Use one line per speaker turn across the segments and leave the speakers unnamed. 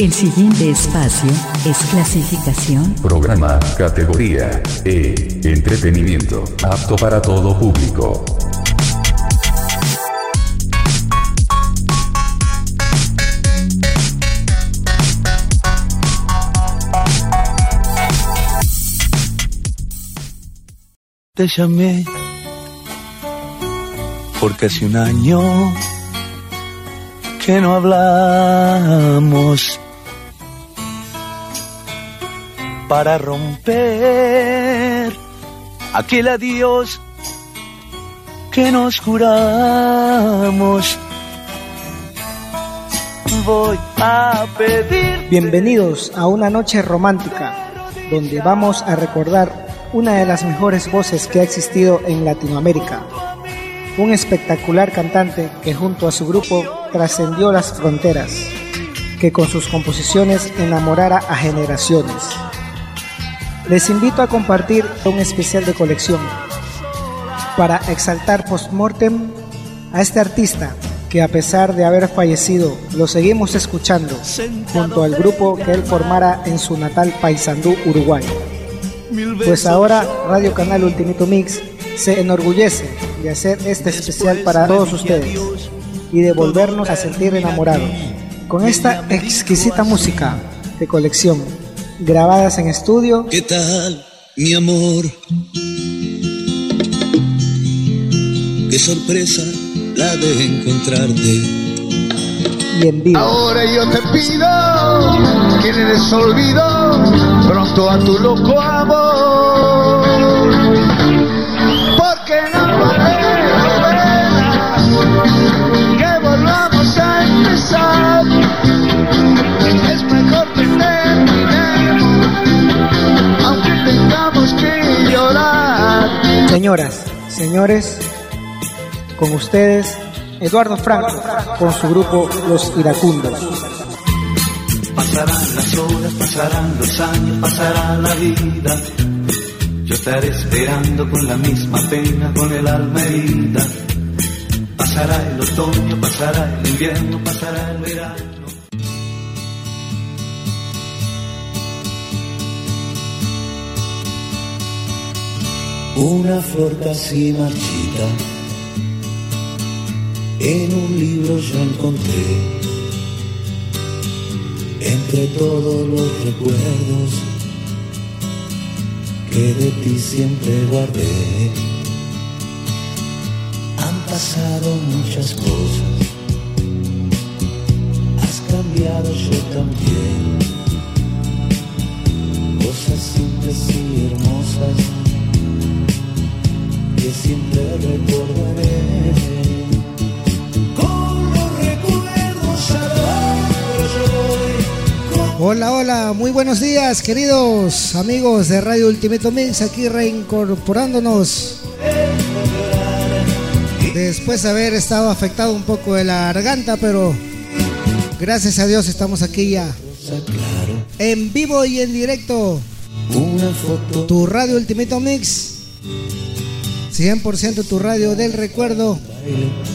El siguiente espacio es clasificación.
Programa categoría E. Entretenimiento. Apto para todo público.
Te llamé porque hace un año que no hablamos para romper aquel adiós que nos juramos. Voy a pedir.
Bienvenidos a una noche romántica, donde vamos a recordar una de las mejores voces que ha existido en Latinoamérica. Un espectacular cantante que junto a su grupo trascendió las fronteras, que con sus composiciones enamorara a generaciones. Les invito a compartir un especial de colección para exaltar post-mortem a este artista que a pesar de haber fallecido lo seguimos escuchando junto al grupo que él formara en su natal Paysandú, Uruguay. Pues ahora Radio Canal Ultimito Mix se enorgullece de hacer este especial para todos ustedes y de volvernos a sentir enamorados con esta exquisita música de colección grabadas en estudio.
¿Qué tal, mi amor? Qué sorpresa la de encontrarte.
Y en vivo.
Ahora yo te pido que le des olvido pronto a tu loco amor. Porque no
Señoras, señores, con ustedes Eduardo Franco con su grupo Los Iracundos.
Pasarán las horas, pasarán los años, pasará la vida. Yo estaré esperando con la misma pena, con el alma herida. Pasará el otoño, pasará el invierno, pasará el verano.
Una flor casi marchita. En un libro yo encontré entre todos los recuerdos que de ti siempre guardé. Han pasado muchas cosas, has cambiado yo también. Cosas simples y hermosas que siempre recordaré. Con los recuerdos.
Hola, hola, muy buenos días queridos amigos de Radio Ultimato Mix, aquí reincorporándonos. Después de haber estado afectado un poco de la garganta, pero gracias a Dios estamos aquí ya. En vivo y en directo,
una foto
tu Radio Ultimato Mix. 100% tu radio del recuerdo.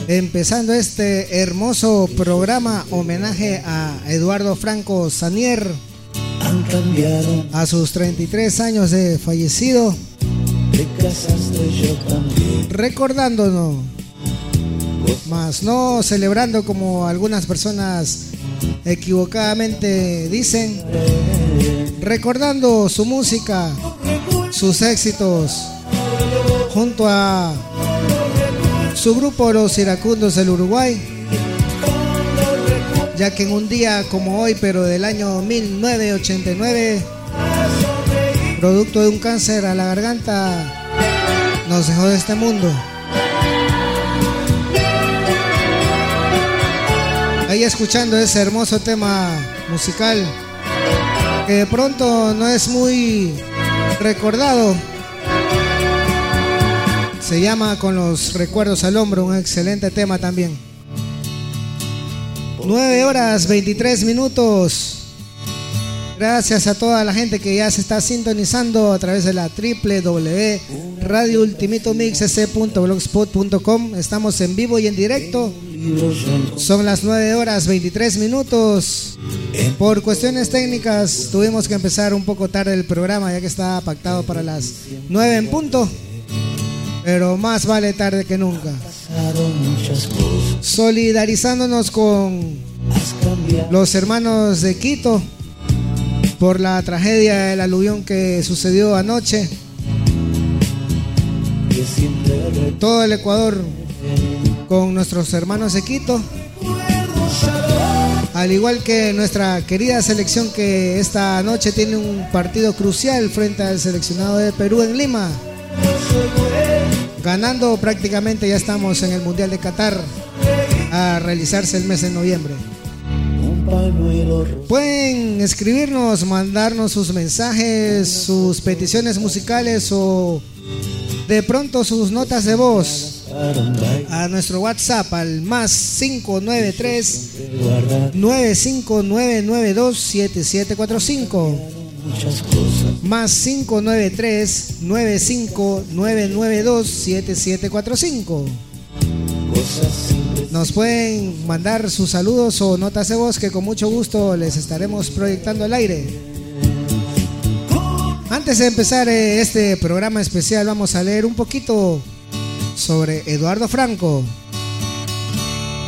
Empezando este hermoso programa homenaje a Eduardo Franco Sanier. A sus 33 años de fallecido, recordándonos, más no celebrando como algunas personas equivocadamente dicen, recordando su música, sus éxitos, junto a su grupo Los Iracundos del Uruguay, ya que en un día como hoy, pero del año 1989, producto de un cáncer a la garganta, nos dejó de este mundo. Ahí escuchando ese hermoso tema musical que de pronto no es muy recordado. Se llama Con los recuerdos al hombro, un excelente tema también. 9 horas 23 minutos. Gracias a toda la gente que ya se está sintonizando a través de la www.radioultimitomixc.blogspot.com. Estamos en vivo y en directo Son las 9 horas 23 minutos. Por cuestiones técnicas tuvimos que empezar un poco tarde el programa ya que estaba pactado para las 9 en punto. Pero más vale tarde que nunca. Solidarizándonos con los hermanos de Quito por la tragedia del aluvión que sucedió anoche. Todo el Ecuador con nuestros hermanos de Quito. Al igual que nuestra querida selección que esta noche tiene un partido crucial frente al seleccionado de Perú en Lima. Ganando prácticamente ya estamos en el Mundial de Qatar a realizarse el mes de noviembre. Pueden escribirnos, mandarnos sus mensajes, sus peticiones musicales o de pronto sus notas de voz a nuestro WhatsApp al más 593 95992 7745 más 593 95992 7745 nos pueden mandar sus saludos o notas de voz que con mucho gusto les estaremos proyectando al aire. Antes de empezar eh, este programa especial vamos a leer un poquito sobre Eduardo Franco.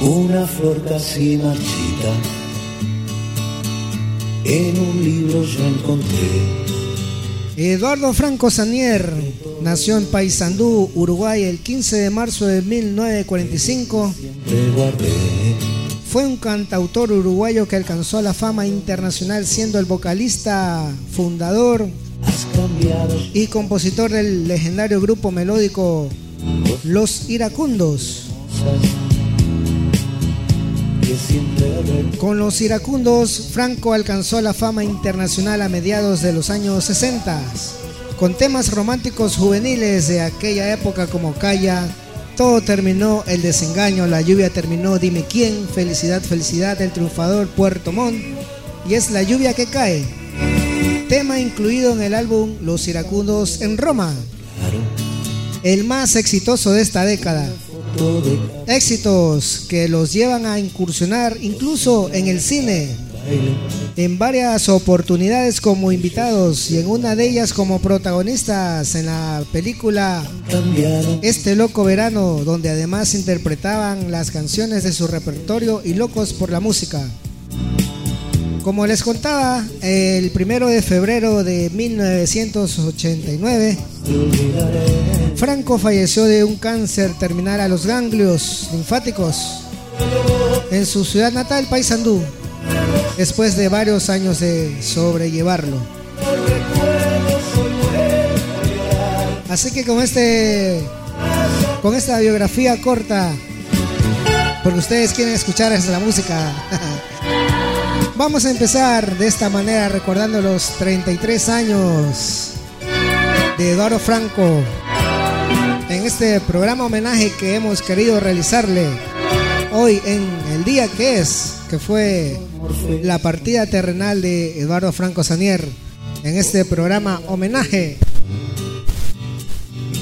Una flor casi marchita, en un libro yo encontré.
Eduardo Franco Sanier nació en Paysandú, Uruguay, el 15 de marzo de 1945. Fue un cantautor uruguayo que alcanzó la fama internacional siendo el vocalista, fundador y compositor del legendario grupo melódico Los Iracundos. Con los iracundos, Franco alcanzó la fama internacional a mediados de los años 60, con temas románticos juveniles de aquella época como Calla, Todo terminó, El desengaño, La lluvia terminó, Dime quién, Felicidad, Felicidad, El triunfador, Puerto Montt y Es la lluvia que cae, tema incluido en el álbum Los iracundos en Roma, el más exitoso de esta década. Éxitos que los llevan a incursionar incluso en el cine, en varias oportunidades como invitados y en una de ellas como protagonistas en la película Este loco verano, donde además interpretaban las canciones de su repertorio y locos por la música. Como les contaba, el primero de febrero de 1989, Franco falleció de un cáncer terminal a los ganglios linfáticos en su ciudad natal, Paysandú, después de varios años de sobrellevarlo. Así que con este con esta biografía corta, porque ustedes quieren escuchar la música. Vamos a empezar de esta manera recordando los 33 años de Eduardo Franco este programa homenaje que hemos querido realizarle hoy en el día que es, que fue la partida terrenal de Eduardo Franco Sanier en este programa homenaje.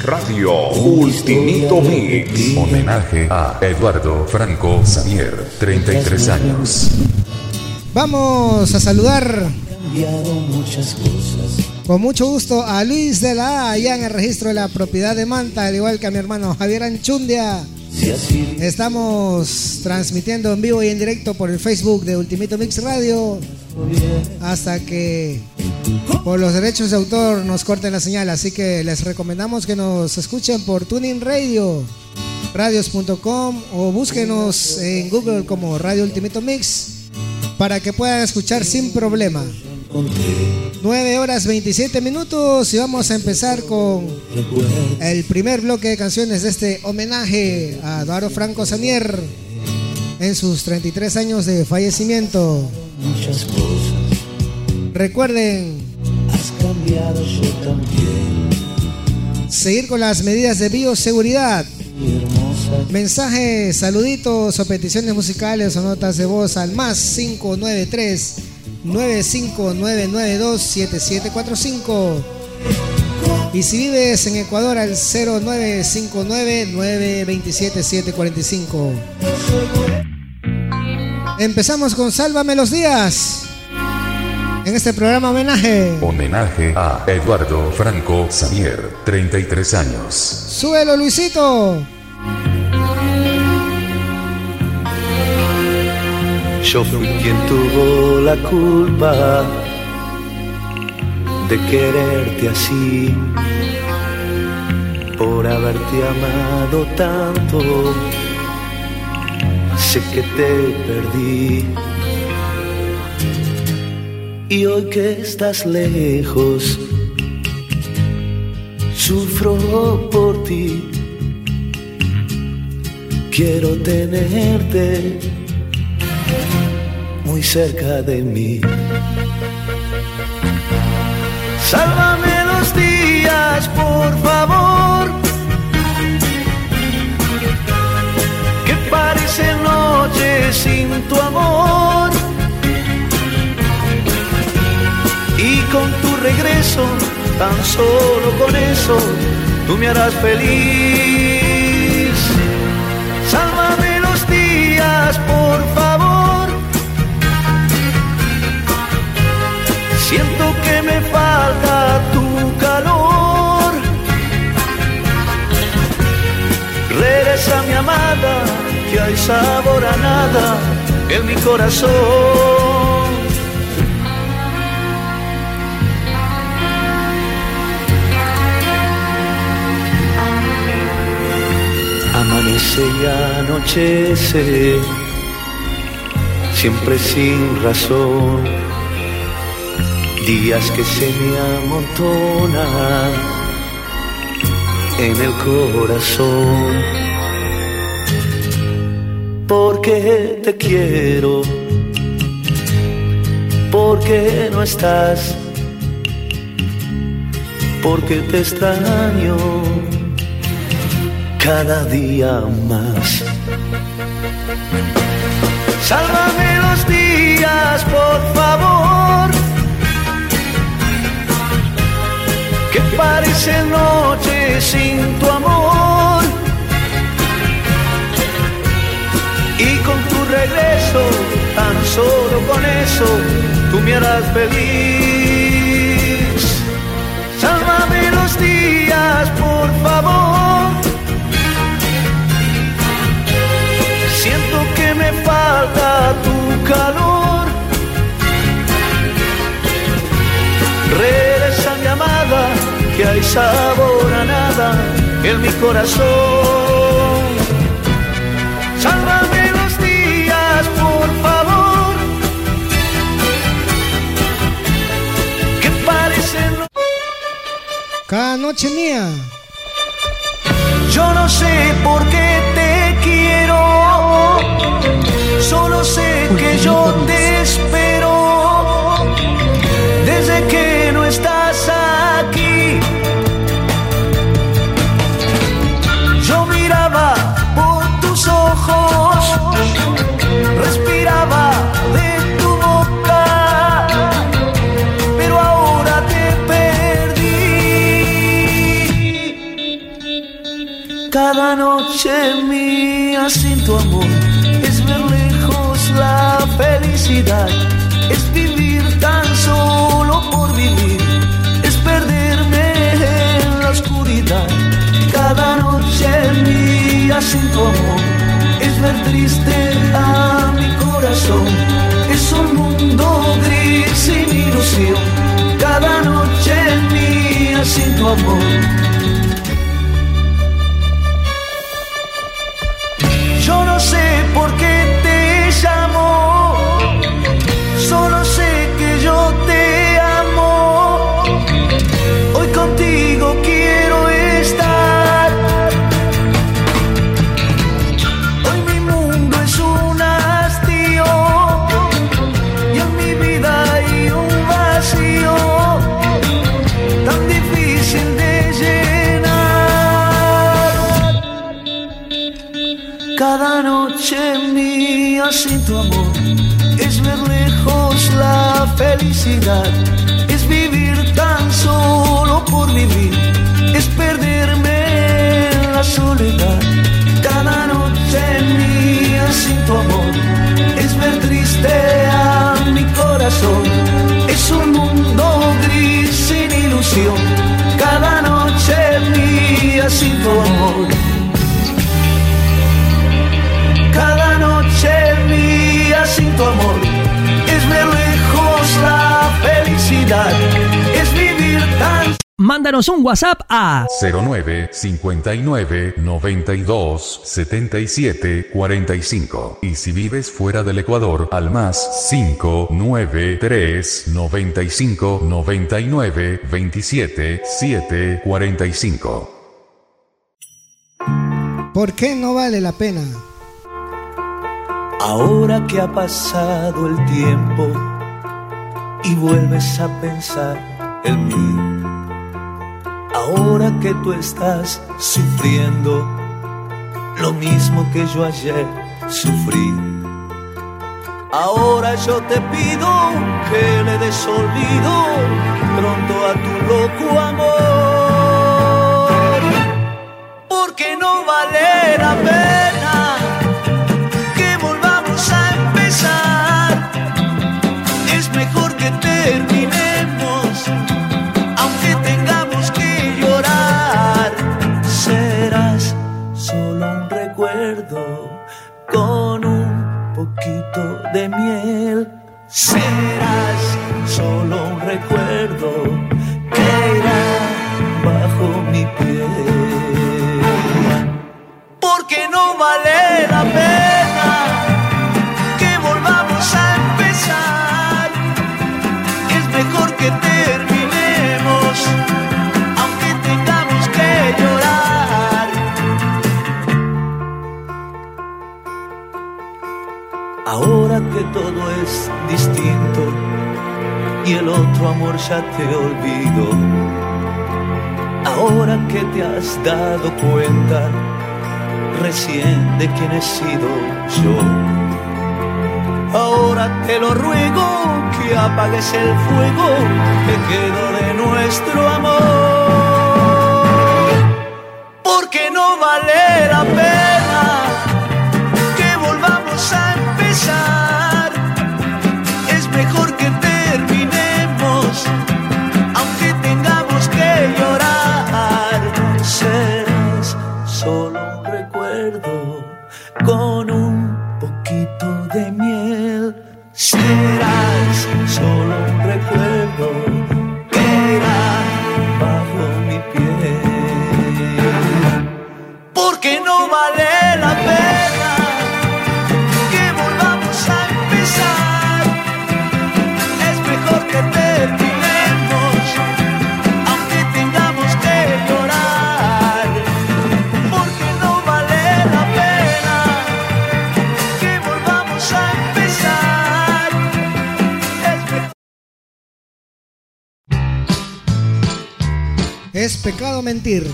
Radio Ultimito Mix. Homenaje a Eduardo Franco Sanier, 33 años.
Vamos a saludar
muchas cosas.
Con mucho gusto a Luis de la A, allá en el registro de la propiedad de Manta, al igual que a mi hermano Javier Anchundia. Estamos transmitiendo en vivo y en directo por el Facebook de Ultimito Mix Radio hasta que por los derechos de autor nos corten la señal. Así que les recomendamos que nos escuchen por Tuning Radio, radios.com o búsquenos en Google como Radio Ultimito Mix para que puedan escuchar sin problema. 9 horas 27 minutos y vamos a empezar con el primer bloque de canciones de este homenaje a Eduardo Franco Sanier en sus 33 años de fallecimiento.
Muchas cosas
Recuerden
has cambiado yo también.
seguir con las medidas de bioseguridad. Mensajes, saluditos o peticiones musicales o notas de voz al más 593 95992 7745 Y si vives en Ecuador al 0959-927-745. Empezamos con Sálvame los días. En este programa homenaje.
Homenaje a Eduardo Franco Xavier, 33 años.
Suelo Luisito.
Yo fui quien tuvo la culpa de quererte así, por haberte amado tanto, sé que te perdí. Y hoy que estás lejos, sufro por ti. Quiero tenerte muy cerca de mí. Sálvame los días, por favor. Que parecen noches sin tu amor. Y con tu regreso, tan solo con eso, tú me harás feliz. Sálvame los días, por favor. Siento que me falta tu calor. Regresa mi amada, que hay sabor a nada en mi corazón. Amanece y anochece, siempre sin razón días que se me amontonan en el corazón. Porque te quiero, porque no estás, porque te extraño cada día más. Sálvame los días, por favor. Que parece noche sin tu amor. Y con tu regreso, tan solo con eso, tú me harás feliz. Sálvame los días, por favor. Siento que me falta tu calor. Amada, que hay sabor a nada en mi corazón. Sálvame los días, por favor. Que parecen.
Cada noche mía.
Yo no sé por qué te quiero. Solo sé que yo te espero. Respiraba de tu boca. Pero ahora te perdí. Cada noche mía sin tu amor es ver lejos la felicidad, es vivir tan solo por vivir, es perderme en la oscuridad. Cada noche mía sin tu amor triste a mi corazón, es un mundo gris sin ilusión. Cada noche mía sin tu amor. Yo no sé por qué te llamo, solo sé que yo te es vivir tan solo por vivir, es perderme en la soledad.
Mándanos un WhatsApp a
09 59 92 77 45. Y si vives fuera del Ecuador, al más 5 9 3 95 99 27 7 45.
¿Por qué no vale la pena?
Ahora que ha pasado el tiempo y vuelves a pensar en mí. Ahora que tú estás sufriendo lo mismo que yo ayer sufrí. Ahora yo te pido que le des olvido pronto a tu loco amor. Porque no vale la pena de miel. Serás solo un recuerdo que irá bajo mi piel. Porque no vale la pena Ahora que todo es distinto y el otro amor ya te olvido. Ahora que te has dado cuenta recién de quién he sido yo. Ahora te lo ruego que apagues el fuego que quedó de nuestro amor. Porque no vale la pena miel. Serás Es
pecado mentir.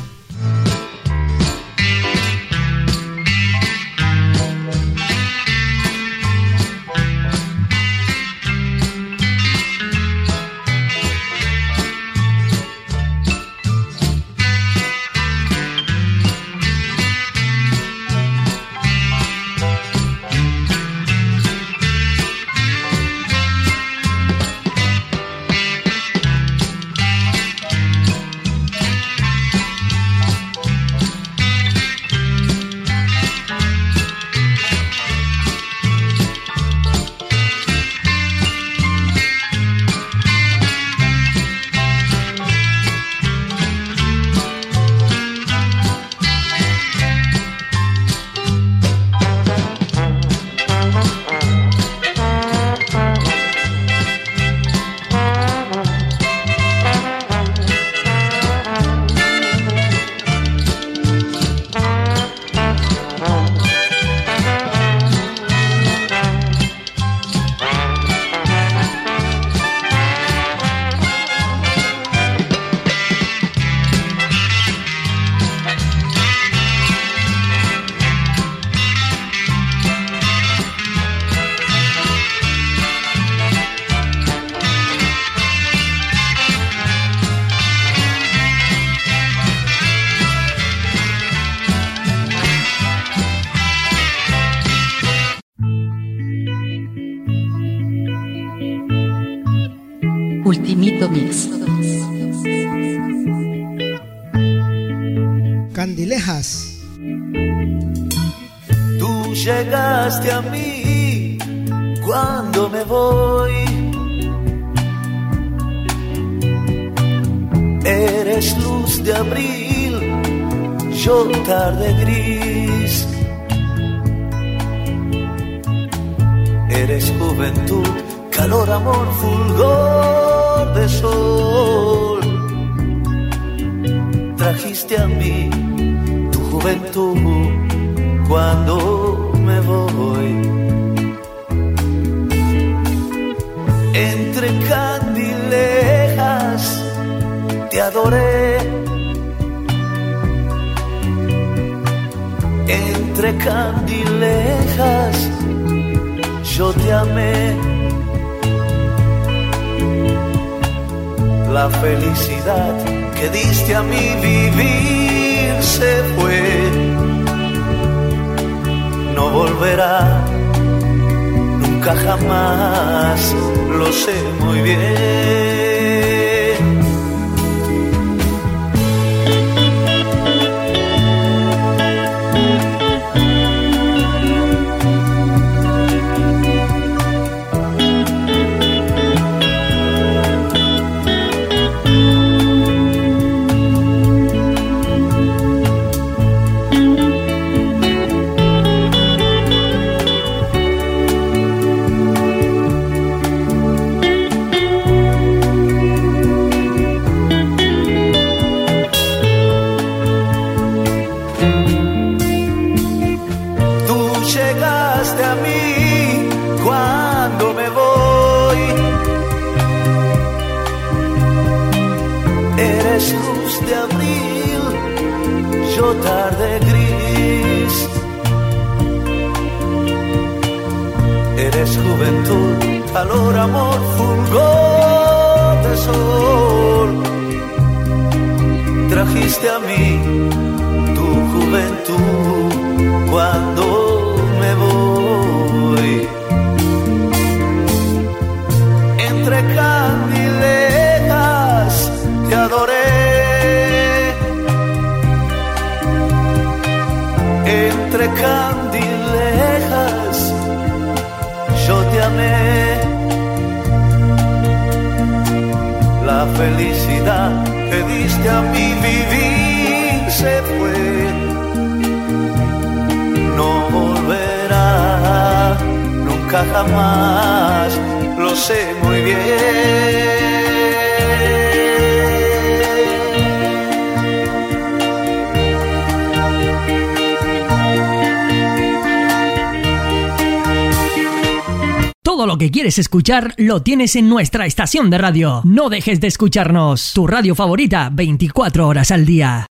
Quieres escuchar lo tienes en nuestra estación de radio. No dejes de escucharnos. Tu radio favorita 24 horas al día.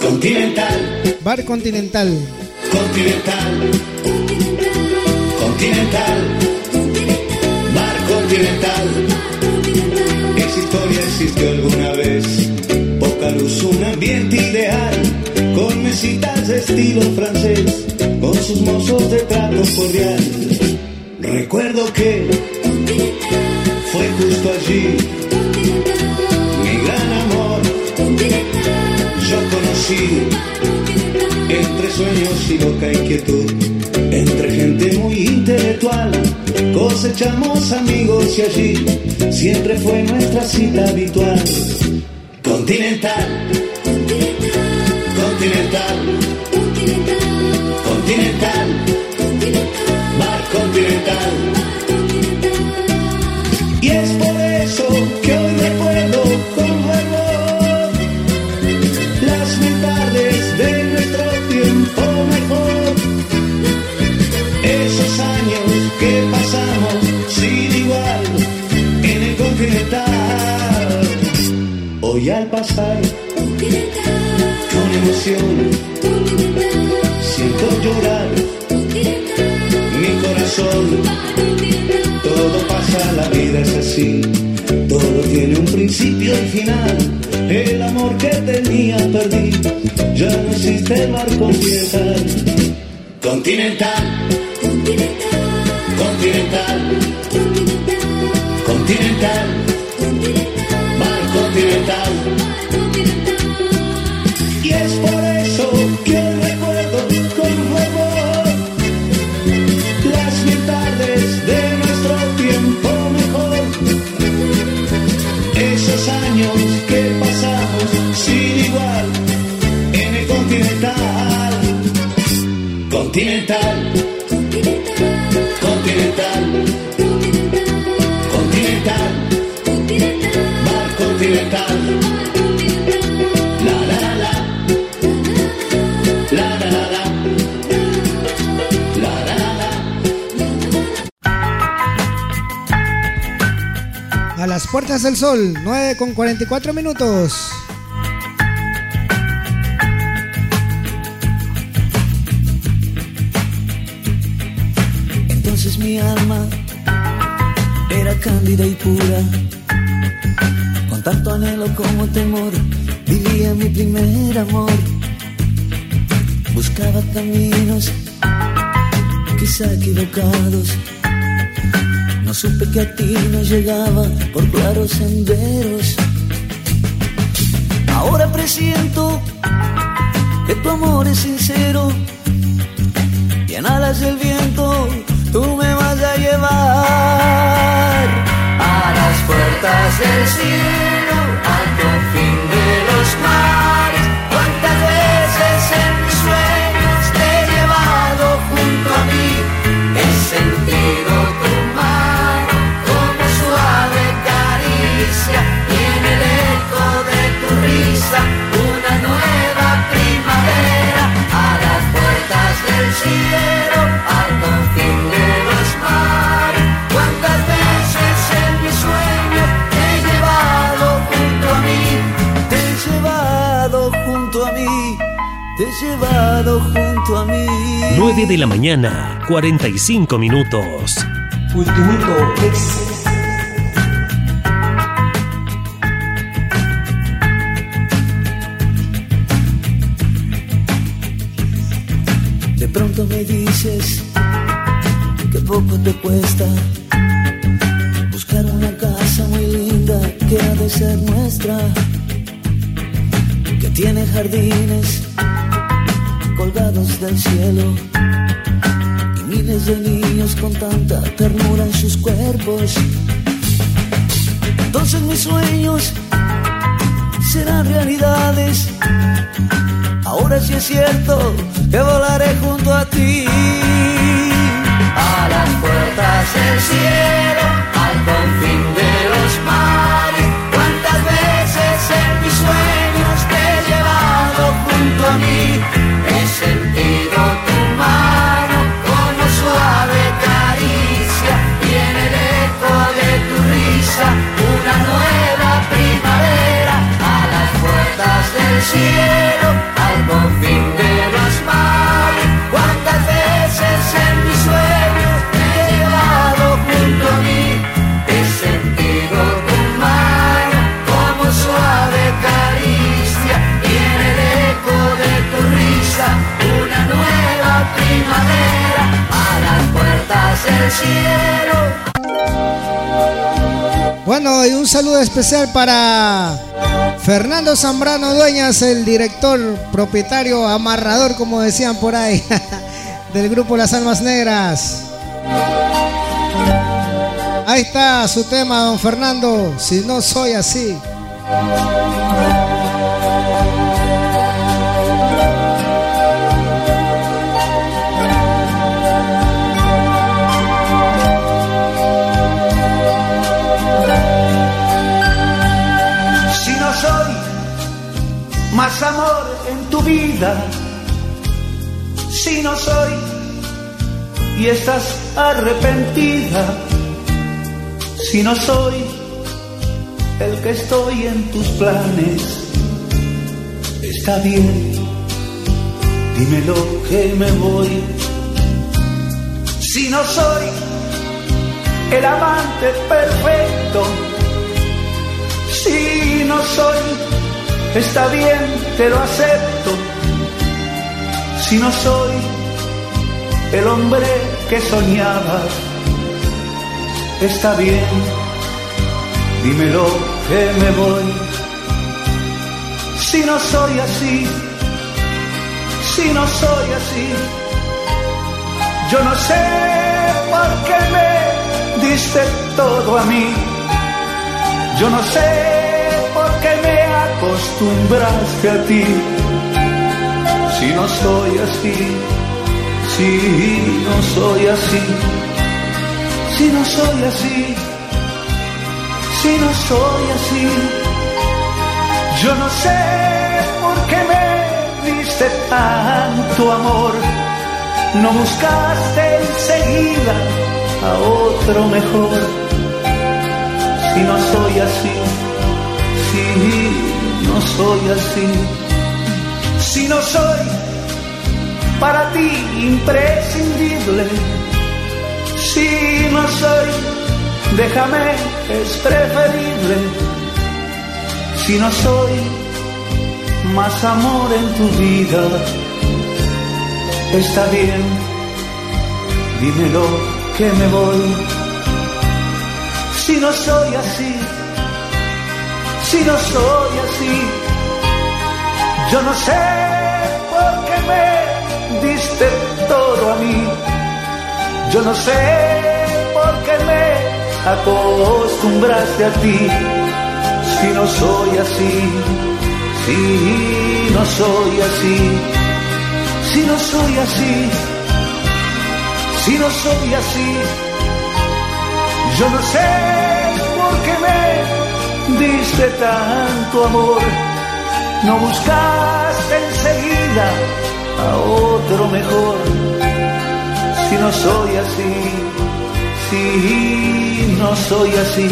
Continental,
Bar Continental.
continental, continental, mar continental. Esa historia existió alguna vez. Poca luz, un ambiente ideal, con mesitas de estilo francés, sus mozos de trato cordial. Recuerdo que fue justo allí mi gran amor. Yo conocí entre sueños y loca inquietud, entre gente muy intelectual, cosechamos amigos y allí siempre fue nuestra cita habitual. Continental, continental, continental, mar continental. Y es por eso que hoy recuerdo con fervor las mil tardes de nuestro tiempo mejor. Esos años que pasamos sin igual en el continental. Hoy al pasar con emoción mi corazón, todo pasa, la vida es así. Todo tiene un principio y final. El amor que tenía perdí, ya no existe mar continental. Continental, continental, continental, continental. Continental. Continental. Continental. Continental. Continental. Mar Continental. La la la la. La la la la. La la la la.
A las puertas del sol, 9 con 44 minutos.
tu amor es sincero. junto a mí.
9 de la mañana, 45 minutos.
Ultimato Zambrano Dueñas, el director, propietario, amarrador, como decían por ahí, del grupo Las Almas Negras. Ahí está su tema, don Fernando, si no soy así.
si no soy y estás arrepentida si no soy el que estoy en tus planes? Está bien, dímelo que me voy. Si no soy el amante perfecto, si no soy, está bien, te lo acepto si no soy el hombre que soñaba. Está bien, dímelo que me voy. Si no soy así, si no soy así, yo no sé por qué me diste todo a mí. Yo no sé por qué me acostumbraste a ti si no soy así, si no soy así si no soy así, si no soy así, yo no sé por qué me diste tanto amor, no buscaste enseguida a otro mejor, si no soy así, si no soy así, si no soy para ti imprescindible si no soy, déjame, es preferible. Si no soy, más amor en tu vida. Está bien, dímelo que me voy. Si no soy así, si no soy así, yo no sé me diste todo a mí. Yo no sé por qué me acostumbraste a ti, si no soy así, si no soy así, si no soy así, si no soy así. Yo no sé por qué me diste tanto amor, no buscaste enseguida a otro mejor. Si no soy así, si no soy así,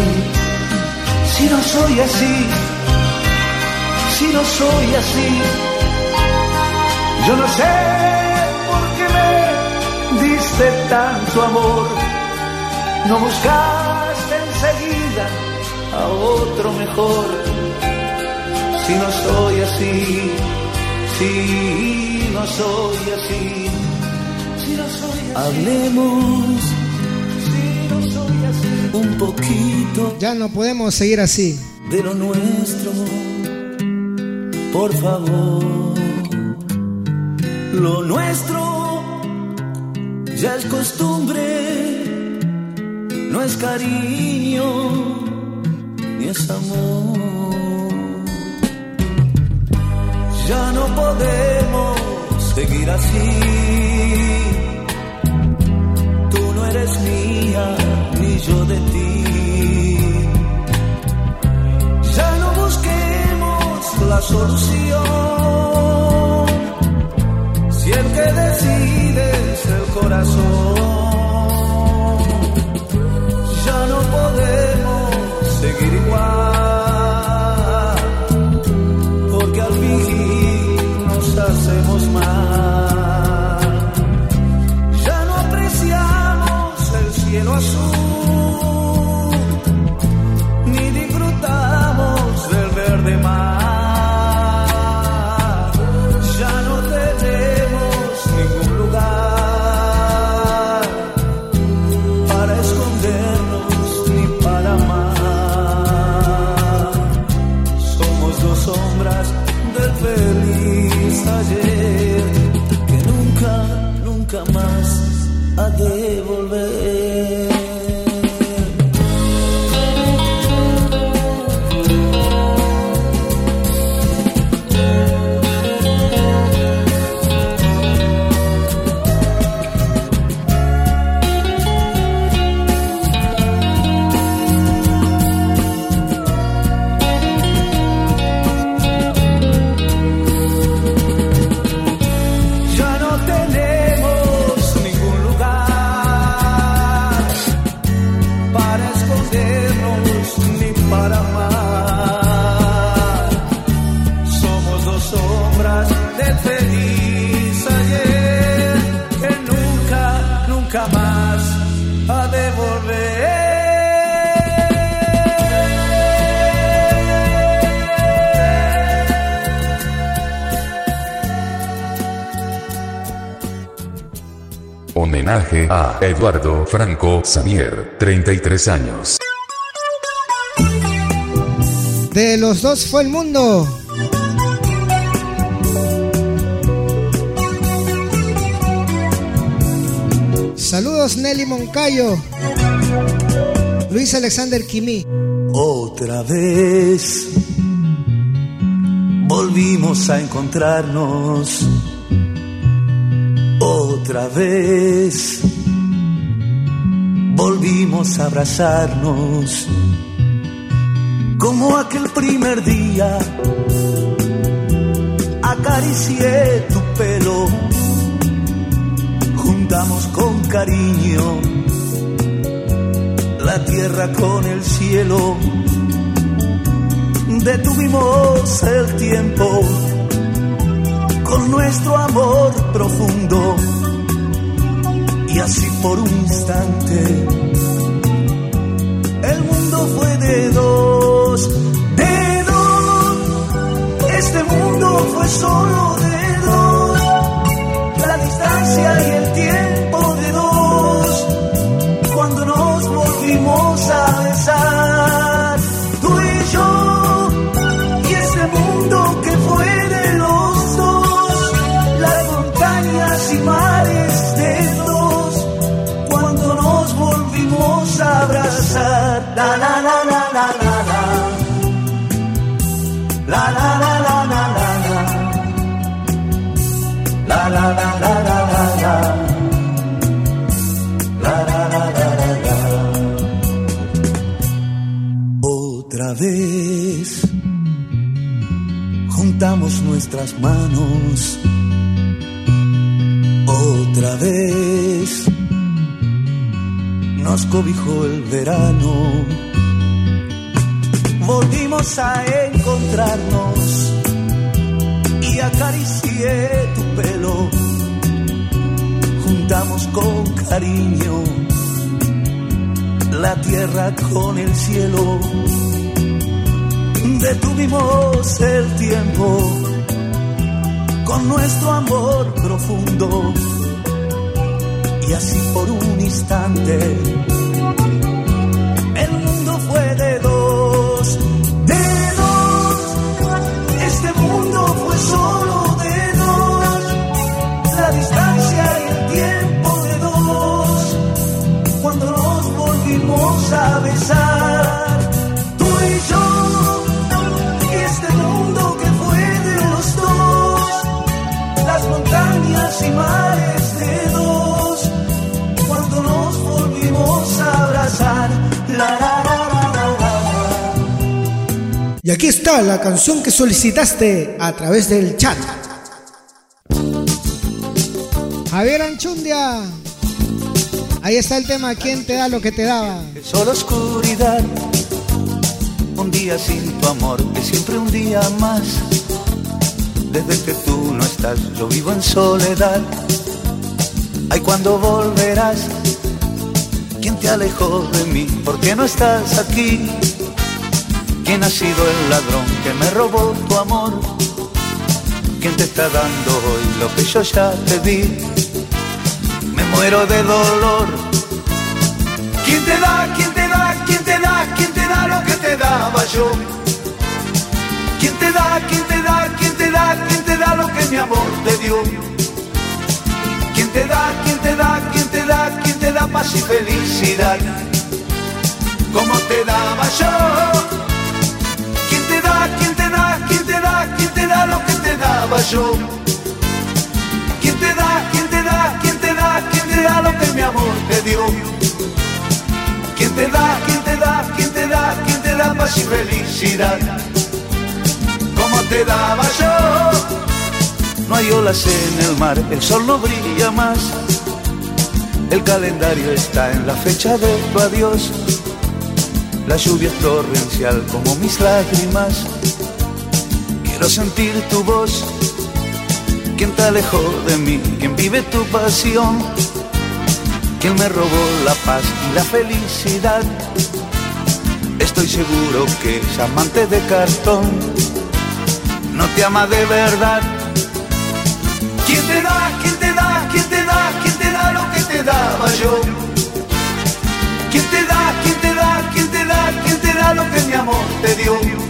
si no soy así, si no soy así, yo no sé por qué me diste tanto amor, no buscaste enseguida a otro mejor, si no soy así, si no soy así. Hablemos un poquito.
Ya no podemos seguir así.
De lo nuestro, por favor. Lo nuestro ya es costumbre, no es cariño ni es amor. Ya no podemos seguir así eres mía, ni yo de ti. Ya no busquemos la solución, si el que decide es el corazón. Ya no podemos seguir
Homenaje a Eduardo Franco Samier, 33 años.
De los dos fue el mundo. Saludos Nelly Moncayo. Luis Alexander Quimí.
Otra vez volvimos a encontrarnos. Otra vez abrazarnos. Como aquel primer día acaricié tu pelo juntamos con cariño la tierra con el cielo, detuvimos el tiempo con nuestro amor profundo y así por un instante. El mundo fue de dos, de dos, este mundo fue solo de dos. La distancia y el tiempo nuestras manos. Otra vez nos cobijó el verano. Volvimos a encontrarnos y acaricié tu pelo. Juntamos con cariño la tierra con el cielo. Detuvimos el tiempo con nuestro amor profundo. Y así por un instante el mundo fue Y
aquí está la canción que solicitaste a través del chat. Javier Anchundia. Ahí está el tema, ¿quién te da lo que te daba?
Solo oscuridad, un día sin tu amor, que siempre un día más. Desde que tú no estás, yo vivo en soledad. Ay, cuando volverás, ¿quién te alejó de mí? ¿Por qué no estás aquí? ¿Quién ha sido el ladrón que me robó tu amor? ¿Quién te está dando hoy lo que yo ya te di? Me muero de dolor. ¿Quién te da, quién te da, quién te da, quién te da lo que te daba yo? ¿Quién te da, quién te da, quién te da, quién te da lo que mi amor te dio? ¿Quién te da, quién te da, quién te da, quién te da paz y felicidad? Como te daba yo. ¿Quién te da, quién te da, quién te da, lo que te daba yo? ¿Quién te da, quién te da, quién te da, quién te da lo que mi amor te dio? ¿Quién te da, quién te da, quién te da, quién te da paz y felicidad? Como te daba yo. No hay olas en el mar, el sol no brilla más. El calendario está en la fecha de tu adiós. La lluvia es torrencial como mis lágrimas. Quiero sentir tu voz. ¿Quién te alejó de mí? ¿Quién vive tu pasión? ¿Quién me robó la paz y la felicidad? Estoy seguro que es amante de cartón. No te ama de verdad. ¿Quién te da, quién te da, quién te da, quién te da lo que te da?
yo. ¿Quién te da, quién te da, quién te da, quién te da lo que mi amor te dio?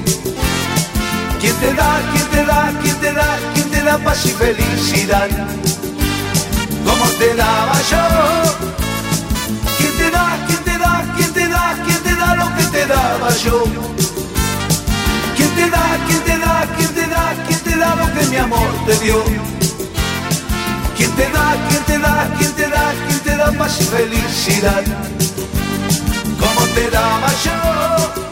¿Quién te da, quién te da, quién te da, quién te da paz y felicidad? ¿Cómo te daba yo? ¿Quién te da, quién te da, quién te da, quién te da lo que te daba yo? ¿Quién te da, quién te da, quién te da, quién te da lo que mi amor te dio? ¿Quién te da, quién te da, quién te da, quién te da paz y felicidad? ¿Cómo te daba yo?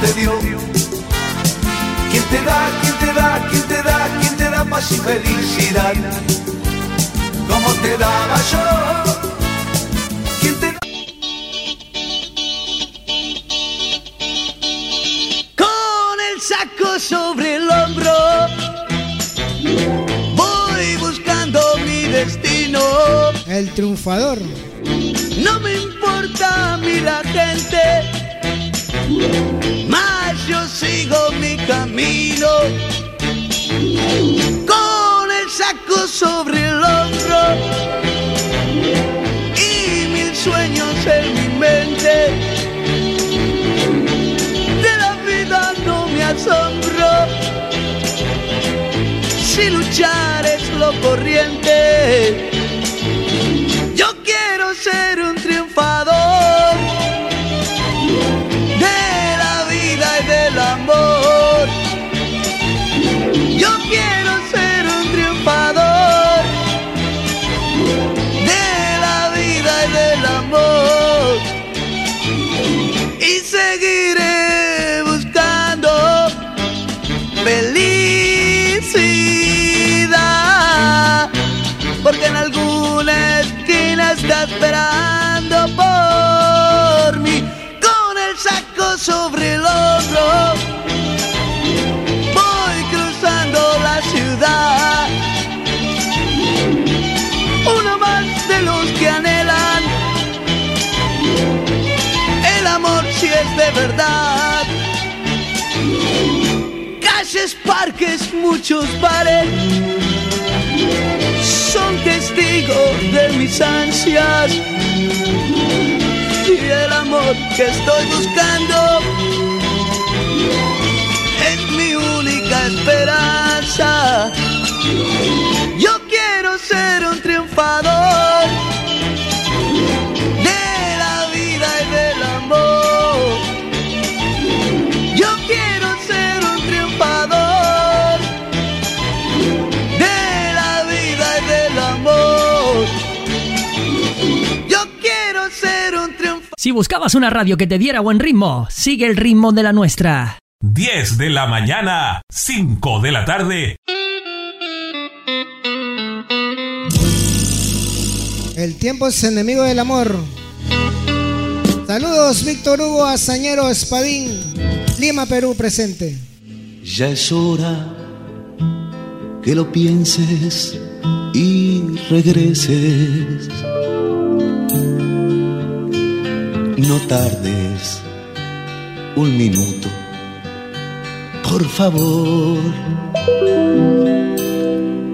Te dio? ¿Quién te da, quién te da, quién te da, quién te da paz y felicidad? ¿Cómo te daba yo? ¿Quién te da?
Con el saco sobre el hombro, voy buscando mi destino.
El triunfador.
No me importa a mí la gente, más yo sigo mi camino. Con el saco sobre el hombro y mil sueños en mi mente. De la vida no me asombro, si luchar es lo corriente. Yo quiero ser un triunfador Calles, parques, muchos bares son testigos de mis ansias y el amor que estoy buscando es mi única esperanza.
Si buscabas una radio que te diera buen ritmo, sigue el ritmo de la nuestra.
10 de la mañana, 5 de la tarde.
El tiempo es enemigo del amor. Saludos, Víctor Hugo Azañero Espadín, Lima, Perú, presente.
Ya es hora que lo pienses y regreses. No tardes un minuto, por favor.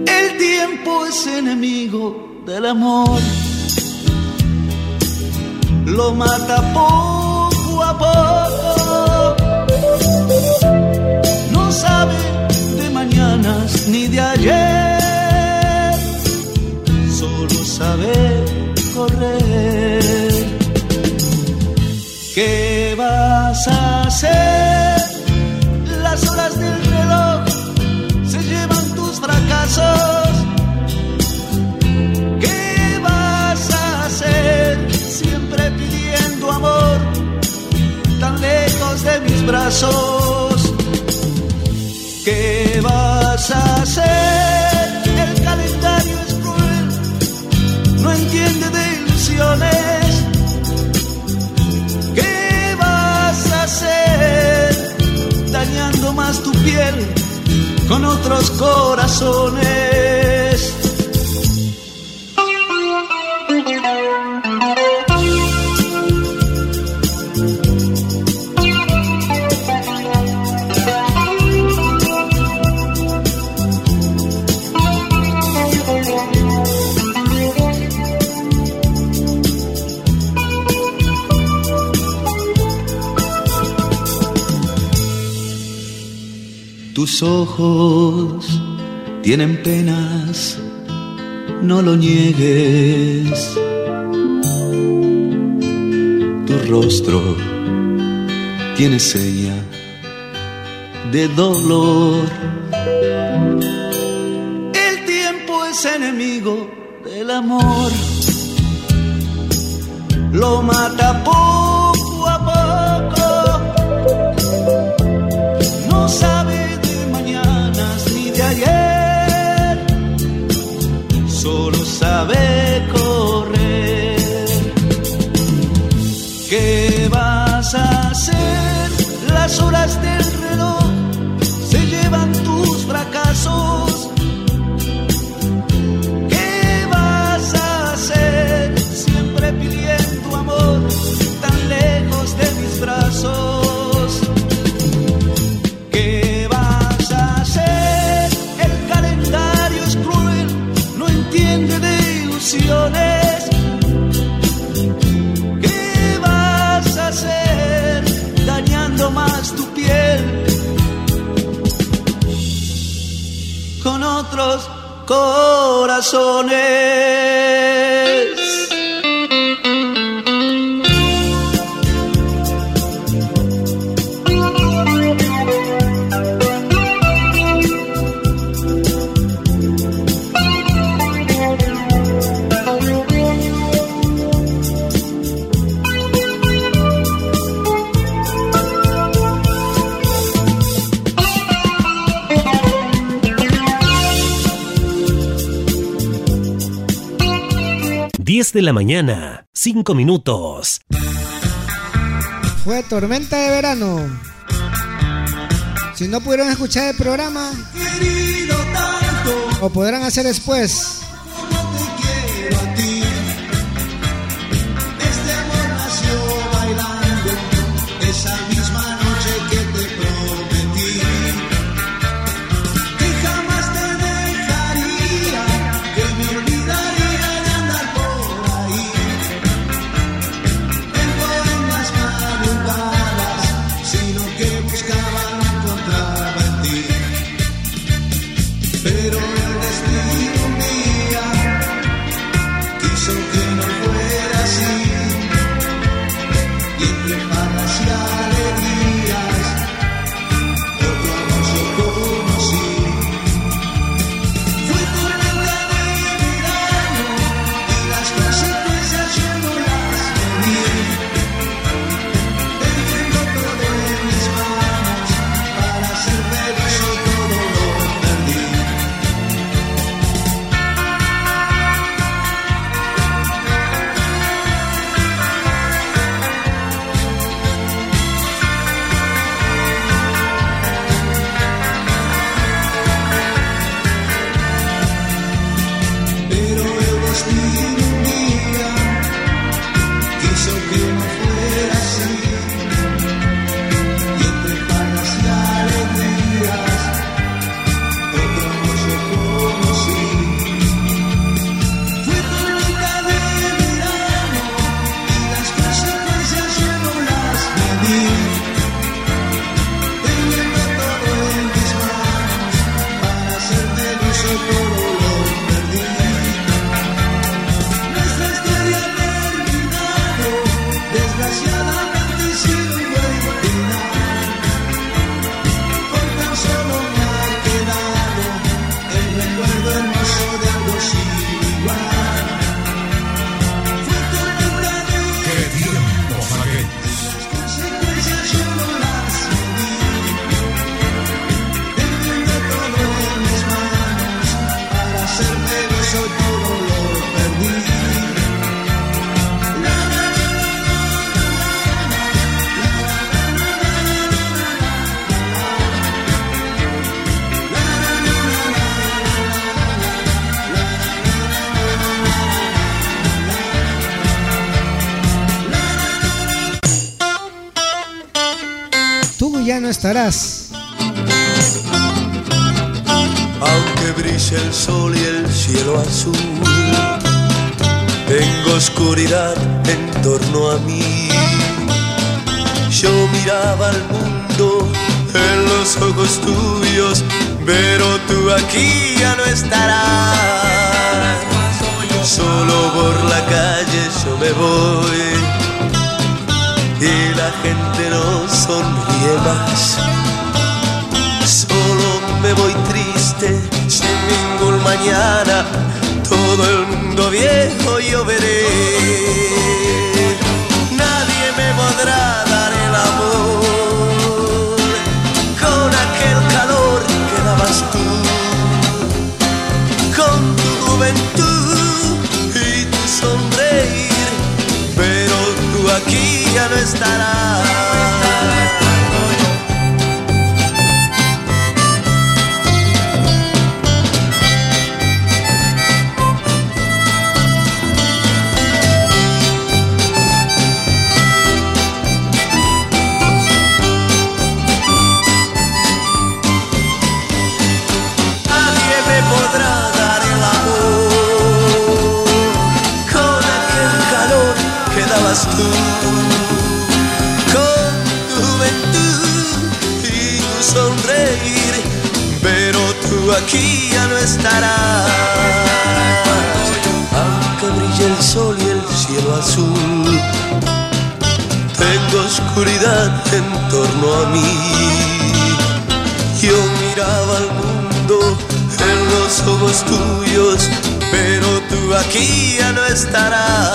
El tiempo es enemigo del amor. Lo mata poco a poco. No sabe de mañanas ni de ayer. Solo sabe ¿Qué vas a hacer? Las horas del reloj se llevan tus fracasos. ¿Qué vas a hacer? Siempre pidiendo amor, tan lejos de mis brazos. ¿Qué vas a hacer? El calendario es cruel, no entiende de ilusiones. tu piel
con otros corazones. Tus ojos tienen penas, no lo niegues. Tu rostro tiene seña de dolor. El tiempo es enemigo del amor, lo mata poco corazones?
De la mañana, 5 minutos.
Fue tormenta de verano. Si no pudieron escuchar el programa, o podrán hacer después. Estarás.
Aunque brille el sol y el cielo azul, tengo oscuridad en torno a mí. Yo miraba al mundo en los ojos tuyos, pero tú aquí ya no estarás. Solo por la calle yo me voy y la gente no sonríe más. Solo me voy triste, sin ningún mañana, todo el mundo viejo yo veré. Nadie me podrá dar el amor con aquel calor que dabas tú, con tu juventud no estarás. Aquí ya no estarás. Aunque brille el sol y el cielo azul, tengo oscuridad en torno a mí. Yo miraba al mundo en los ojos tuyos, pero tú aquí ya no estarás.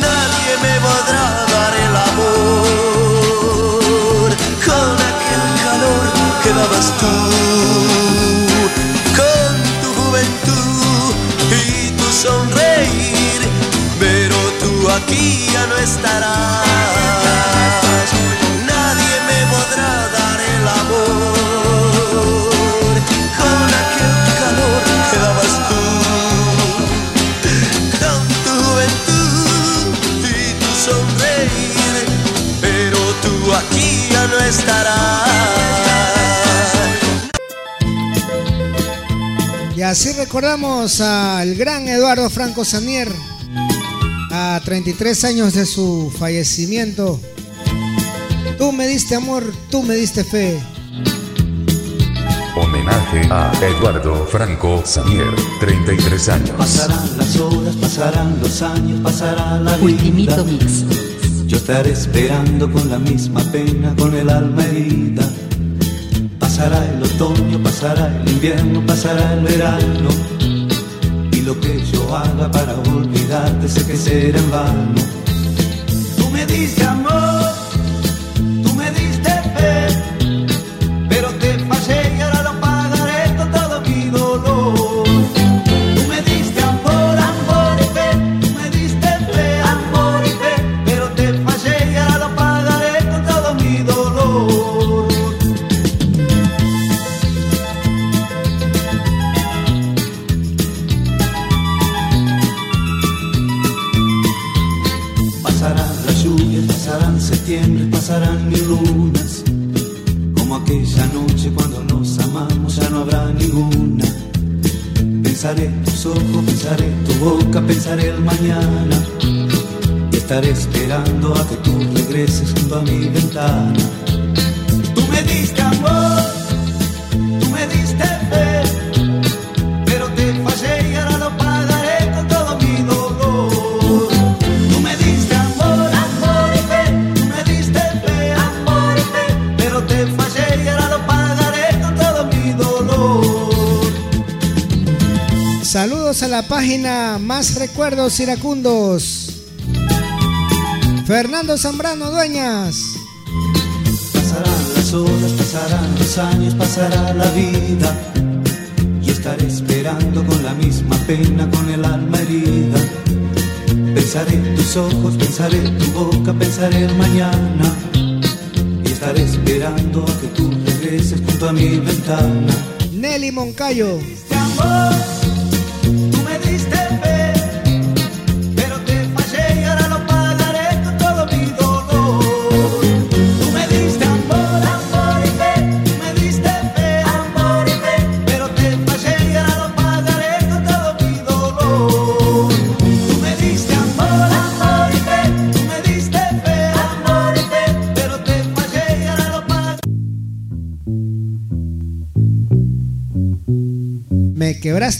Nadie me podrá dar el amor con aquel calor que dabas tú,
recordamos al gran Eduardo Franco Sanier, a 33 años de su fallecimiento. Tú me diste amor, tú me diste fe.
Homenaje a Eduardo Franco Samier, 33 años.
Pasarán las horas, pasarán los años, pasará la
Ultimito
vida.
Mix.
Yo estaré esperando con la misma pena, con el alma herida. Pasará el otoño, pasará el invierno, pasará el verano. Y lo que yo haga para olvidarte sé que será en vano. Tú me diste amor, estaré esperando a que tú regreses junto a mi ventana. Tú me diste amor, tú me diste fe, pero te fallé y ahora lo pagaré con todo mi dolor. Tú me diste amor, amor y fe, tú me diste fe, amor y fe, pero te fallé y ahora lo pagaré con todo mi dolor.
Saludos a la página Más Recuerdos Iracundos. Fernando Zambrano Dueñas.
Pasarán las horas, pasarán los años, pasará la vida. Y estaré esperando con la misma pena, con el alma herida. Pensaré en tus ojos, pensaré en tu boca, pensaré el mañana. Y estaré esperando a que tú regreses junto a mi ventana.
Nelly Moncayo.
Tú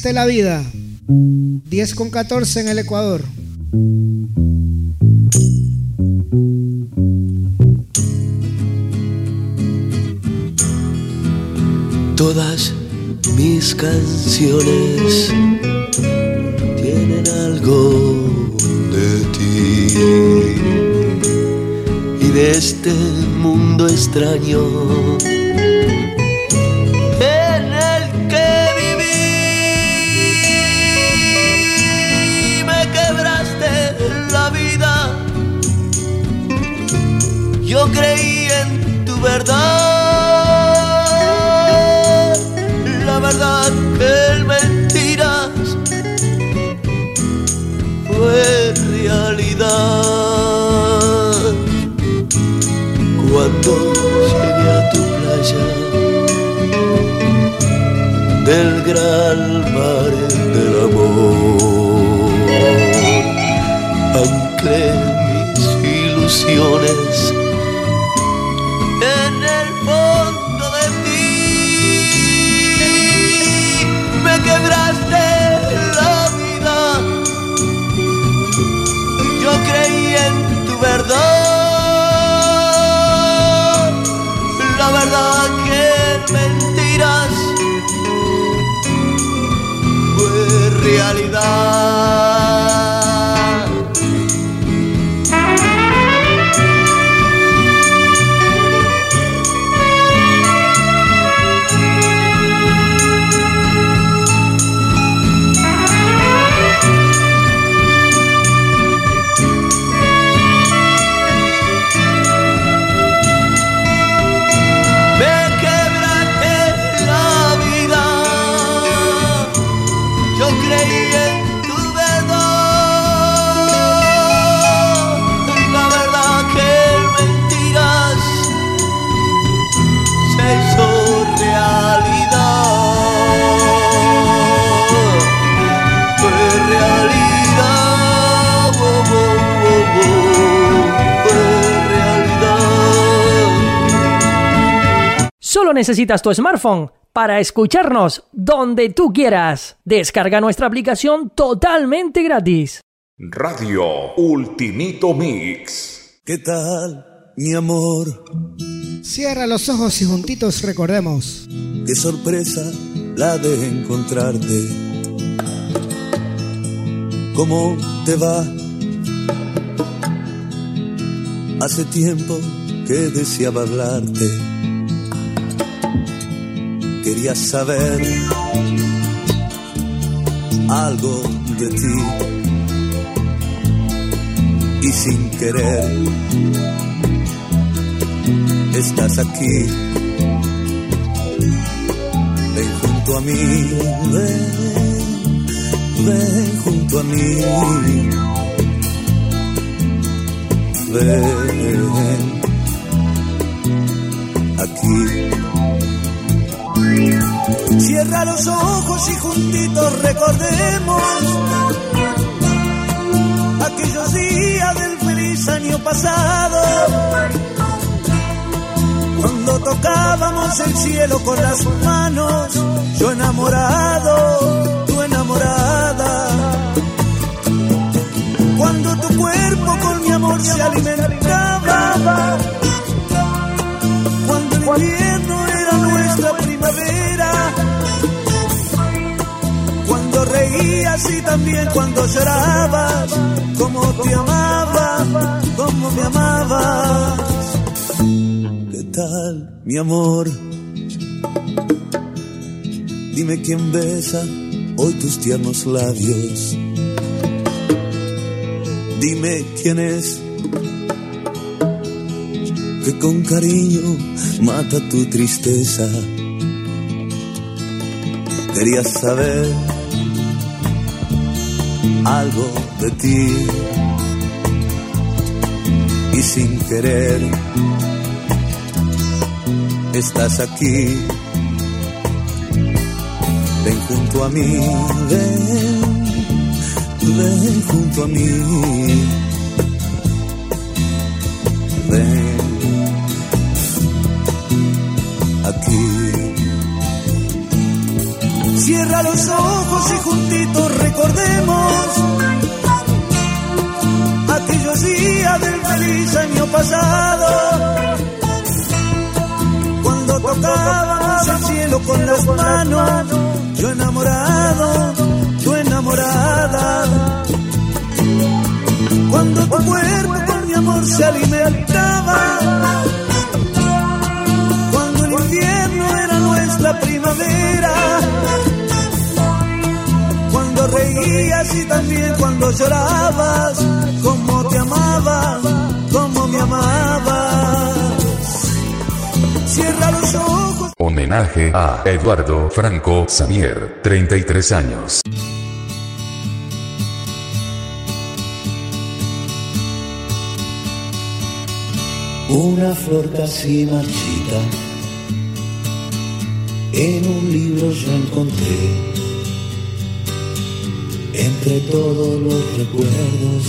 Quebraste la vida. 10 con 14 en el Ecuador.
Todas mis canciones tienen algo de ti y de este mundo extraño
necesitas tu smartphone para escucharnos donde tú quieras. Descarga nuestra aplicación totalmente gratis.
Radio Ultimito Mix.
¿Qué tal, mi amor?
Cierra los ojos y juntitos recordemos.
Qué sorpresa la de encontrarte. ¿Cómo te va? Hace tiempo que deseaba hablarte. Quería saber algo de ti. Y sin querer, estás aquí. Ven junto a mí, ven, ven junto a mí. Ven aquí. Cierra los ojos y juntitos recordemos aquellos días del feliz año pasado. Cuando tocábamos el cielo con las manos, yo enamorado, tú enamorada. Cuando tu cuerpo con mi amor se alimentaba. Cuando el reías y también cuando llorabas. Como te amaba, como me amabas. ¿Qué tal, mi amor? Dime quién besa hoy tus tiernos labios. Dime quién es que con cariño mata tu tristeza. Quería saber algo de ti y sin querer estás aquí. Ven junto a mí, ven, ven junto a mí. Ven
recordemos aquellos días del feliz año pasado, cuando tocábamos el cielo con las manos, yo enamorado, tú enamorada, cuando tu cuerpo con mi amor se alimentaba, cuando el invierno era nuestra primavera reías y también cuando llorabas, como te amaba, como me amabas. Cierra los ojos.
Homenaje a Eduardo Franco Sanier, 33 años.
Una flor casi marchita, en un libro yo encontré entre todos los recuerdos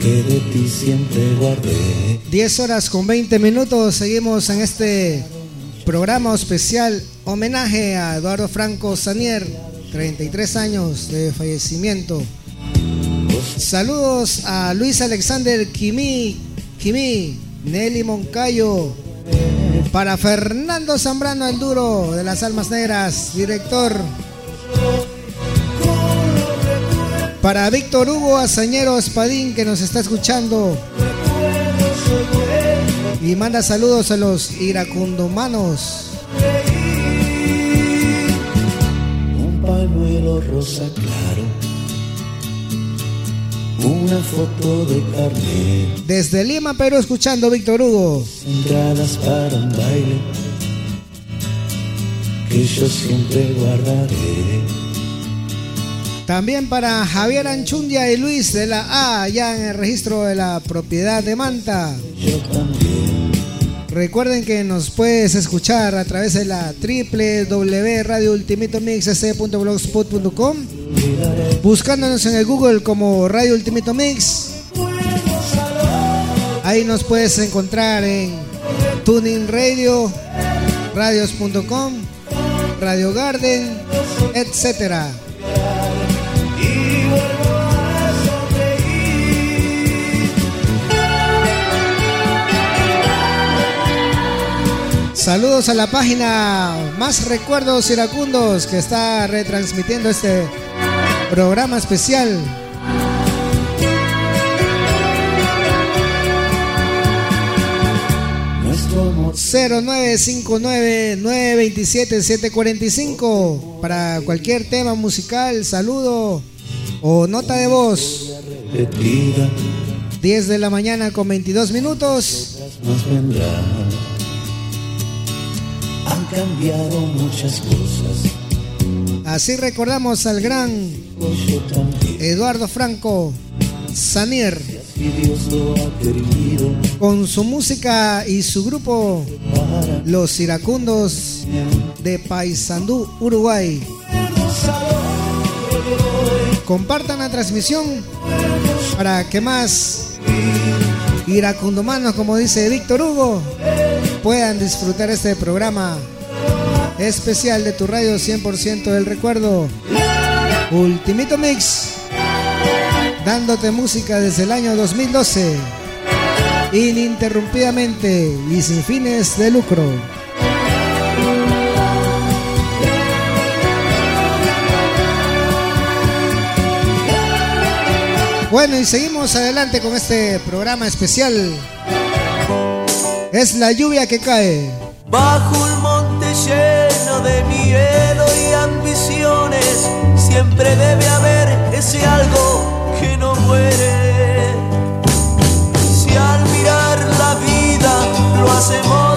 que de ti siempre guardé.
10 horas con 20 minutos, seguimos en este programa especial homenaje a Eduardo Franco Sanier, 33 años de fallecimiento. Saludos a Luis Alexander Kimi, Kimi, Nelly Moncayo, para Fernando Zambrano el Duro de las Almas Negras, director. Para Víctor Hugo Azañero Espadín que nos está escuchando. Y manda saludos a los iracundomanos.
Un pañuelo rosa claro, una foto de carnet,
Desde Lima, Perú, escuchando Víctor Hugo.
entradas para un baile que yo siempre guardaré.
También para Javier Anchundia y Luis de la A, ya en el registro de la propiedad de Manta. Recuerden que nos puedes escuchar a través de la www.radioultimatomix.blogspot.com Buscándonos en el Google como Radio Ultimito Mix. Ahí nos puedes encontrar en Tuning Radio, radios.com, Radio Garden, etcétera. Saludos a la página Más Recuerdos Iracundos que está retransmitiendo este programa especial.
nuestro amor
0959-927-745 para cualquier tema musical, saludo o nota de voz.
repetida,
10 de la mañana con 22 minutos.
más cambiado muchas cosas,
Así recordamos al gran Eduardo Franco Sanier. Con su música y su grupo Los Iracundos de Paysandú, Uruguay. Compartan la transmisión para que más iracundomanos, como dice Víctor Hugo, puedan disfrutar este programa especial de tu radio 100% del recuerdo. Ultimito Mix, dándote música desde el año 2012, ininterrumpidamente y sin fines de lucro. Bueno, y seguimos adelante con este programa especial. Es la lluvia que cae.
Bajo monte lleno de miedo y ambiciones, siempre debe haber ese algo que no muere. Si al mirar la vida lo hacemos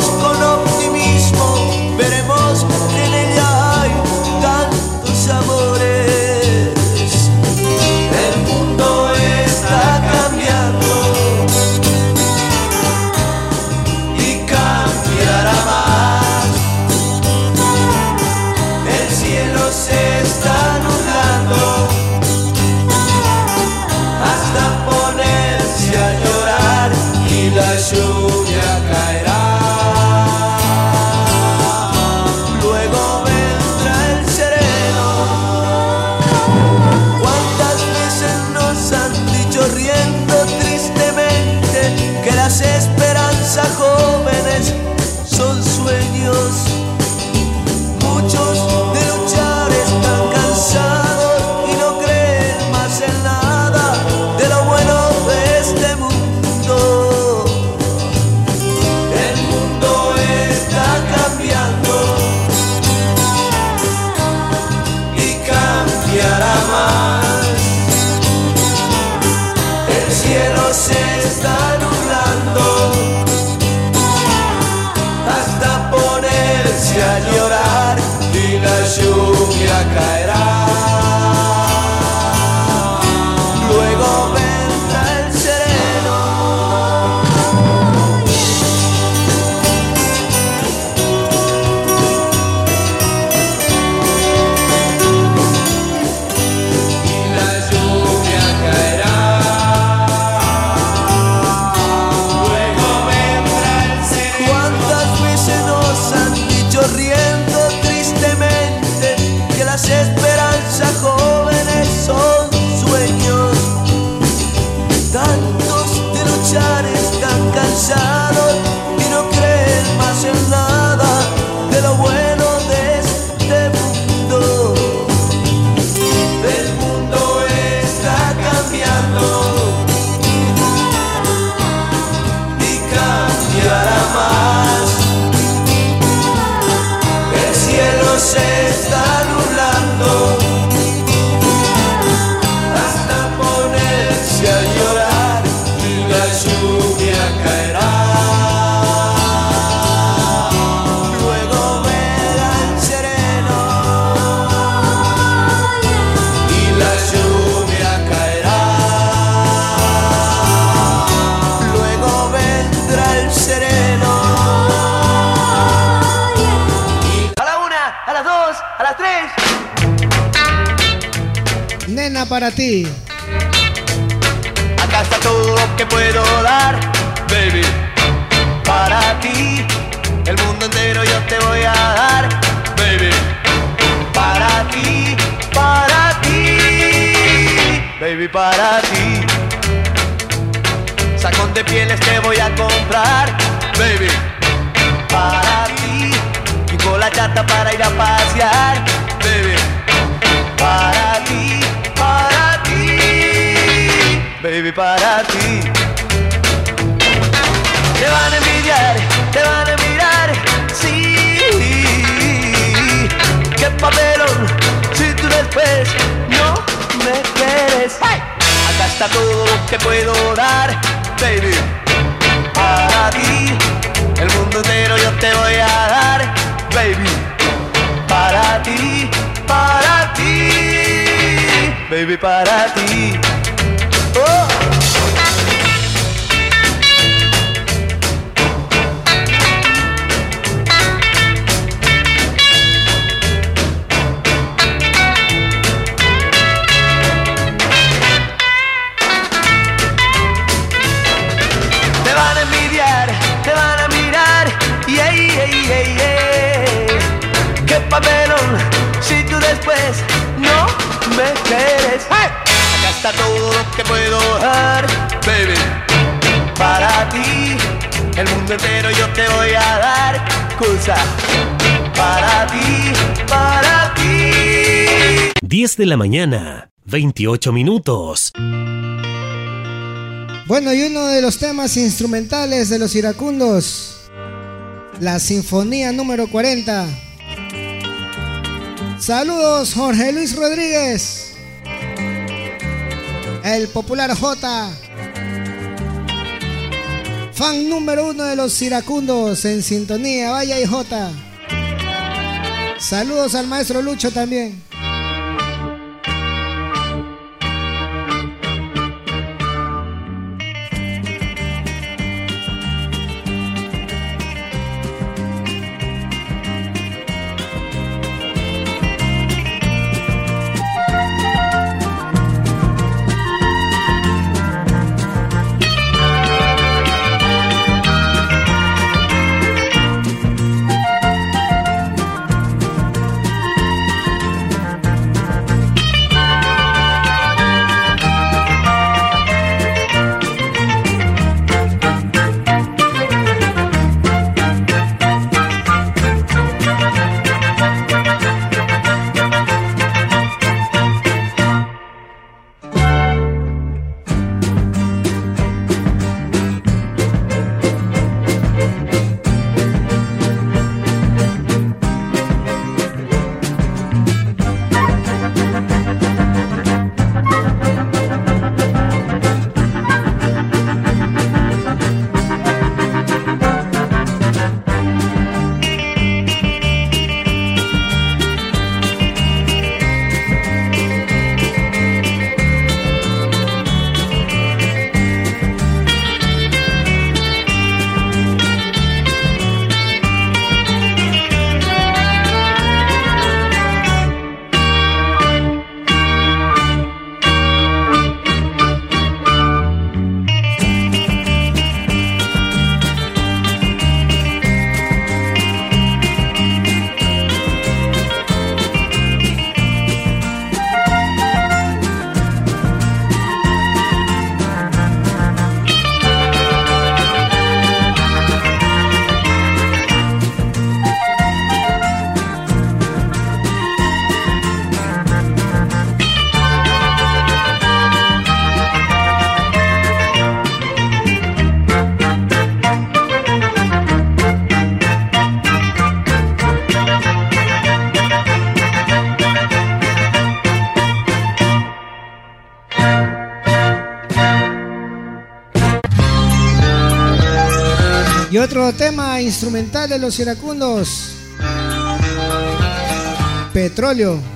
para ti.
Acá está todo lo que puedo dar, baby. Para ti, el mundo entero yo te voy a dar, baby. Para ti, para ti, baby, para ti. Sacón de pieles te voy a comprar, baby. Para ti, y con la chata para ir a pasear, baby. Para ti, para ti, baby, para ti. Te van a envidiar, te van a mirar, sí. Qué papelón, si tú después no me quieres. Acá está todo lo que puedo dar, baby. Para ti, el mundo entero yo te voy a dar, baby. Para ti, para ti, baby, para ti. Me quieres. Acá está todo lo que puedo dar, baby. Para ti, el mundo entero yo te voy a dar cosa. Para ti, para ti.
10 de la mañana, 28 minutos.
Bueno, y uno de los temas instrumentales de los iracundos, la Sinfonía número 40. Saludos, Jorge Luis Rodríguez. El popular J. Fan número uno de los iracundos en sintonía. Vaya y J. Saludos al maestro Lucho también. Otro tema instrumental de los iracundos. Petróleo.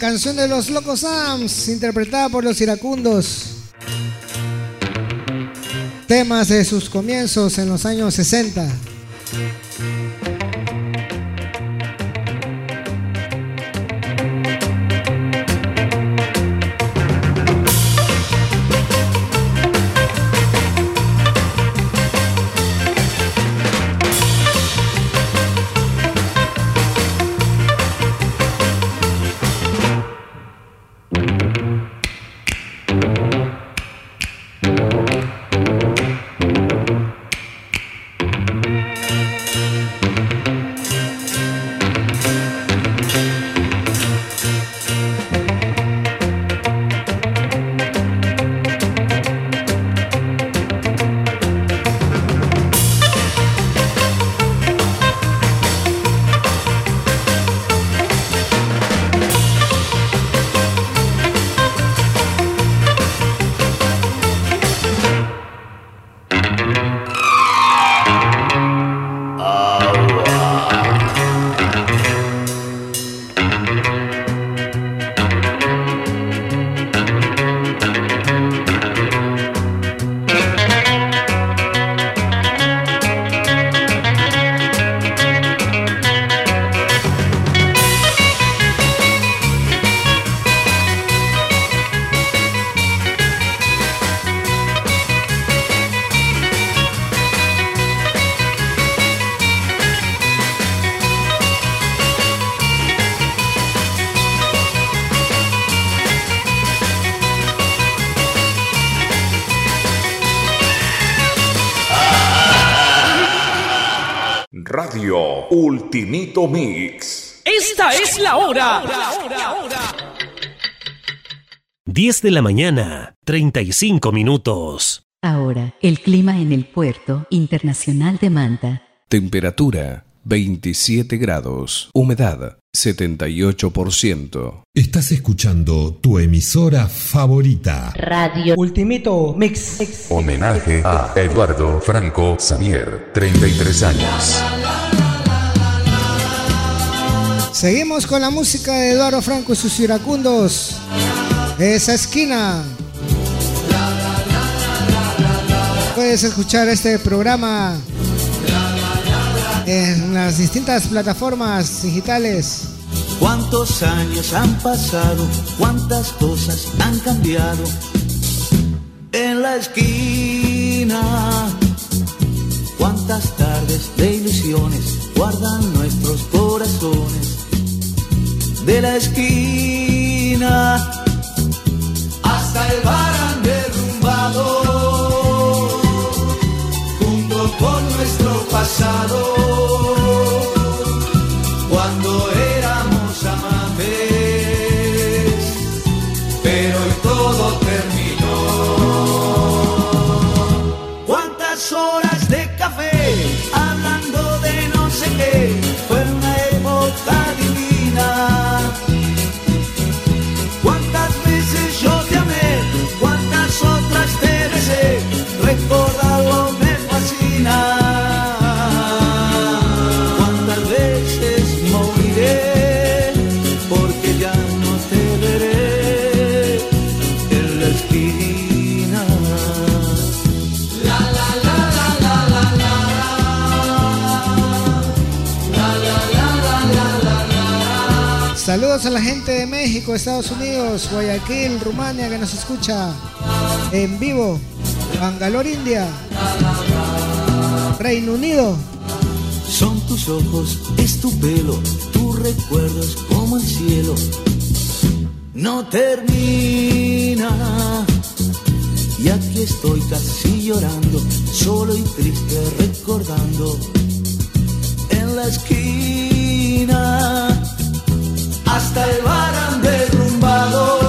Canción de los Locos Sams, interpretada por los iracundos. Temas de sus comienzos en los años 60.
Ultimito Mix.
Esta es la hora.
10 de la mañana, 35 minutos.
Ahora, el clima en el puerto internacional de Manta.
Temperatura 27 grados. Humedad 78%.
Estás escuchando tu emisora favorita.
Radio Ultimito Mix.
Homenaje a Eduardo Franco Samier, 33 años.
Seguimos con la música de Eduardo Franco y sus iracundos. Esa esquina. Puedes escuchar este programa en las distintas plataformas digitales.
¿Cuántos años han pasado? ¿Cuántas cosas han cambiado? En la esquina, ¿cuántas tardes de ilusiones guardan nuestros corazones? De la esquina hasta el bar han derrumbado junto con nuestro pasado.
A la gente de México, Estados Unidos, Guayaquil, Rumania que nos escucha en vivo. Bangalore, India. Reino Unido.
Son tus ojos, es tu pelo, tus recuerdos como el cielo. No termina. Y aquí estoy casi llorando, solo y triste recordando. En la esquina, hasta el bar han derrumbado,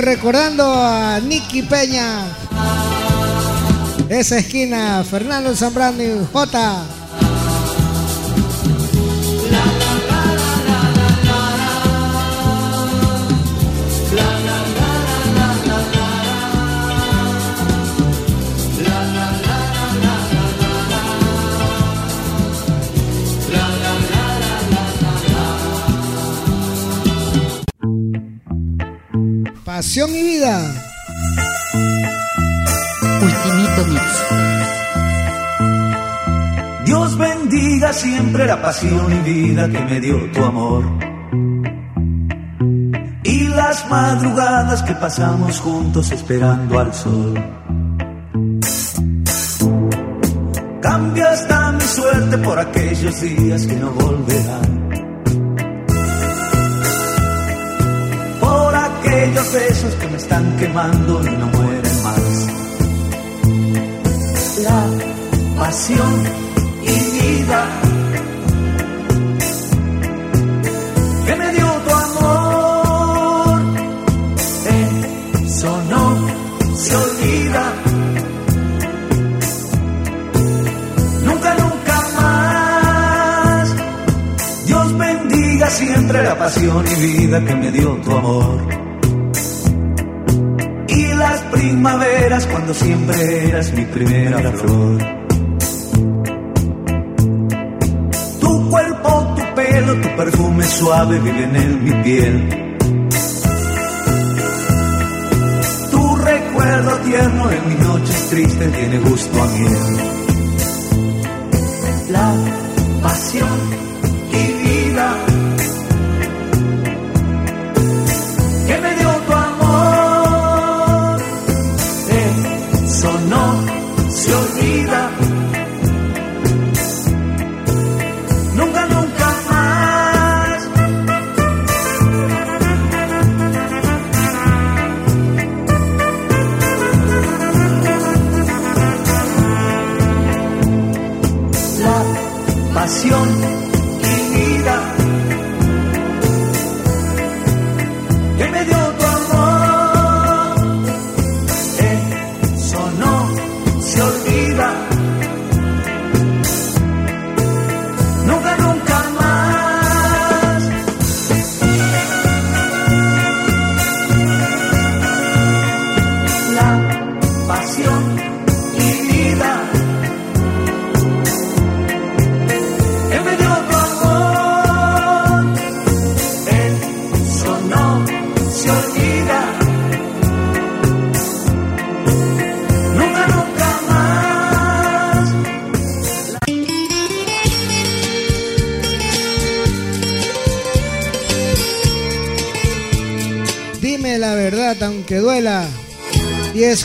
recordando a Nicky Peña. Esa esquina, Fernando Zambrano y J. Pasión y vida.
Ultimito Mix.
Dios bendiga siempre la pasión y vida que me dio tu amor. Y las madrugadas que pasamos juntos esperando al sol. Cambia hasta mi suerte por aquellos días que no volverán. Aquellos besos que me están quemando y no mueren más. La pasión y vida que me dio tu amor. Eso no se olvida. Nunca, nunca más. Dios bendiga siempre la pasión y vida que me dio tu amor primaveras cuando siempre eras mi primera flor. Tu cuerpo,
tu pelo, tu perfume suave viven en mi piel. Tu recuerdo tierno en mis noches tristes tiene gusto a miel. La pasión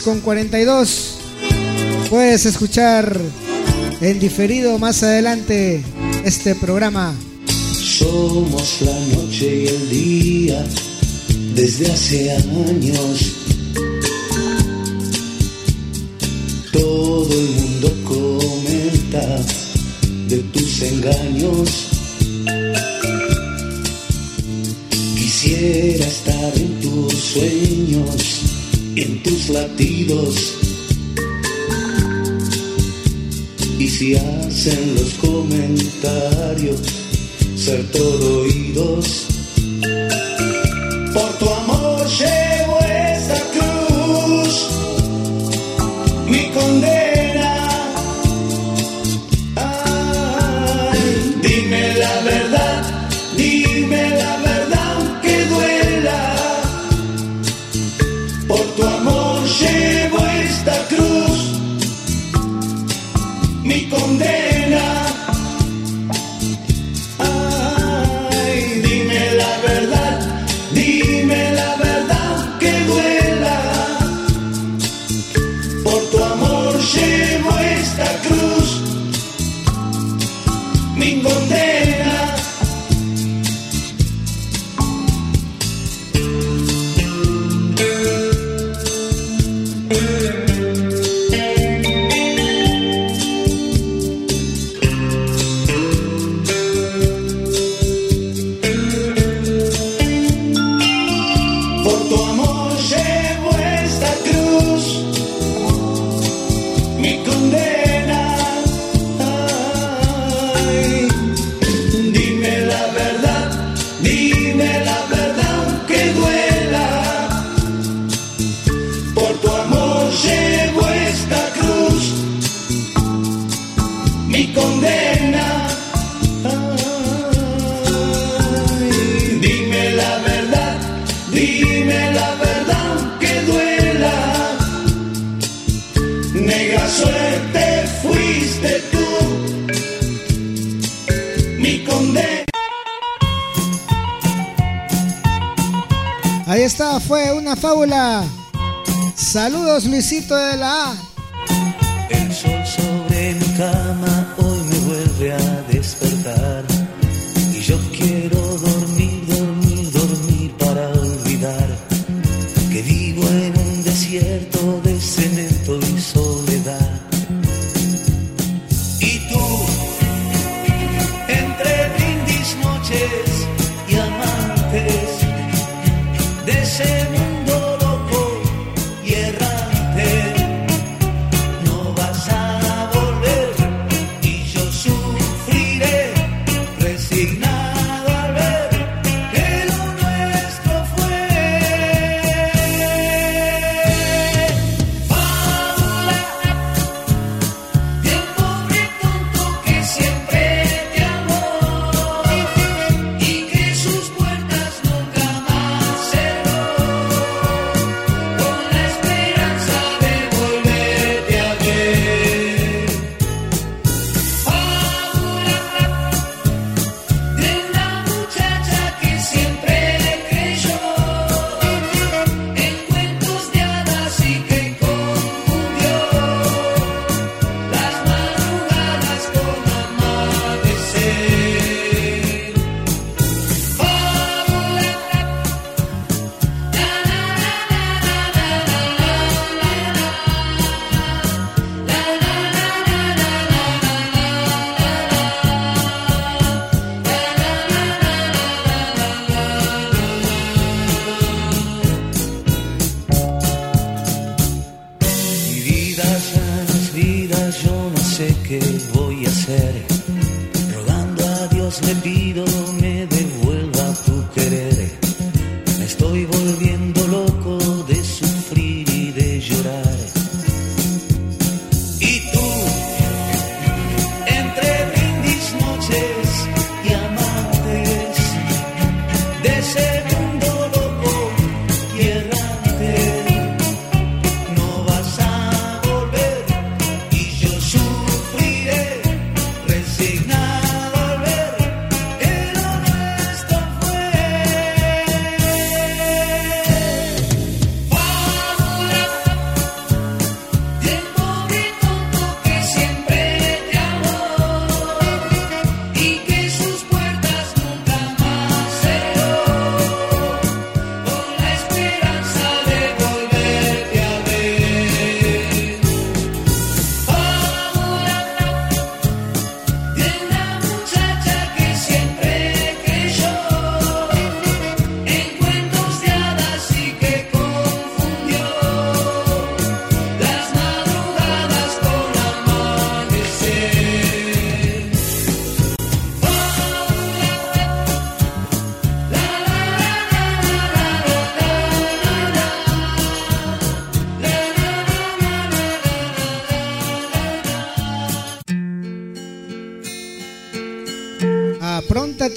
con 42. Puedes escuchar en diferido más adelante este programa.
Somos la noche y el día desde hace años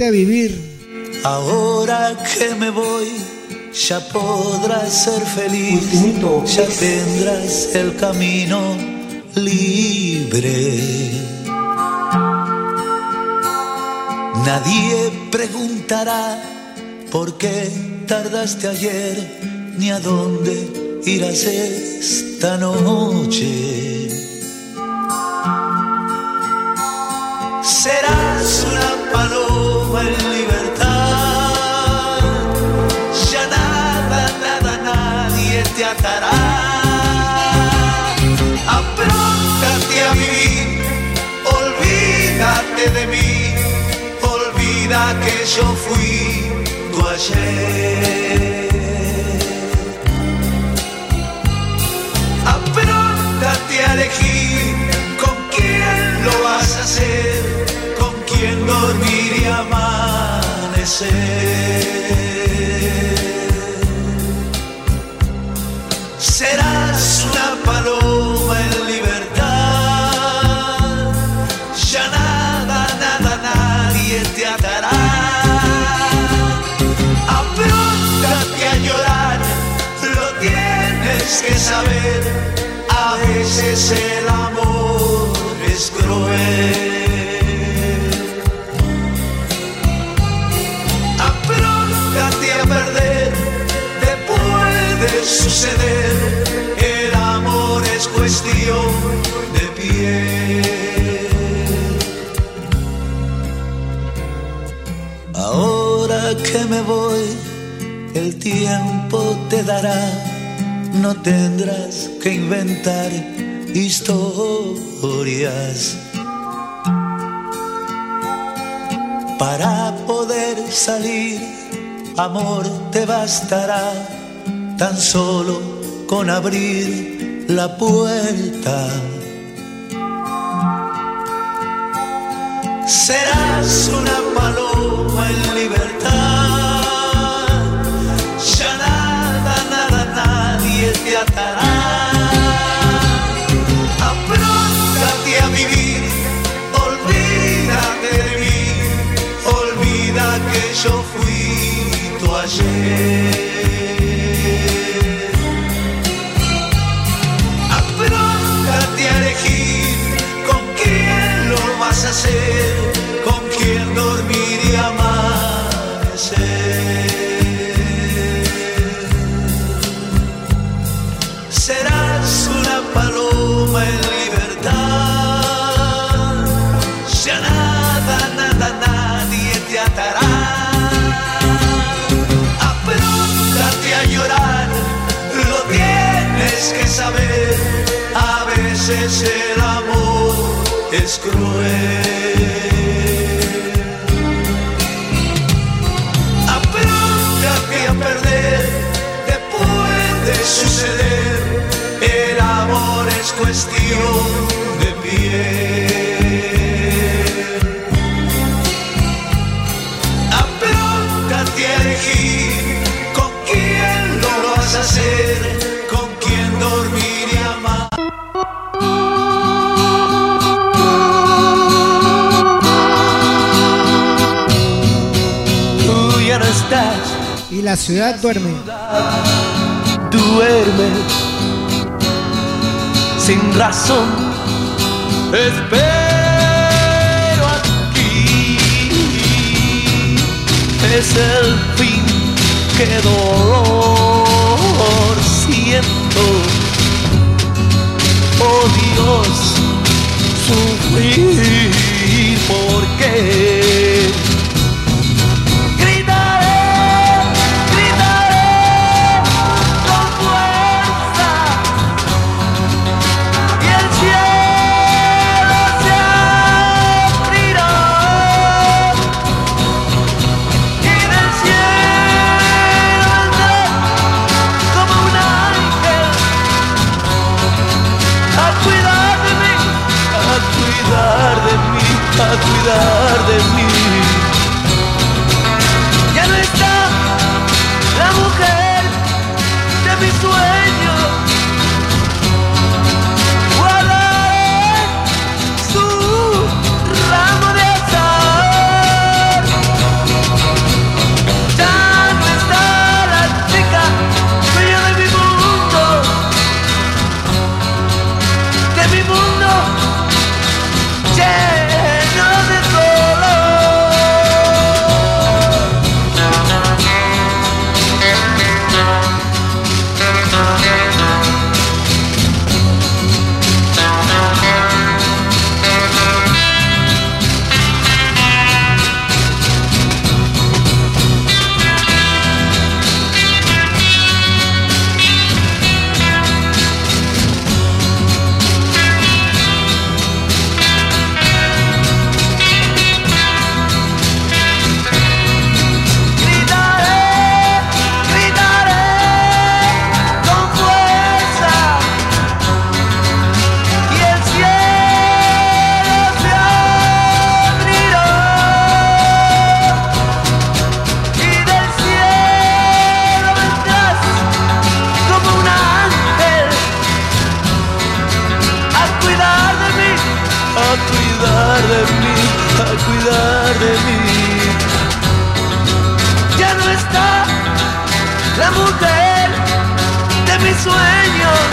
a vivir.
Ahora que me voy, ya podrás ser feliz, ya tendrás el camino libre. Nadie preguntará por qué tardaste ayer, ni a dónde irás esta noche. De mí. Olvida que yo fui tu ayer. Apróntate a elegir con quién lo vas a hacer, con quién dormir y amanecer. Serás una paloma tienes que saber, a veces el amor es cruel. Apróntate a perder, te puede suceder, el amor es cuestión de piel. Ahora que me voy, el tiempo te dará, no tendrás que inventar historias. Para poder salir, amor te bastará, tan solo con abrir la puerta. Serás una paloma en libertad, ayer. Apróntate a elegir con quién lo vas a hacer, veces el amor es cruel.
La ciudad duerme.
Duerme sin razón. Espero aquí. Es el fin que dolor siento. Oh Dios, sufrir de mí. Ya no está la mujer de mi sueño. Sueños.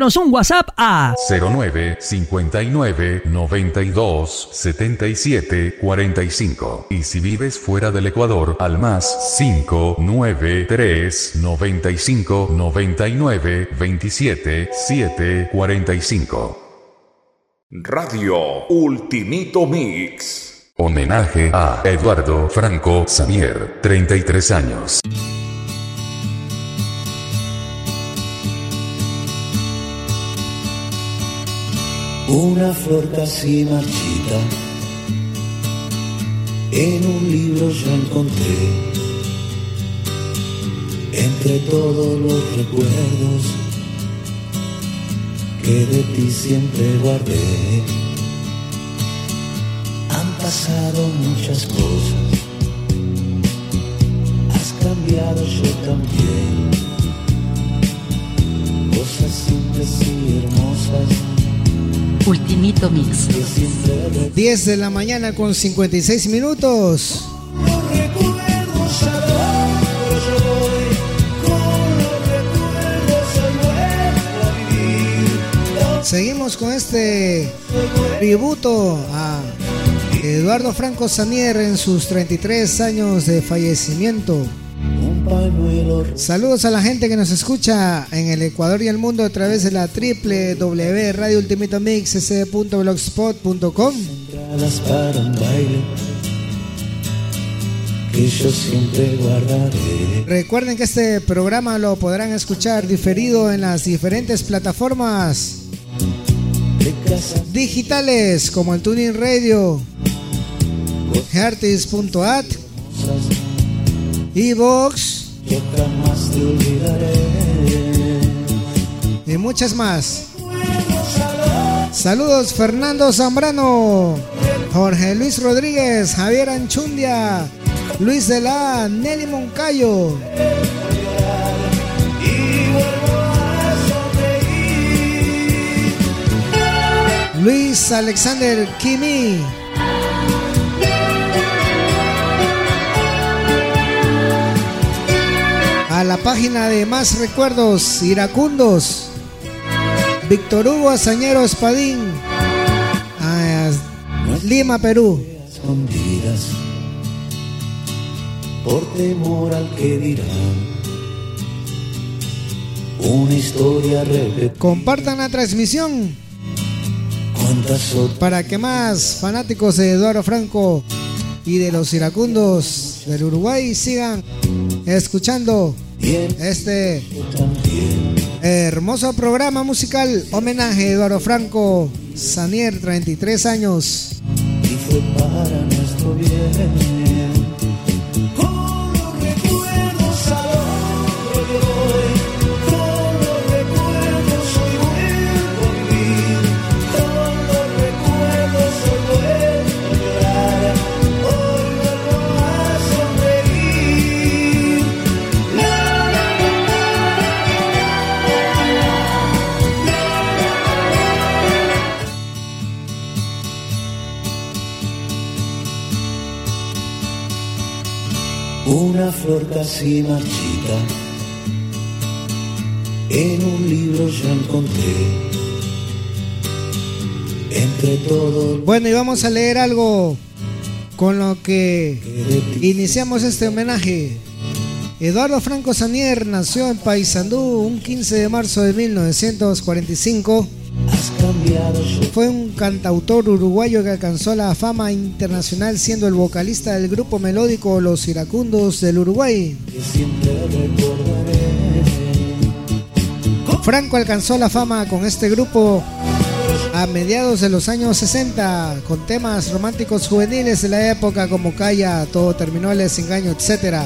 Mándanos un WhatsApp a
09 59 92 77 45. Y si vives fuera del Ecuador, al más 593 95 99 27 7 45.
Radio Ultimito Mix.
Homenaje a Eduardo Franco Samier, 33 años.
Una flor casi marchita, en un libro yo encontré, entre todos los recuerdos que de ti siempre guardé. Han pasado muchas cosas, has cambiado yo también, cosas simples y hermosas.
Ultimito Mix.
10 de la mañana con 56 minutos. Seguimos con este tributo a Eduardo Franco Samier en sus 33 años de fallecimiento. Saludos a la gente que nos escucha en el Ecuador y el mundo a través de la
un baile que yo siempre guardaré.
Recuerden que este programa lo podrán escuchar diferido en las diferentes plataformas digitales como el Tuning Radio, Artis.at Evox.
Yo jamás te olvidaré.
Y muchas más. Saludos Fernando Zambrano, Jorge Luis Rodríguez, Javier Anchundia, Luis de la, Nelly Moncayo. Luis Alexander Kimi. A la página de Más Recuerdos Iracundos. Víctor Hugo Azañero Espadín. A Lima, Perú.
Escondidas por temor al que dirán. Una historia repetida.
Compartan la transmisión para que más fanáticos de Eduardo Franco y de los iracundos del Uruguay sigan escuchando este hermoso programa musical homenaje a Eduardo Franco Sanier 33 años
Y fue para nuestro bien. Flor casi marchita en un libro yo encontré entre todos
Bueno, y vamos a leer algo con lo que iniciamos este homenaje. Eduardo Franco Sanier nació en Paysandú un 15 de marzo de 1945. Fue un cantautor uruguayo que alcanzó la fama internacional siendo el vocalista del grupo melódico Los Iracundos del Uruguay. Franco alcanzó la fama con este grupo a mediados de los años 60 con temas románticos juveniles de la época como Calla, Todo terminó, el desengaño, etc.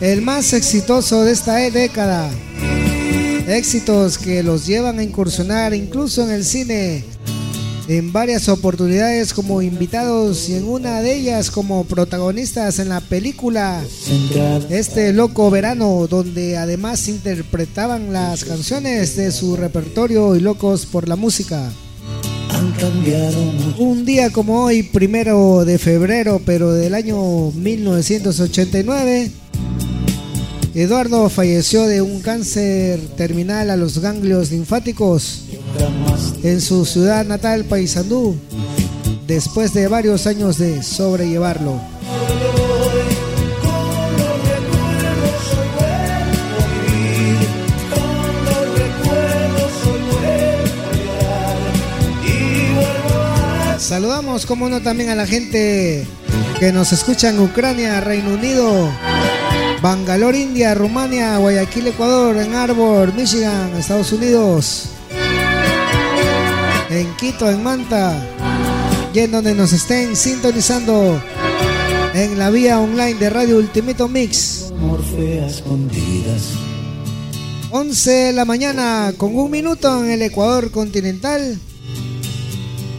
El más exitoso de esta década. Éxitos que los llevan a incursionar incluso en el cine en varias oportunidades como invitados y en una de ellas como protagonistas en la película Este Loco Verano, donde además interpretaban las canciones de su repertorio y locos por la música. Un día como hoy, primero de febrero, pero del año 1989, Eduardo falleció de un cáncer terminal a los ganglios linfáticos en su ciudad natal, Paysandú, después de varios años de sobrellevarlo. Saludamos, como no, también a la gente que nos escucha en Ucrania, Reino Unido, Bangalore, India, Rumania, Guayaquil, Ecuador, en Arbor, Michigan, Estados Unidos, en Quito, en Manta, y en donde nos estén sintonizando en la vía online de Radio Ultimito Mix.
Morfea escondidas.
11 de la mañana con un minuto en el Ecuador continental.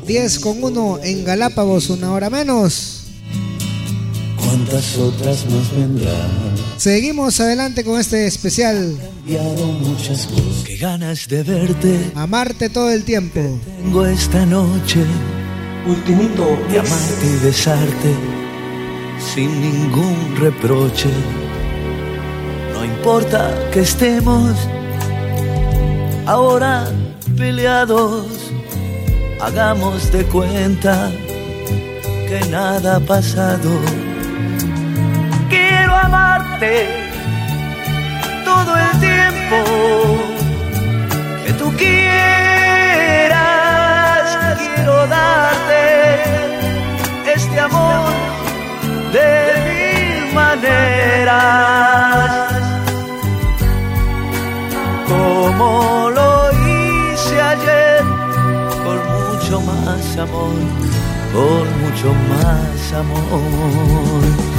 10 con 1 en Galápagos, una hora menos.
¿Cuántas otras más vendrán?
Seguimos adelante con este especial.
Cambiado muchas cosas.
Qué ganas de verte
Amarte todo el tiempo.
tengo esta noche.
Ultimito
De amarte y besarte sin ningún reproche. No importa que estemos ahora peleados, hagamos de cuenta que nada ha pasado. Amarte todo el tiempo que tú quieras. Quiero darte este amor de mil maneras. Como lo hice ayer, por mucho más amor, por mucho más amor.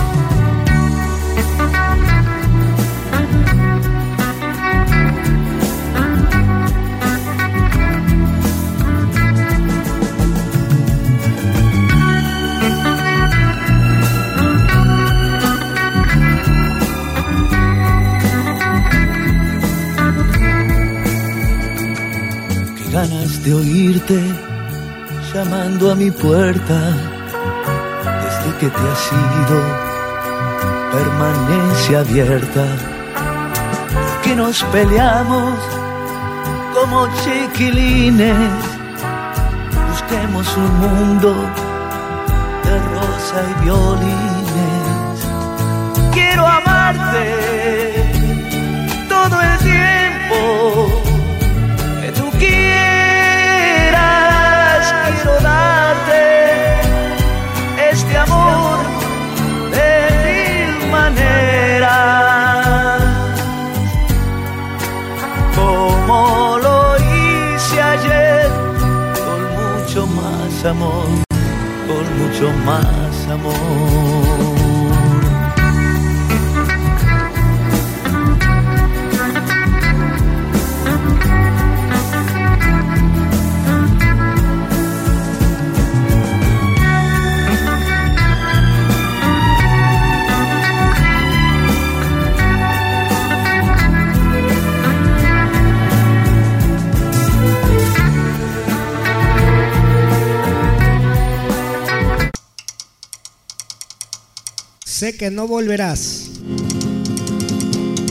de oírte llamando a mi puerta. Desde que te has ido, permanencia abierta. Que nos peleamos como chiquilines. Busquemos un mundo de rosa y violín amor.
que no volverás.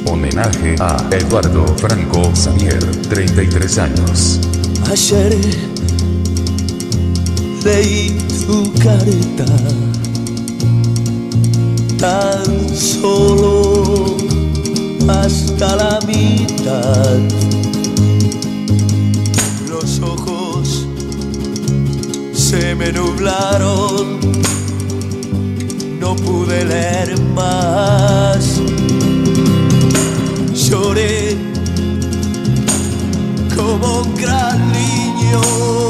Homenaje a Eduardo Franco Xavier, 33 años.
Ayer leí tu carta, tan solo hasta la mitad. Los ojos se me nublaron no pude leer más. Lloré como un gran niño.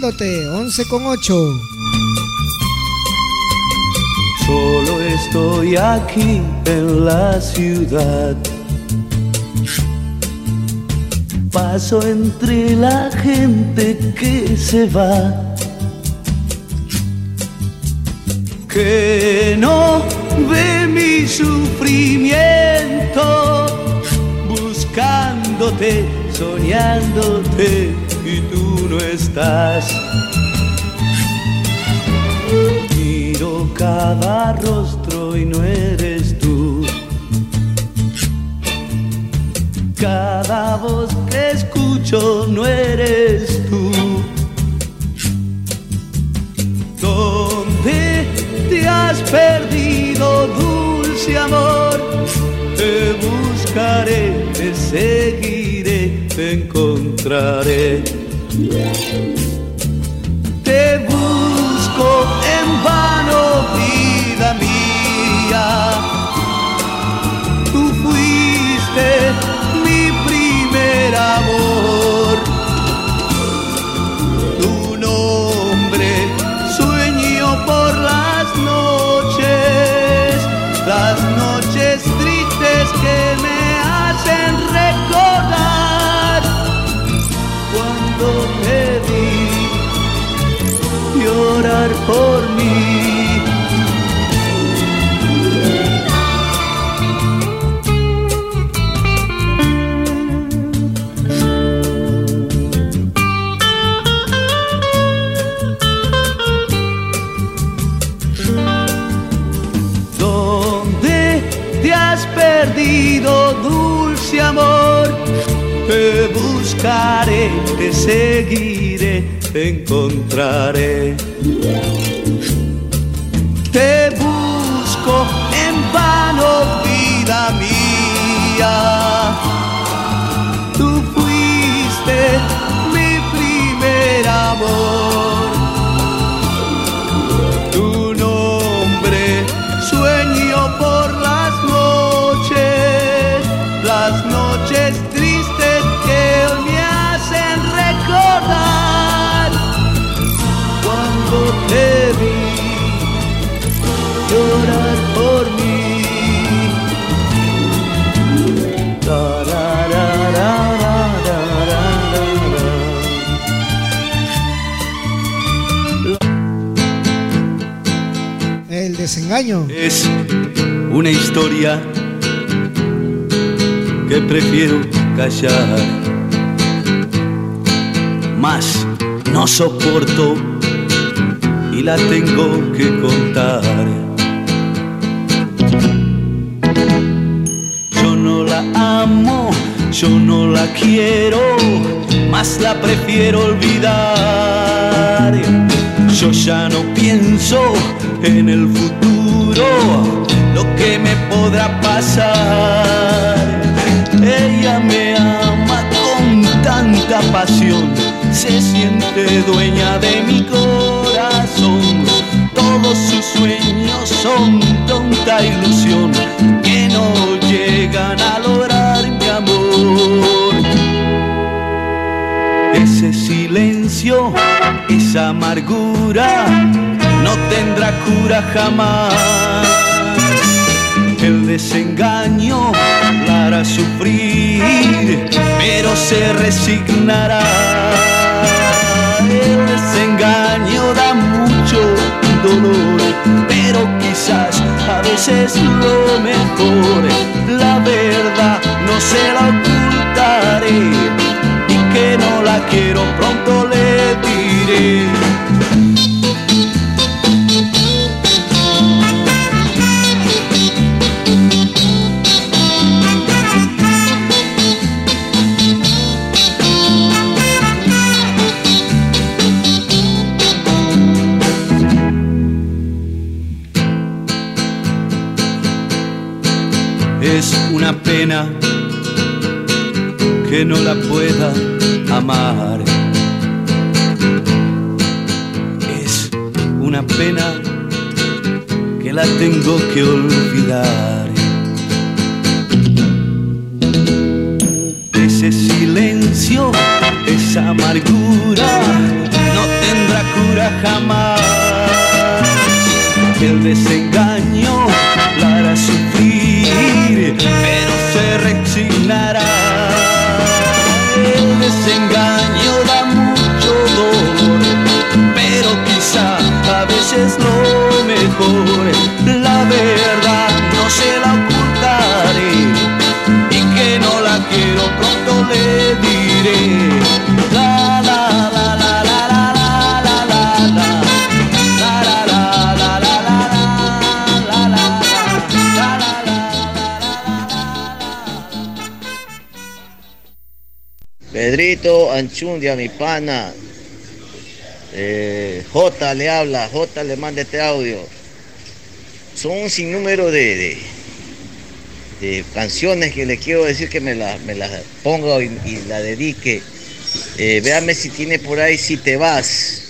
Buscándote, 11 con 8.
Solo estoy aquí en la ciudad. Paso entre la gente que se va. Que no ve mi sufrimiento. Buscándote, soñándote y tú no estás. Cada rostro y no eres tú. Cada voz que escucho no eres tú. ¿Dónde te has perdido, dulce amor? Te buscaré, te seguiré, te encontraré. Por mí. ¿Dónde te has perdido, dulce amor? Te buscaré, te seguiré, te encontraré. Te busco en vano, vida mía. Tú fuiste Es una historia que prefiero callar. Más no soporto y la tengo que contar. Yo no la amo, yo no la quiero, más la prefiero olvidar. Yo ya no pienso en el futuro, lo que me podrá pasar. Ella me ama con tanta pasión, se siente dueña de mi corazón. Todos sus sueños son tonta ilusión que no llegan a lograr mi amor. Ese silencio, esa amargura no tendrá cura jamás. El desengaño la hará sufrir, pero se resignará. El desengaño da mucho dolor, pero quizás a veces lo mejor. La verdad no se la ocultaré y que no la quiero pronto le diré. Que no la pueda amar. Es una pena que la tengo que olvidar. Ese silencio, esa amargura, no tendrá cura jamás. El desengaño
Anchundia, mi pana. Eh, J le habla, J le manda este audio. Son un sinnúmero de, canciones que le quiero decir que me las me las ponga y, y la dedique. Eh, véame si tiene por ahí Si te vas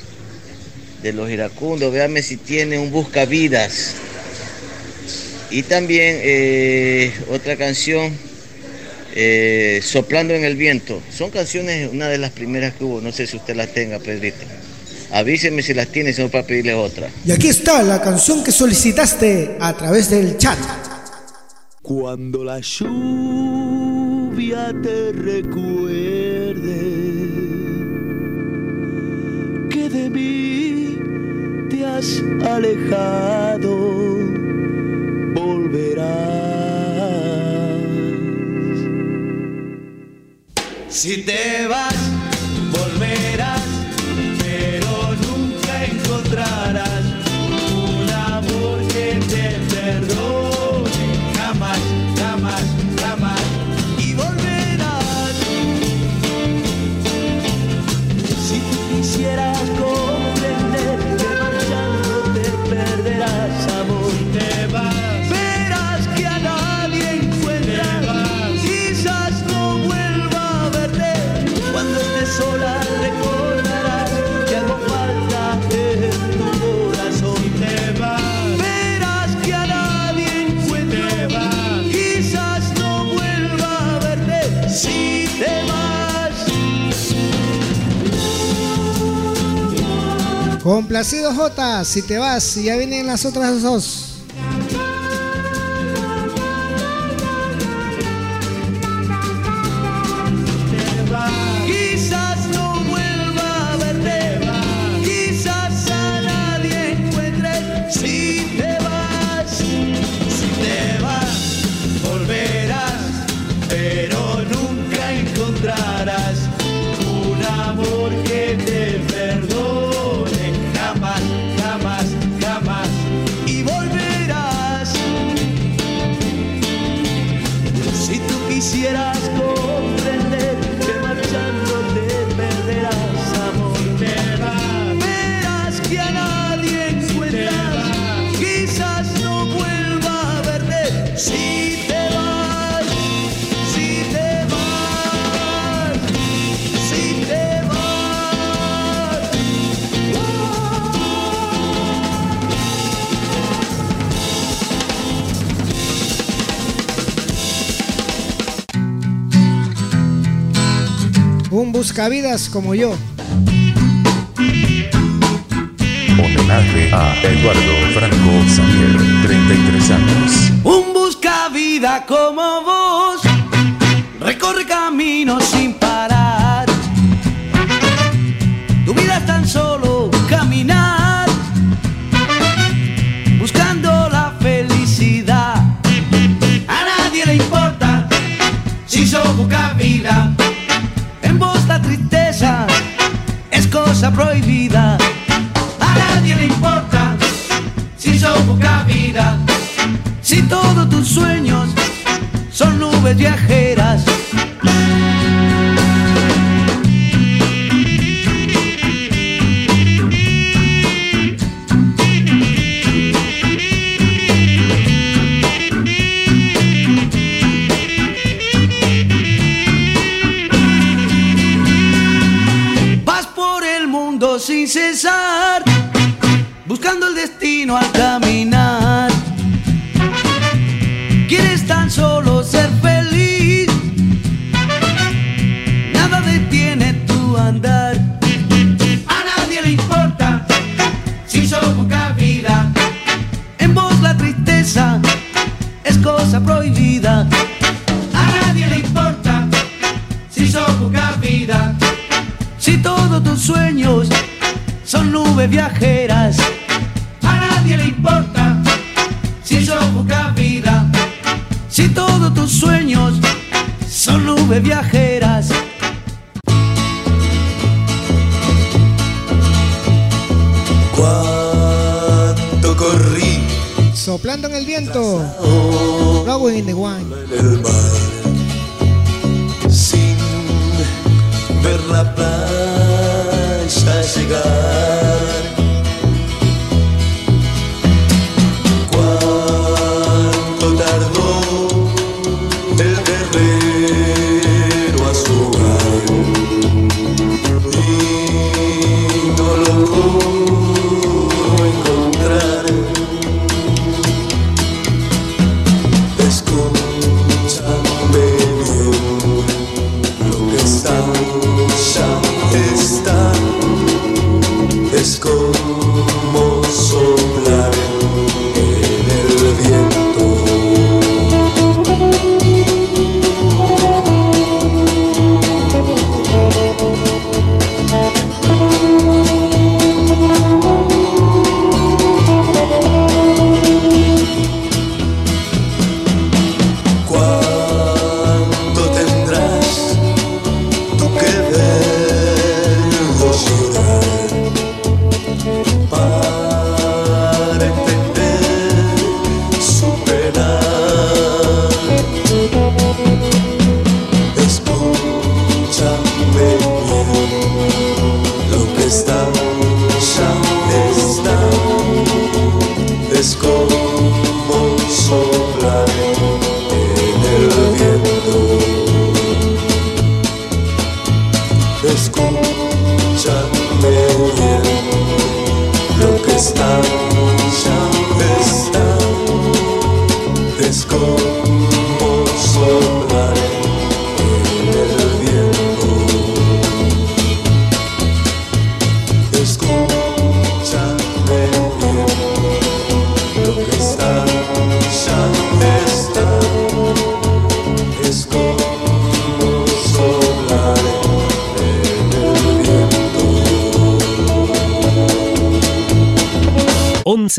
de los iracundos, véame si tiene un busca vidas. Y también eh, otra canción, eh, Soplando en el viento. Son canciones, una de las primeras que hubo, no sé si usted las tenga, Pedrito. Avíseme si las tiene, si no para pedirle otra.
Y aquí está la canción que solicitaste a través del chat.
Cuando la lluvia te recuerde que de mí te has alejado, Si te vas,
Complacido J, si te vas, ya vienen las otras dos.
Un
buscavidas como yo.
Homenaje a Eduardo Franco Xavier, 33 años.
Un busca vida como vos, recorre caminos sin parar. Prohibida. A nadie le importa si sos poca vida. Si todos tus sueños son nubes viajeras.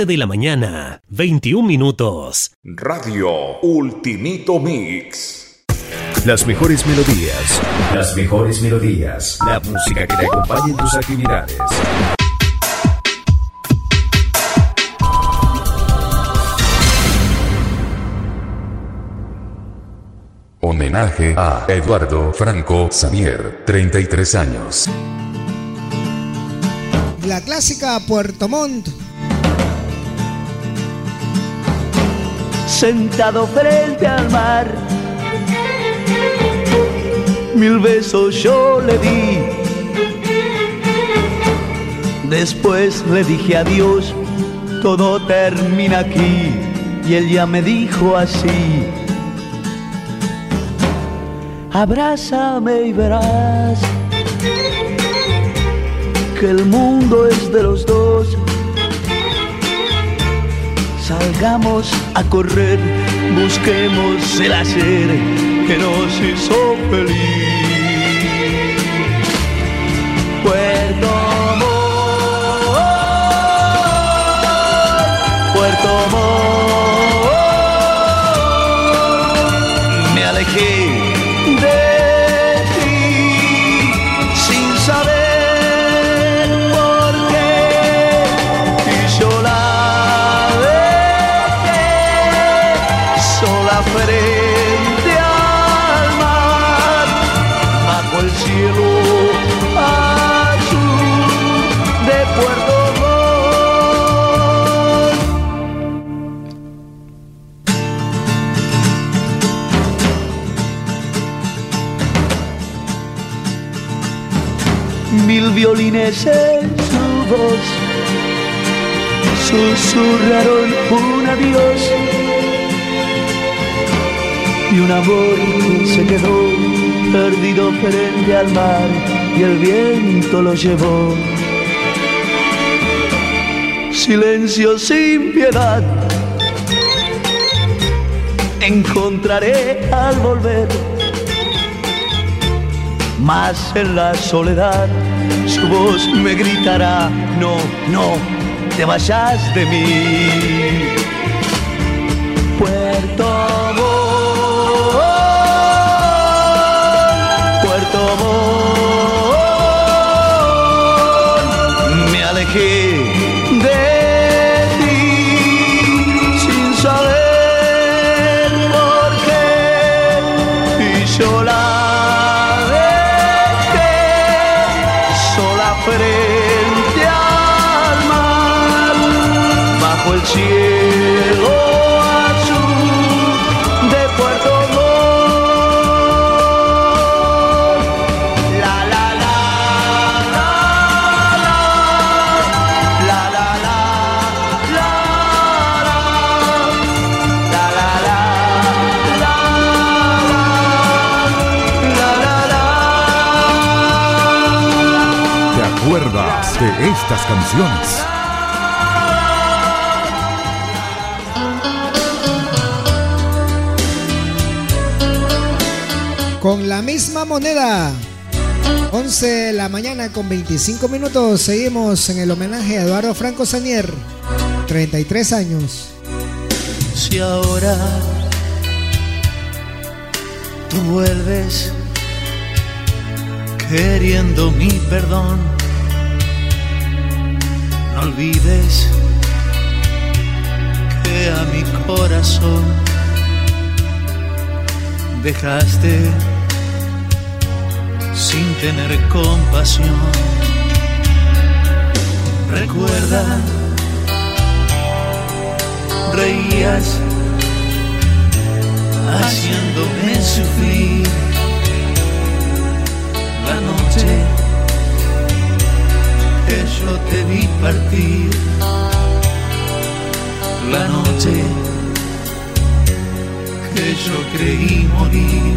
de la mañana, 21 minutos.
Radio Ultimito Mix. Las mejores melodías. Las mejores melodías. La música que te acompañe en tus actividades. Homenaje a Eduardo Franco Xavier, 33 años.
La clásica Puerto Montt
sentado frente al mar. Mil besos yo le di, después le dije adiós, todo termina aquí, y ella me dijo así, abrázame y verás que el mundo es de los dos. Salgamos a correr, busquemos el hacer que nos hizo feliz. Puerto Amor, Puerto Amor. violines en su voz.
Susurraron un adiós. Y un amor que se quedó perdido frente al mar y el viento lo llevó. Silencio sin piedad, encontraré al volver, más en la soledad su voz me gritará, no, no, te vayas de mí. Puerto
estas canciones?
Con la misma moneda. 11 de la mañana con 25 minutos. Seguimos en el homenaje a Eduardo Franco Sanier. 33 años.
Si ahora tú vuelves queriendo mi perdón, olvides que a mi corazón dejaste sin tener compasión. Recuerda reías haciéndome sufrir la noche que yo te vi partir la noche que yo creí morir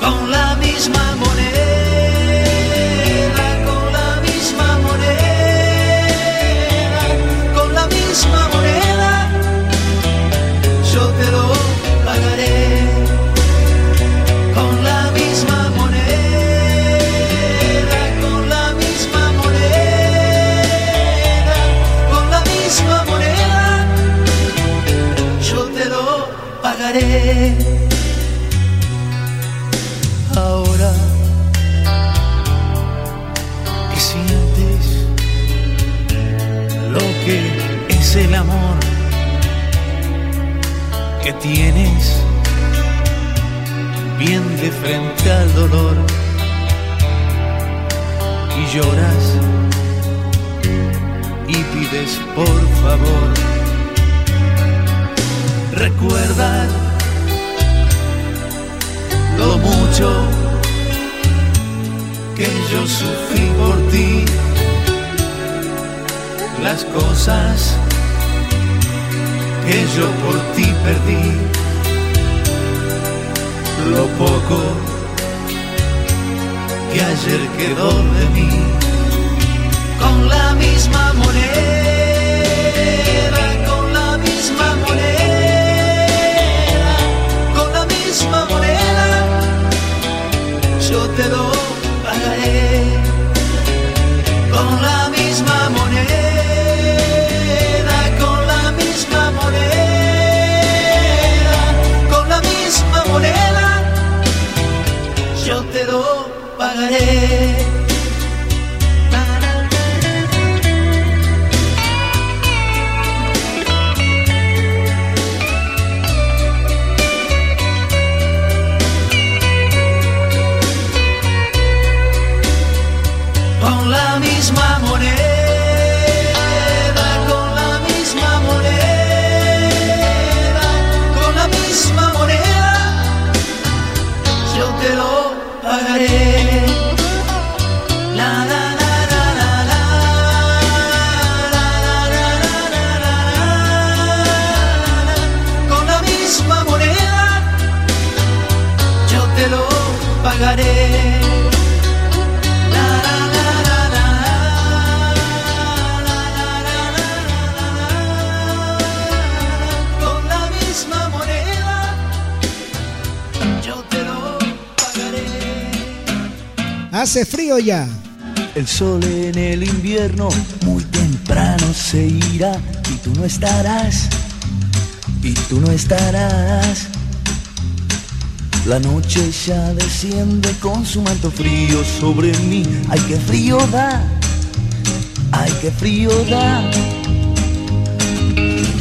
con la misma moneda Ahora que sientes lo que es el amor que tienes bien de frente al dolor y lloras y pides por favor recuerda lo mucho que yo sufrí por ti. Las cosas que yo por ti perdí, lo poco que ayer quedó de mí, con la misma moneda, te lo pagaré,
Hace frío ya.
El sol en el invierno muy temprano se irá y tú no estarás, y tú no estarás. La noche ya desciende con su manto frío sobre mí. Ay, qué frío da, ay, qué frío da.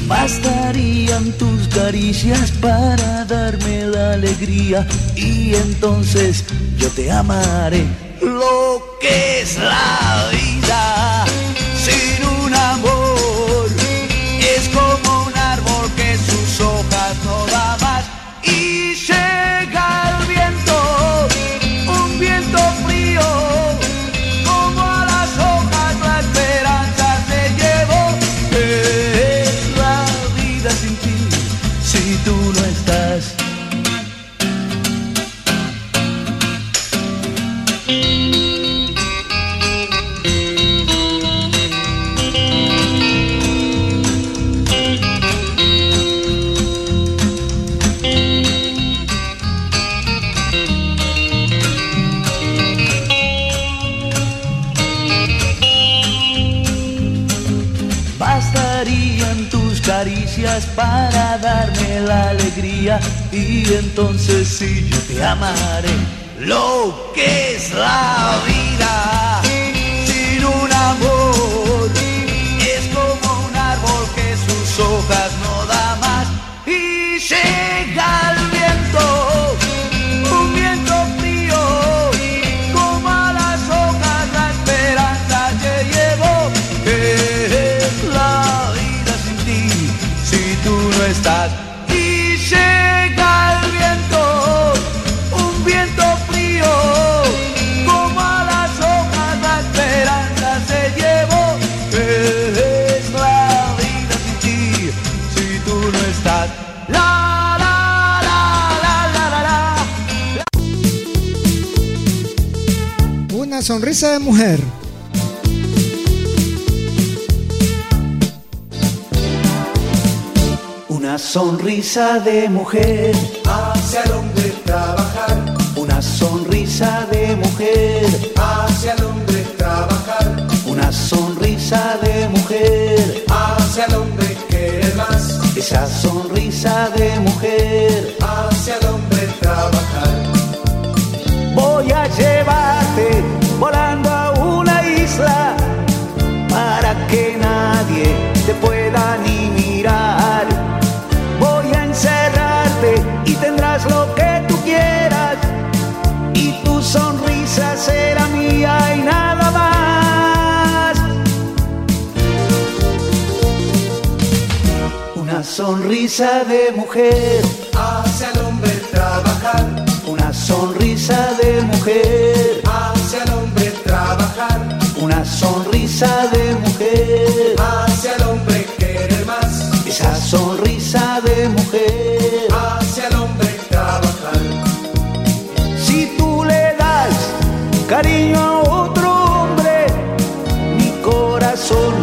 Bastarían tus caricias para darme la alegría y entonces yo te amaré. Lo que y entonces sí yo te amaré. Lo que es la vida
Una sonrisa de mujer.
Una sonrisa de mujer
hacia el hombre trabajar,
Una sonrisa de mujer,
hacia el hombre trabajar,
una sonrisa de mujer,
hacia el hombre querer más,
esa sonrisa de mujer.
hacia el hombre trabajar.
Voy a llevarte volando a una isla para que nadie te pueda ni mirar. Voy a encerrarte y tendrás lo que tú quieras y tu sonrisa será mía y nada más. Una sonrisa de mujer,
Hacia el hombre trabajar,
una sonrisa de mujer, sonrisa de mujer,
hacia el hombre querer más,
esa sonrisa de mujer.
hacia el hombre trabajar.
Si tú le das cariño a otro hombre, mi corazón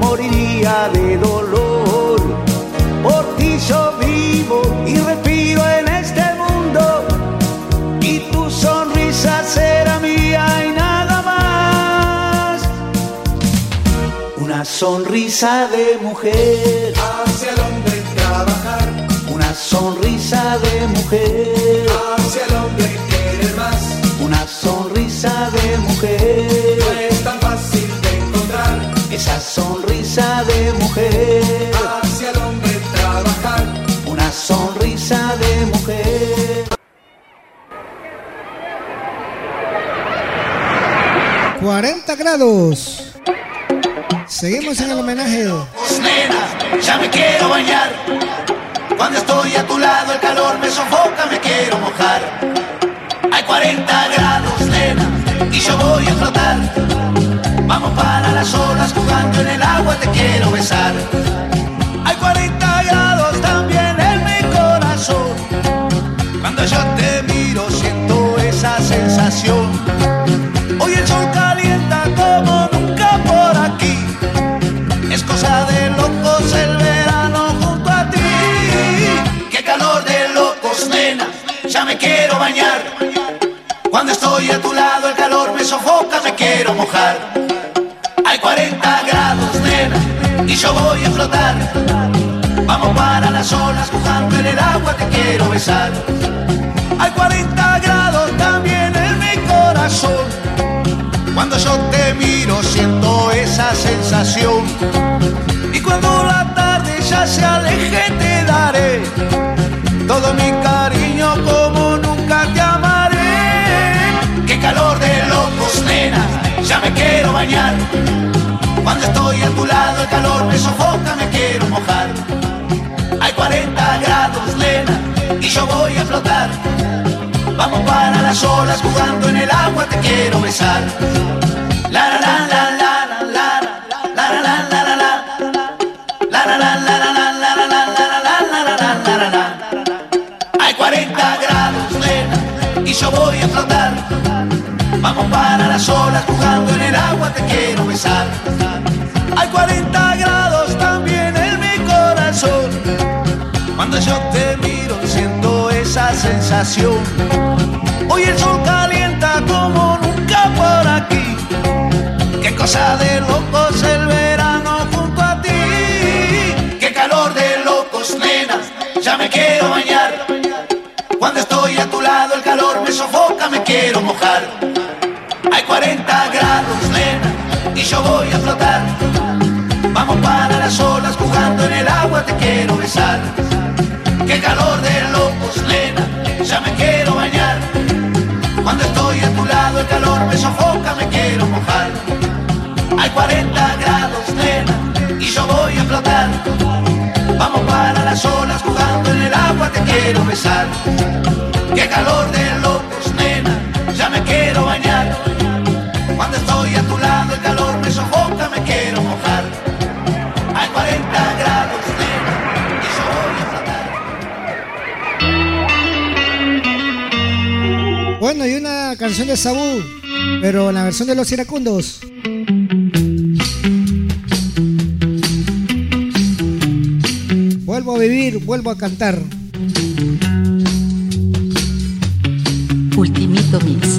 moriría de dolor. Sonrisa de mujer,
Hacia el hombre trabajar,
una sonrisa de mujer.
hacia el hombre querer más,
Una sonrisa de mujer,
no es tan fácil de encontrar.
esa sonrisa de mujer,
Hacia el hombre trabajar,
una sonrisa de mujer.
40 grados. Seguimos en el homenaje.
Nena, ya me quiero bañar. Cuando estoy a tu lado el calor me sofoca, me quiero mojar. Hay 40 grados, nena, y yo voy a flotar. Vamos para las olas jugando en el agua, te quiero besar. A tu lado el calor me
quiero mojar. Hay 40 grados, nena, y yo voy a flotar. Vamos para las olas, jugando en el agua, te quiero besar. Hay 40 grados también en mi corazón. Cuando yo te miro, siento esa sensación. Y cuando la tarde ya se aleje, te daré todo mi cariño como ya me quiero bañar. Cuando estoy a tu lado, el calor me sofoca, me quiero mojar. Hay 40 grados, nena, y yo voy a flotar. Vamos para las olas, jugando en el agua, te quiero besar. La jugando en el agua, te quiero besar. Hay 40 grados también en mi corazón. Cuando yo te miro, siento esa sensación. Hoy el sol calienta como nunca por aquí. Qué cosa de locos el verano junto a ti. Qué calor de locos, nena, ya me quiero bañar. Cuando estoy a tu lado el calor me sofoca, me quiero mojar. Hay 40 grados, nena, y yo voy a flotar. Vamos para las olas, jugando en el agua, te quiero besar. Qué calor de locos, nena, ya me quiero bañar. Cuando estoy a tu lado el calor me sofoca, me quiero mojar. Hay 40 grados, nena, y yo voy a flotar. Vamos para las olas, jugando en el agua, te quiero besar. Qué calor de locos, nena, ya me quiero bañar.
Bueno, y una canción de Sabú, pero la versión de los iracundos. Vuelvo a vivir, vuelvo a cantar.
Ultimito Mix.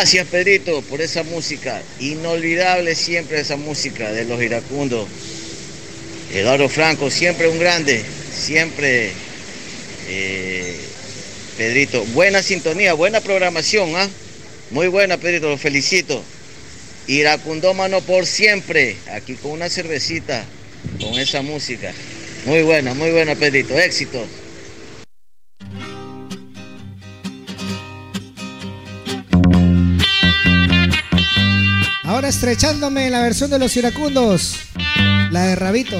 Gracias Pedrito por esa música. Inolvidable siempre esa música de los iracundos. Eduardo Franco, siempre un grande. Siempre, eh, Pedrito. Buena sintonía, buena programación. ¿ah? Muy buena, Pedrito, lo felicito. Iracundómano por siempre. Aquí con una cervecita, con esa música. Muy buena, muy buena, Pedrito. Éxito.
estrechándome en la versión de los iracundos, la de Rabito.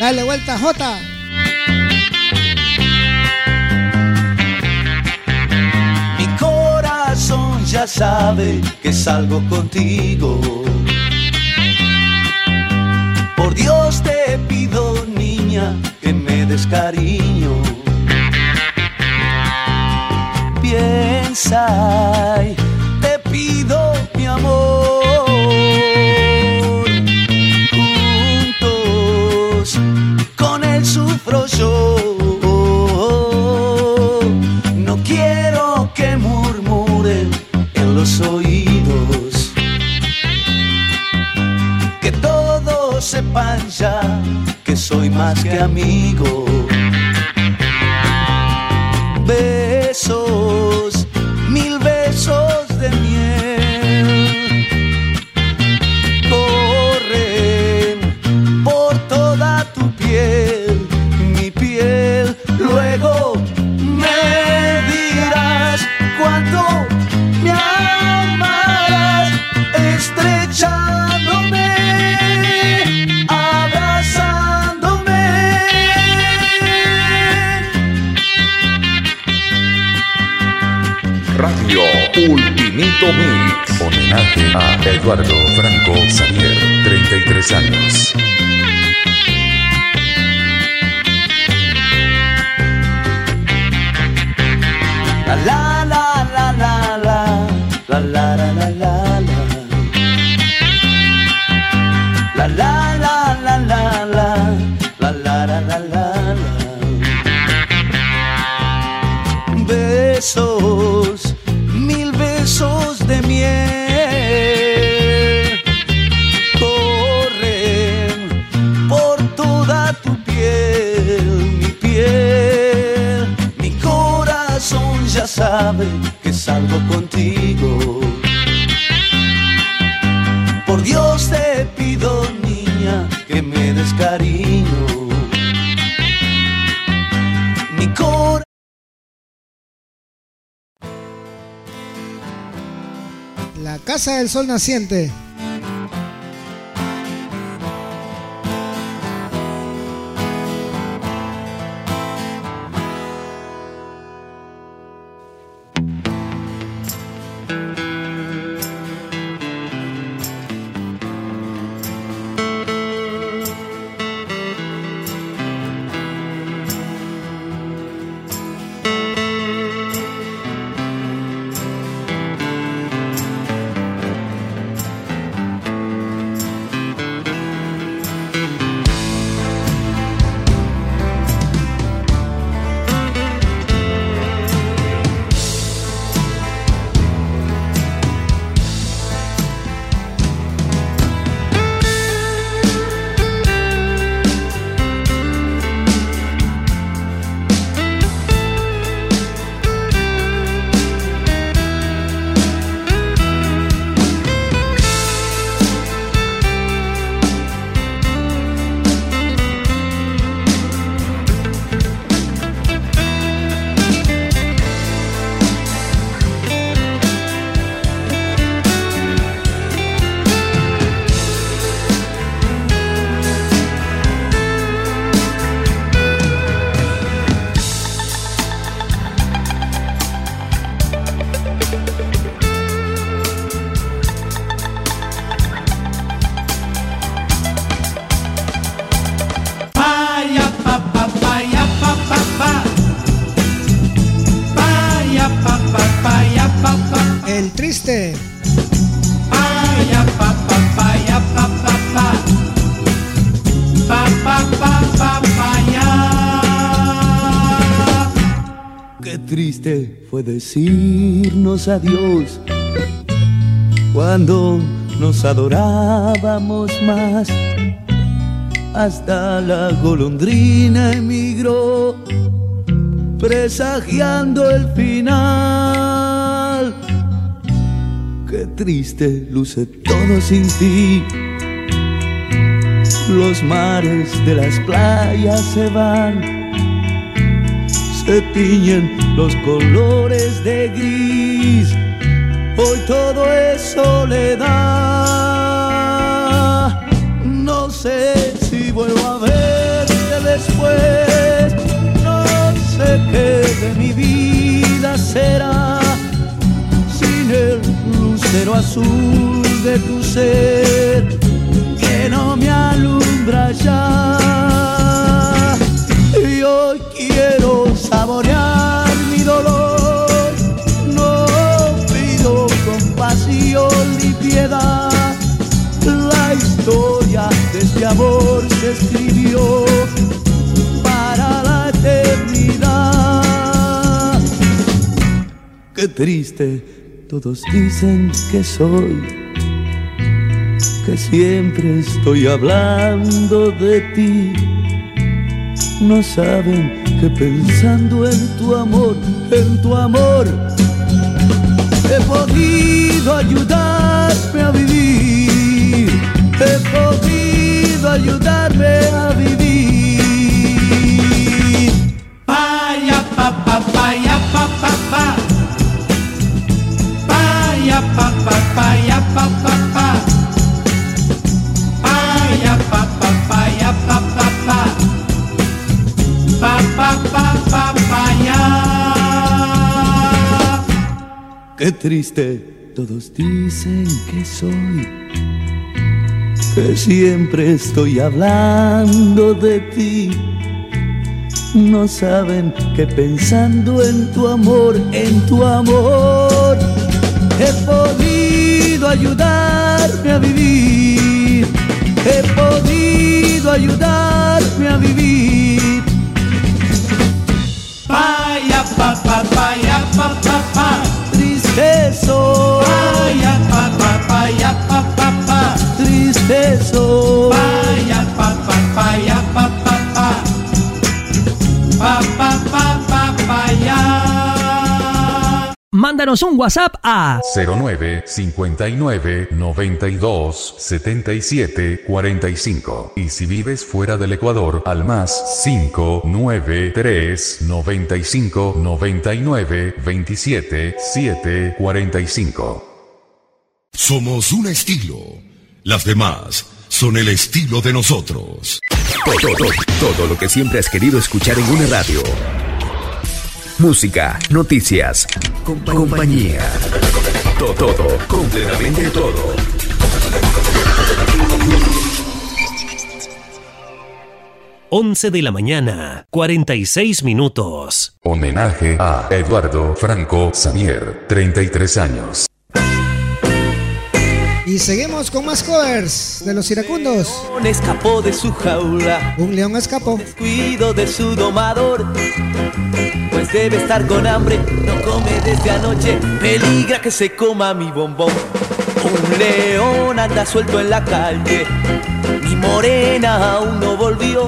Dale vuelta, Jota.
Mi corazón ya sabe que salgo contigo. Por Dios te pido, niña, que me des cariño. Te pido mi amor. Juntos con él sufro yo. No quiero que murmuren en los oídos. Que todos sepan ya que soy más que amigo.
Eduardo Franco Xavier, 33 años.
Casa del Sol Naciente.
Decirnos adiós cuando nos adorábamos más. Hasta la golondrina emigró, presagiando el final. Qué triste luce todo sin ti. Los mares de las playas se van se tiñen los colores de gris. Hoy todo es soledad. No sé si vuelvo a verte después. No sé qué de mi vida será sin el lucero azul de tu ser que no me alumbra ya. este amor se escribió para la eternidad.
Qué triste, todos dicen que soy, que siempre estoy hablando de ti. No saben que pensando en tu amor, en tu amor, he podido ayudarme a vivir, he podido ayudarme a vivir.
Paya pa pa paya pa pa pa. Paya pa pa paya pa pa pa. Paya pa pa paya pa pa pa. Pa pa pa pa paya.
Qué triste, todos dicen que soy, que siempre estoy hablando de ti. No saben que pensando en tu amor, en tu amor, he podido ayudarme a vivir, he podido ayudarme a vivir.
Paya pa pa paya pa pa pa.
Mándanos un WhatsApp a
09 59 92 77 45. Y si vives fuera del Ecuador, al más 593 95 99 27 7 45.
Somos un estilo. Las demás son el estilo de nosotros.
Todo, todo, todo lo que siempre has querido escuchar en una radio. Música, noticias, compañía. Todo, todo, completamente todo.
Once de la mañana, 46 minutos.
Homenaje a Eduardo Franco Samier, 33 años.
Y seguimos con más covers de los iracundos.
león escapó de su jaula.
Un león escapó.
Descuido de su domador. Debe estar con hambre, no come desde anoche. Peligra que se coma mi bombón. Un león anda suelto en la calle. Mi morena aún no volvió.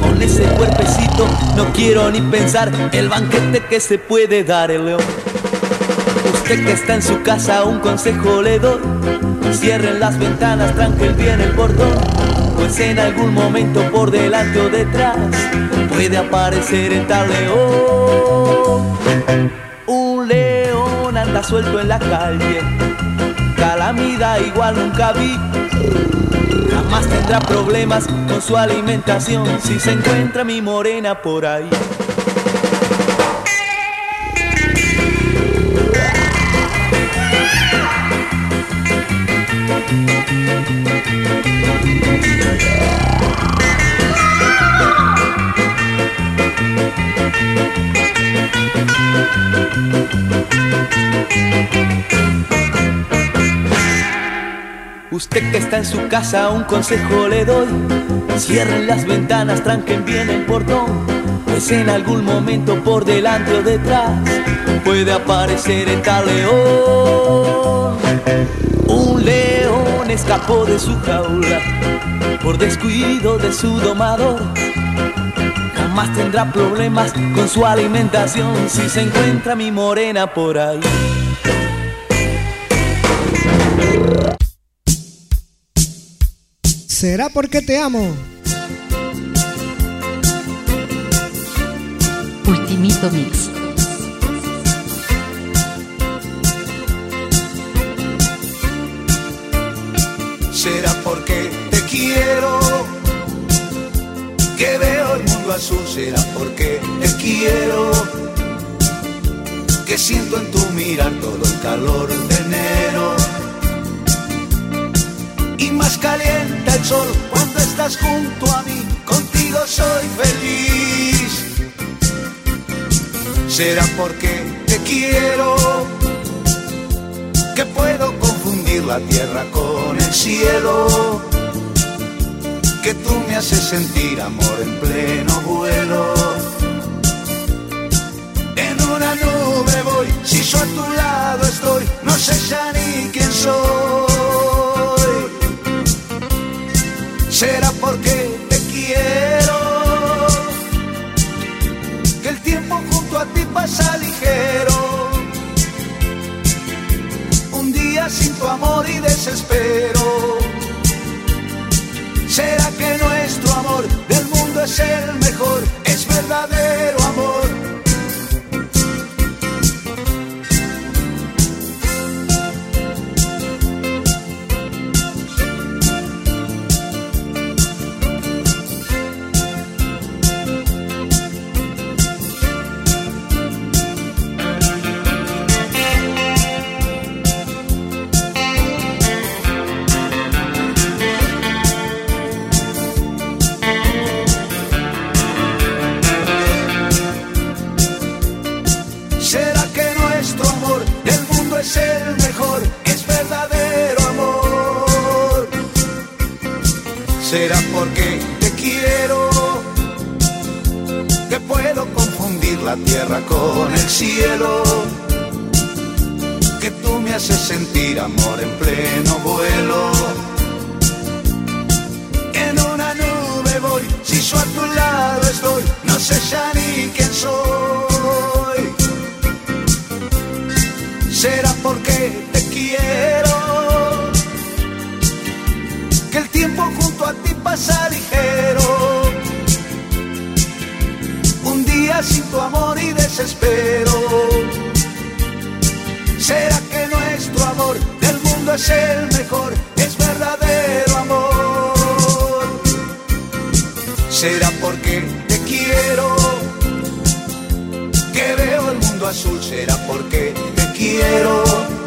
Con ese cuerpecito no quiero ni pensar el banquete que se puede dar el león. Usted que está en su casa, un consejo le doy. Cierren las ventanas, tranquen bien el portón. Pues en algún momento por delante o detrás puede aparecer el tal león. Un león anda suelto en la calle. Calamidad igual nunca vi. Jamás tendrá problemas con su alimentación si se encuentra mi morena por ahí. Usted que está en su casa, un consejo le doy. Cierren las ventanas, tranquen bien el portón. Pues en algún momento por delante o detrás puede aparecer el tal león. Un león escapó de su jaula por descuido de su domador. Jamás tendrá problemas con su alimentación si se encuentra mi morena por ahí.
¿Será porque te amo?
Ultimito Mix.
Será porque te quiero que azul. Será porque te quiero que siento en tu mirar todo el calor de enero. Y más calienta el sol cuando estás junto a mí. Contigo soy feliz. Será porque te quiero que puedo confundir la tierra con el cielo. Que tú me haces sentir amor en pleno vuelo. En una nube voy, si
a tu lado estoy, no sé ya ni quién soy. Será porque te quiero, que el tiempo junto a ti pasa ligero. Un día sin tu amor y desespero. ¿Será que nuestro amor del mundo es el mejor? Es verdadero amor. ¿Será porque te quiero que puedo confundir la tierra con el cielo? Que tú me haces sentir amor en pleno vuelo. En una nube voy, si yo a tu lado estoy, no sé ya ni quién soy. Será porque te quiero que el tiempo junto a ti pasa ligero. Un día sin tu amor y desespero. Será que nuestro amor del mundo es el mejor, es verdadero amor. Será porque te quiero que veo el mundo azul, será porque te quiero.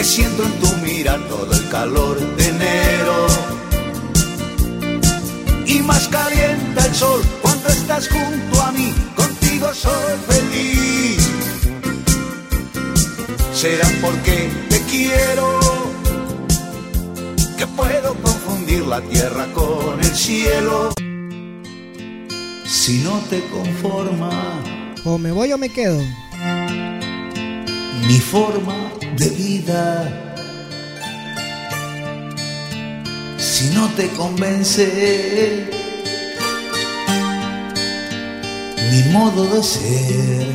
Que siento en tu mira todo el calor de enero. Y más calienta el sol cuando estás junto a mí, contigo soy feliz. Será porque te quiero que puedo confundir la tierra con el cielo. Si no te conforma
O me voy o me quedo.
mi forma de vida. Si no te convence mi modo de ser,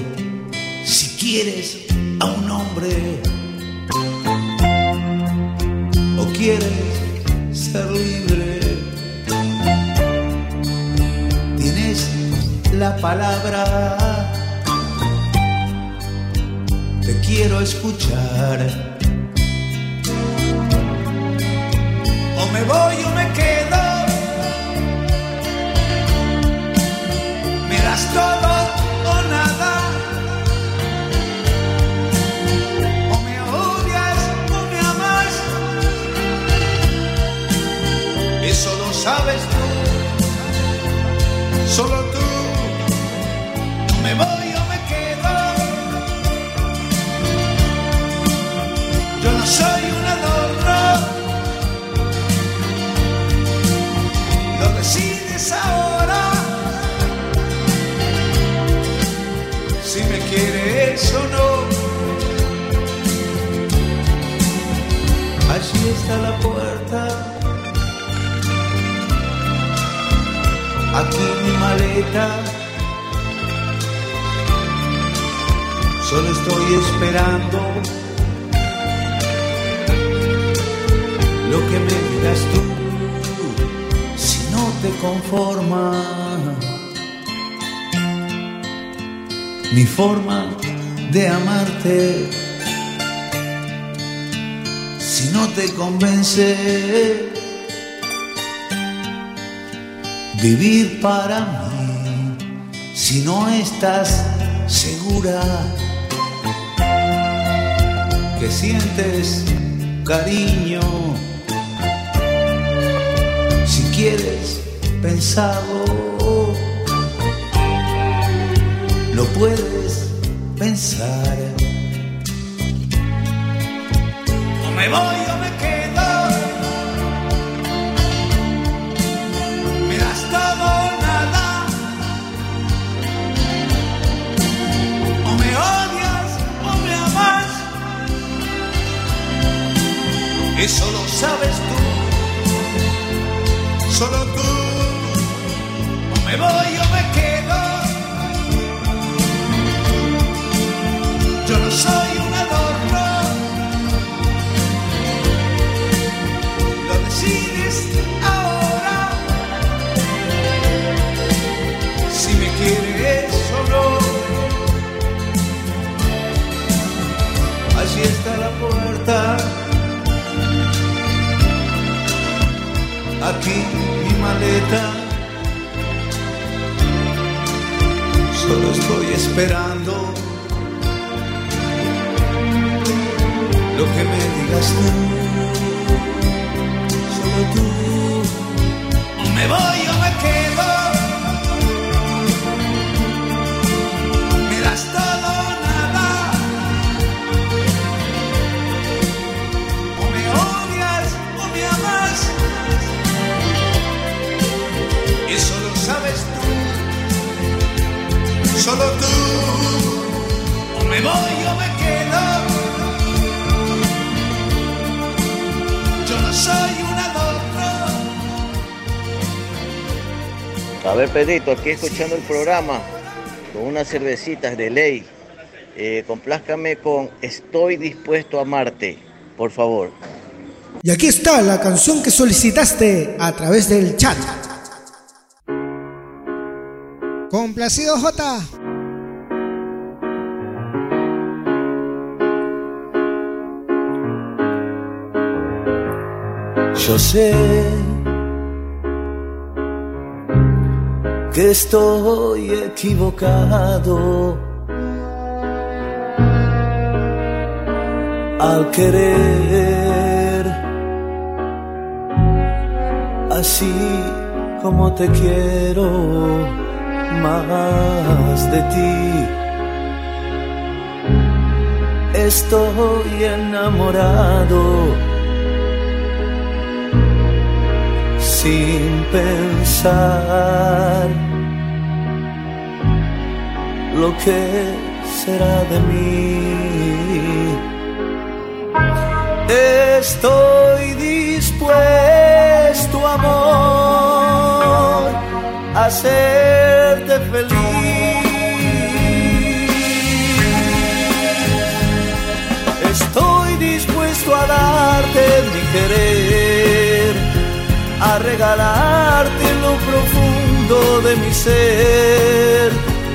si quieres a un hombre o quieres ser libre, tienes la palabra te quiero escuchar. O me voy o me quedo. Me das todo o nada. O me odias o me amas. Eso lo sabes tú. Solo tú. Si me quieres o no. Allí está la puerta. Aquí mi maleta. Solo estoy esperando lo que me digas tú, si no te conforma mi forma de amarte, si no te convence vivir para mí, si no estás segura que sientes cariño. Si quieres pensarlo, lo puedes pensar. O me voy o me quedo. Me das todo o nada. O me odias o
me amas. Eso lo sabes tú. Solo tú. O me voy o yo no soy un adorno. Lo decides ahora. Si me quieres o no. Allí está la puerta. Aquí mi maleta. Solo estoy esperando. Lo que me digas tú. Solo tú.
Me voy Pedrito, aquí escuchando el programa, con unas cervecitas de ley. Eh, complázcame con Estoy dispuesto a amarte, por favor.
Y aquí está la canción que solicitaste a través del chat. Complacido J.
Yo sé que estoy equivocado al querer así como te quiero más de ti. Estoy enamorado sin pensar lo que será de mí. Estoy dispuesto, amor, a hacerte feliz. Estoy dispuesto a darte mi querer a regalarte lo profundo de mi ser,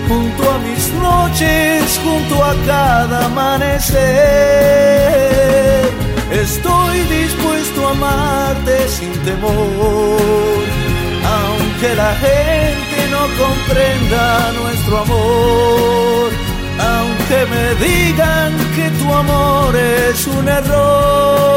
junto a mis noches, junto a cada amanecer. Estoy dispuesto a amarte sin temor, aunque la gente no comprenda nuestro amor, aunque me digan que tu amor es un error.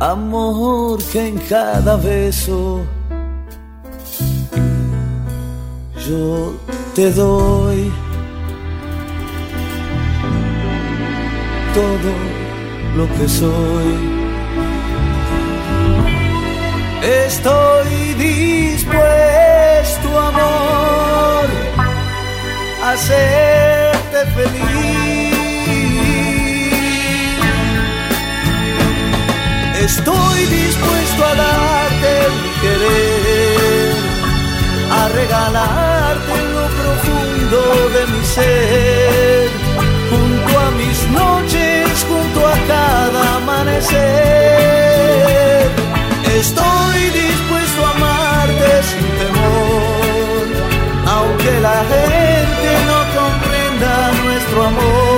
Amor, que en cada beso yo te doy todo lo que soy. Estoy dispuesto, amor, a hacerte feliz. Estoy dispuesto a darte mi querer, a regalarte lo profundo de mi ser, junto a mis noches, junto a cada amanecer. Estoy dispuesto a amarte sin temor, aunque la gente no comprenda nuestro amor,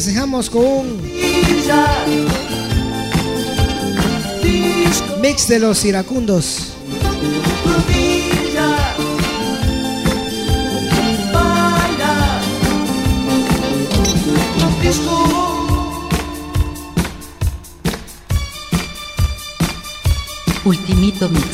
les dejamos con un mix de los iracundos.
Ultimito Mix.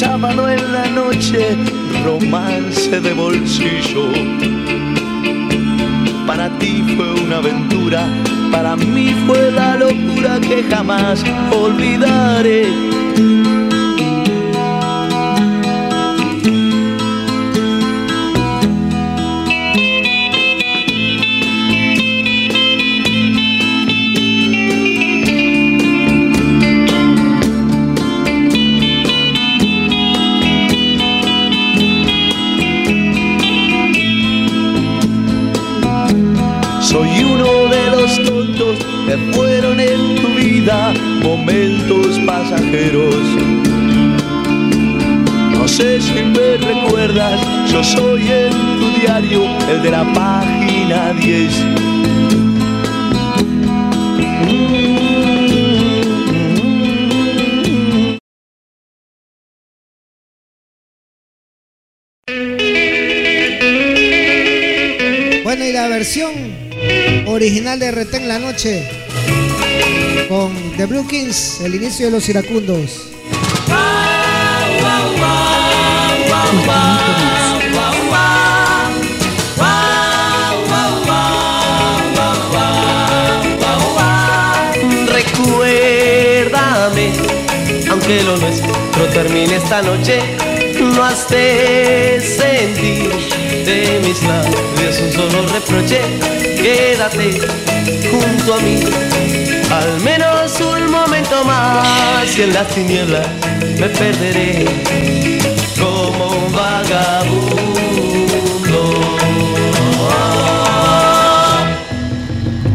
sábado en la noche, romance de bolsillo. Para ti fue una aventura, para mí fue la locura que jamás olvidaré Soy el tu diario, el de la página 10.
Bueno, y la versión original de Retén la Noche con The Blue Kings, el inicio de los iracundos.
Nuestro termine esta noche, no has de sentir de mis labios un solo reproche. Quédate junto a mí, al menos un momento más, y en las tinieblas me perderé como un vagabundo.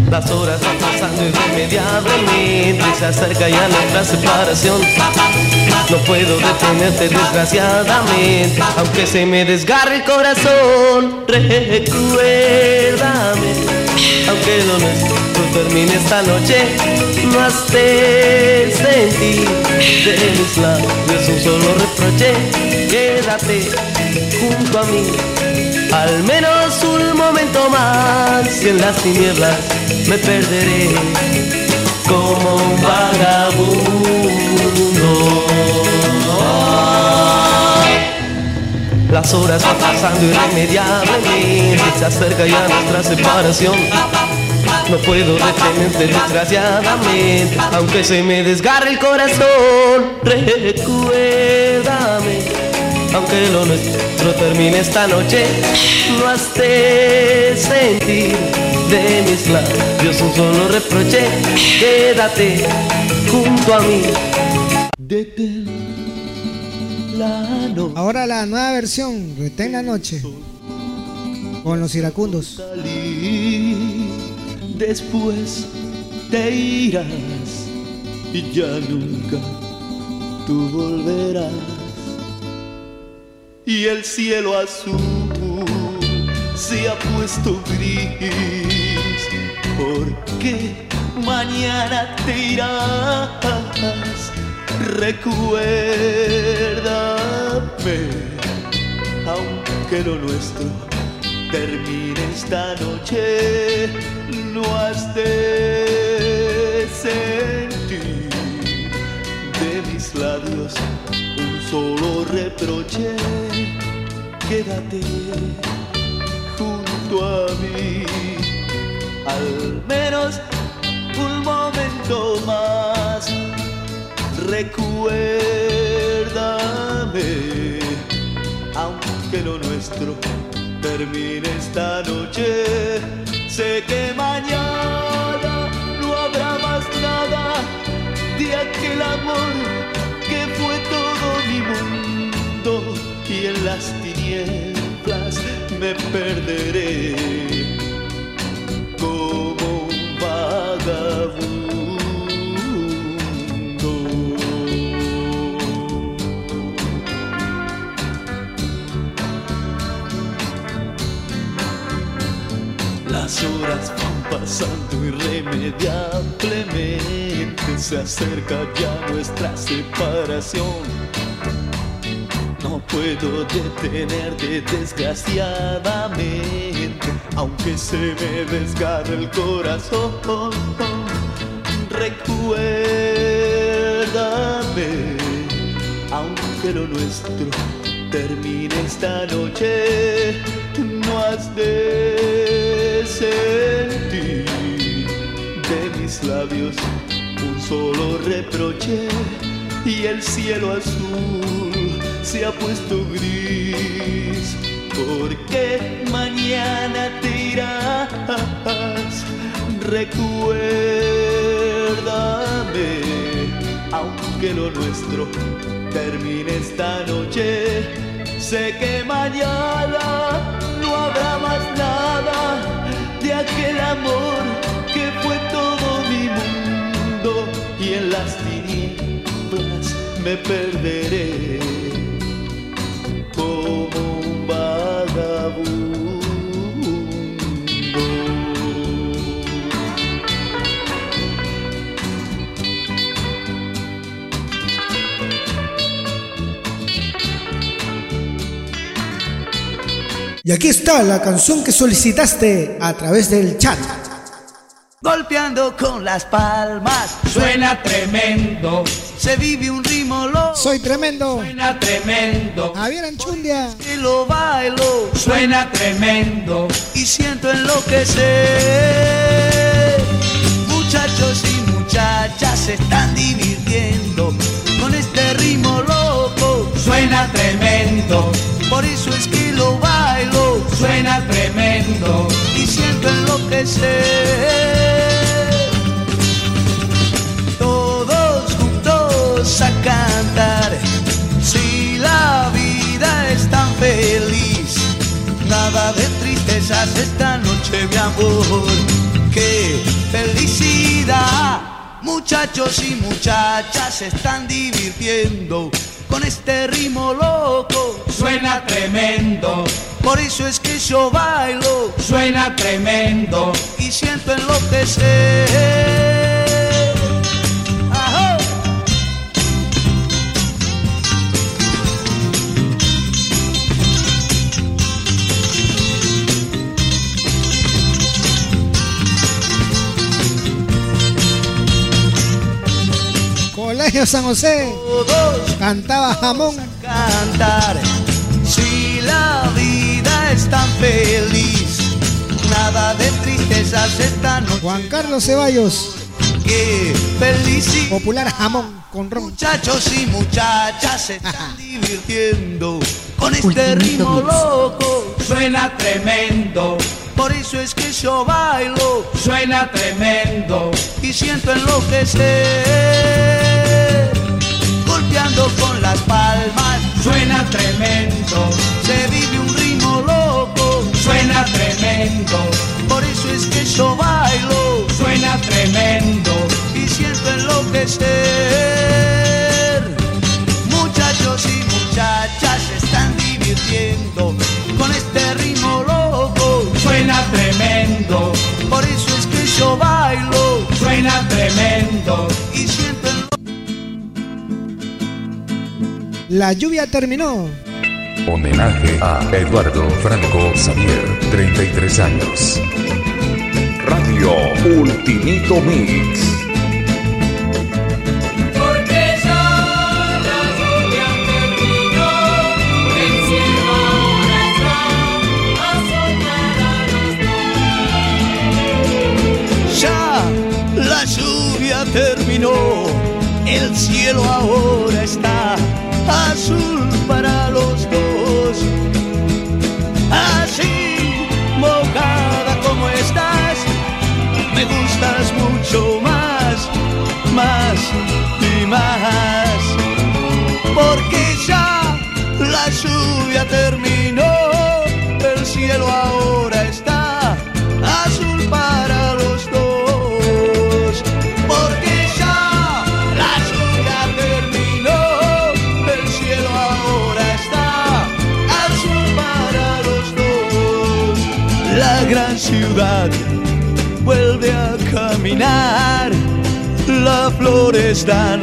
Las horas van pasando irremediablemente Se acerca ya nuestra separación No puedo detenerte desgraciadamente. Aunque se me desgarre el corazón Recuérdame. Aunque lo nuestro termine esta noche No has de sentir. De mis labios un solo reproche. Quédate junto a mí. Al menos un momento más y en las tinieblas me perderé como un vagabundo. Las horas van pasando irremediablemente, se acerca ya nuestra separación. No puedo detenerte desgraciadamente, aunque se me desgarre el corazón. Recuérdame aunque lo nuestro termine esta noche, no has de sentir de mis labios un solo reproche. Quédate junto a mí.
Ahora la nueva versión, Retén la noche. Con los iracundos.
Después te irás y ya nunca tú volverás y el cielo azul se ha puesto gris porque mañana te irás recuérdame aunque lo nuestro termine esta noche no has de sentir de mis labios un solo reproche. Quédate junto a mí al menos un momento más recuérdame aunque lo nuestro termine esta noche sé que mañana no habrá más nada de aquel amor que fue todo mi mundo y en las tinieblas me perderé como un vagabundo. Las horas van pasando irremediablemente, se acerca ya nuestra separación. No puedo detenerte desgraciadamente, aunque se me desgarre el corazón. Recuérdame, aunque lo nuestro termine esta noche, no has de sentir de mis labios un solo reproche y el cielo azul se ha puesto gris. Porque mañana te irás recuérdame aunque lo nuestro termine esta noche. Sé que mañana no habrá más nada de aquel amor que fue todo mi mundo y en las tinieblas me perderé como un vagabundo.
Y aquí está la canción que solicitaste a través del chat.
Golpeando con las palmas,
Suena tremendo,
se vive un ritmo loco.
Soy tremendo.
suena tremendo,
Javier Anchundia.
Y lo bailo
suena tremendo.
y siento enloquecer. Muchachos y muchachas se están divirtiendo con este
ritmo loco
suena tremendo,
por eso
suena tremendo,
y siento enloquecer. Todos juntos a cantar, si la vida es tan feliz, nada de tristezas esta noche, mi amor. ¡Qué felicidad! Muchachos y muchachas se están divirtiendo con este ritmo loco.
suena tremendo,
Por eso es que yo bailo
suena tremendo,
y siento enloquecer. Ajá.
Colegio San José.
Todos
Cantaba jamón.
cantar. Si la vida es tan feliz, nada de tristezas esta noche.
Juan Carlos Ceballos.
¡Qué felicidad!
Popular jamón con ron.
Muchachos y muchachas se están divirtiendo con este ritmo loco.
suena tremendo,
Por eso es que yo bailo
suena tremendo,
y siento enloquecer. Con las palmas,
suena tremendo,
se vive un ritmo loco.
suena tremendo,
Por eso es que yo bailo
suena tremendo,
y siento enloquecer. Muchachos y muchachas se están divirtiendo con este ritmo loco.
suena tremendo,
Por eso es que yo bailo
suena tremendo,
y siento enloquecer.
La lluvia terminó.
Homenaje a Eduardo Franco Xavier, 33 años.
Radio Ultimito Mix.
porque ya la lluvia terminó, el cielo ahora está
azul para los dos. Así, mojada como estás, me gustas mucho más, más y más. Porque ya la lluvia terminó, el cielo ahora vuelve a caminar, las flores dan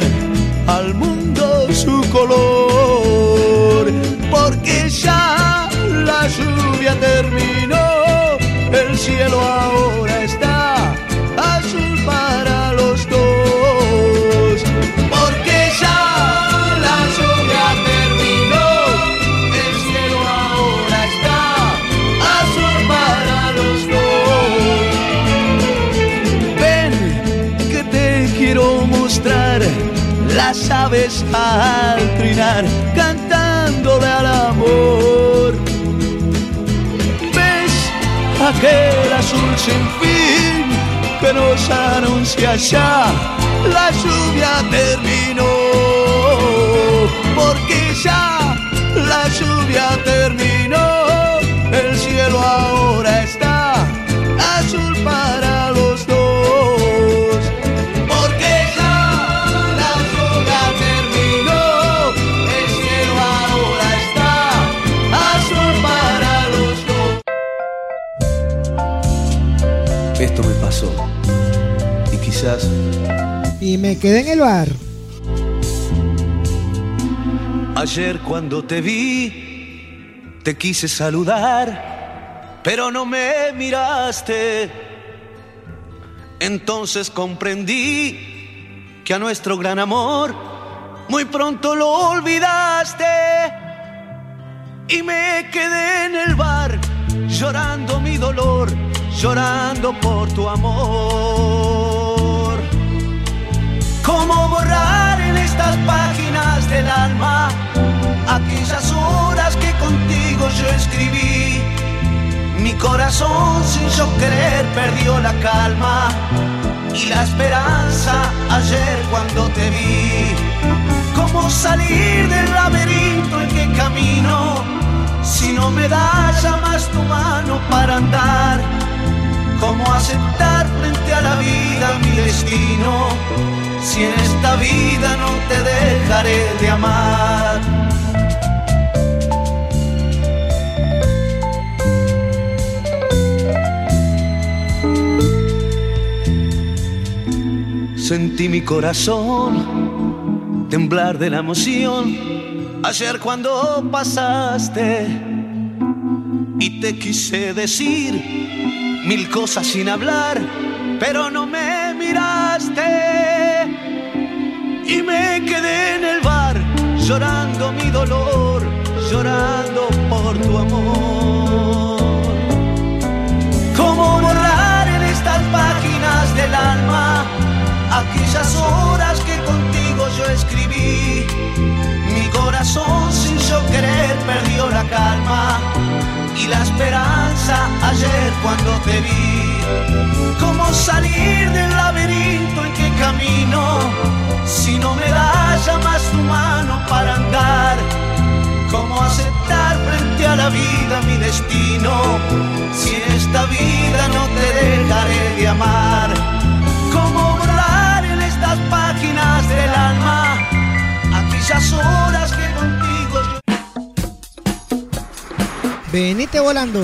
al mundo su color, porque ya la lluvia terminó, el cielo ahora aves al trinar cantándole al amor. ¿Ves aquel azul sin fin que nos anuncia ya? La lluvia terminó, porque ya la lluvia terminó, el cielo ahora está azul para y
me quedé en el bar.
Ayer cuando te vi, te quise saludar, pero no me miraste. Entonces comprendí que a nuestro gran amor muy pronto lo olvidaste. Y me quedé en el bar llorando mi dolor, llorando por tu amor. ¿Cómo borrar en estas páginas de del alma, aquellas horas que contigo yo escribí. Mi corazón sin yo querer perdió la calma y la esperanza ayer cuando te vi. ¿Cómo salir del laberinto en que camino si no me das ya más tu mano para andar? ¿Cómo aceptar frente a la vida mi destino si en esta vida no te dejaré de amar? Sentí mi corazón temblar de la emoción ayer cuando pasaste y te quise decir mil cosas sin hablar, pero no me miraste y me quedé en el bar llorando mi dolor, llorando por tu amor. ¿Cómo borrar en estas páginas del alma aquellas horas que contigo yo escribí? Sin yo querer perdió la calma y la esperanza ayer cuando te vi. ¿Cómo salir del laberinto en que camino si no me das ya más tu mano para andar? ¿Cómo aceptar frente a la vida mi destino si esta vida no te dejaré de amar? ¿Cómo borrar en estas páginas del alma aquellas horas que
Venite volando.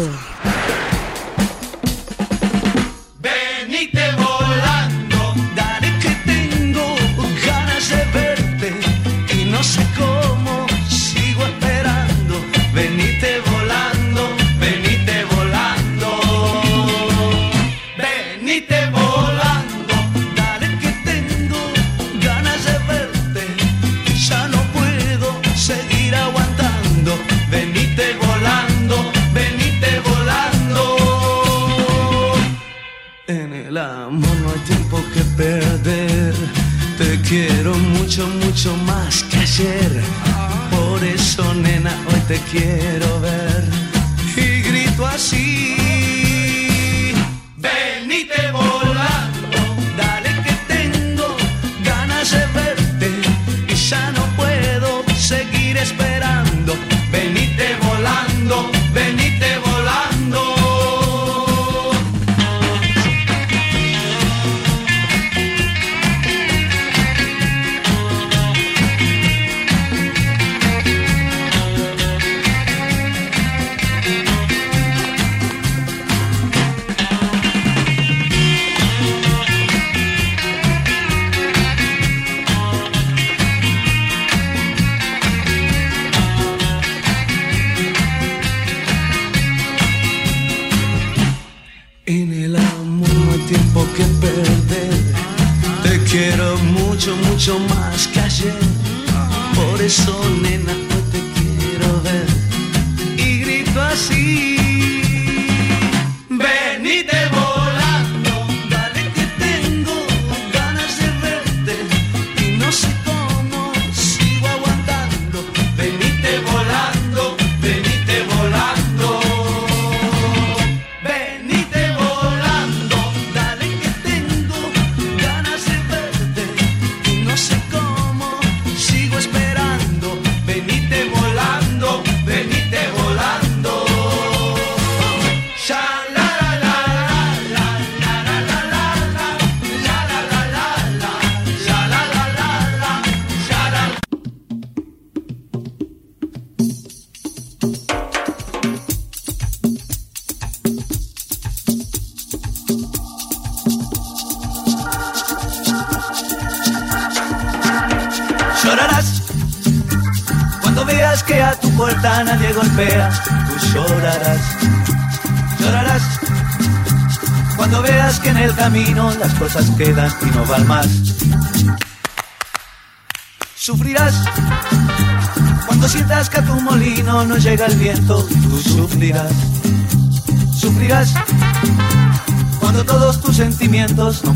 Mucho, mucho más que ayer. Por eso, nena, hoy te quiero ver.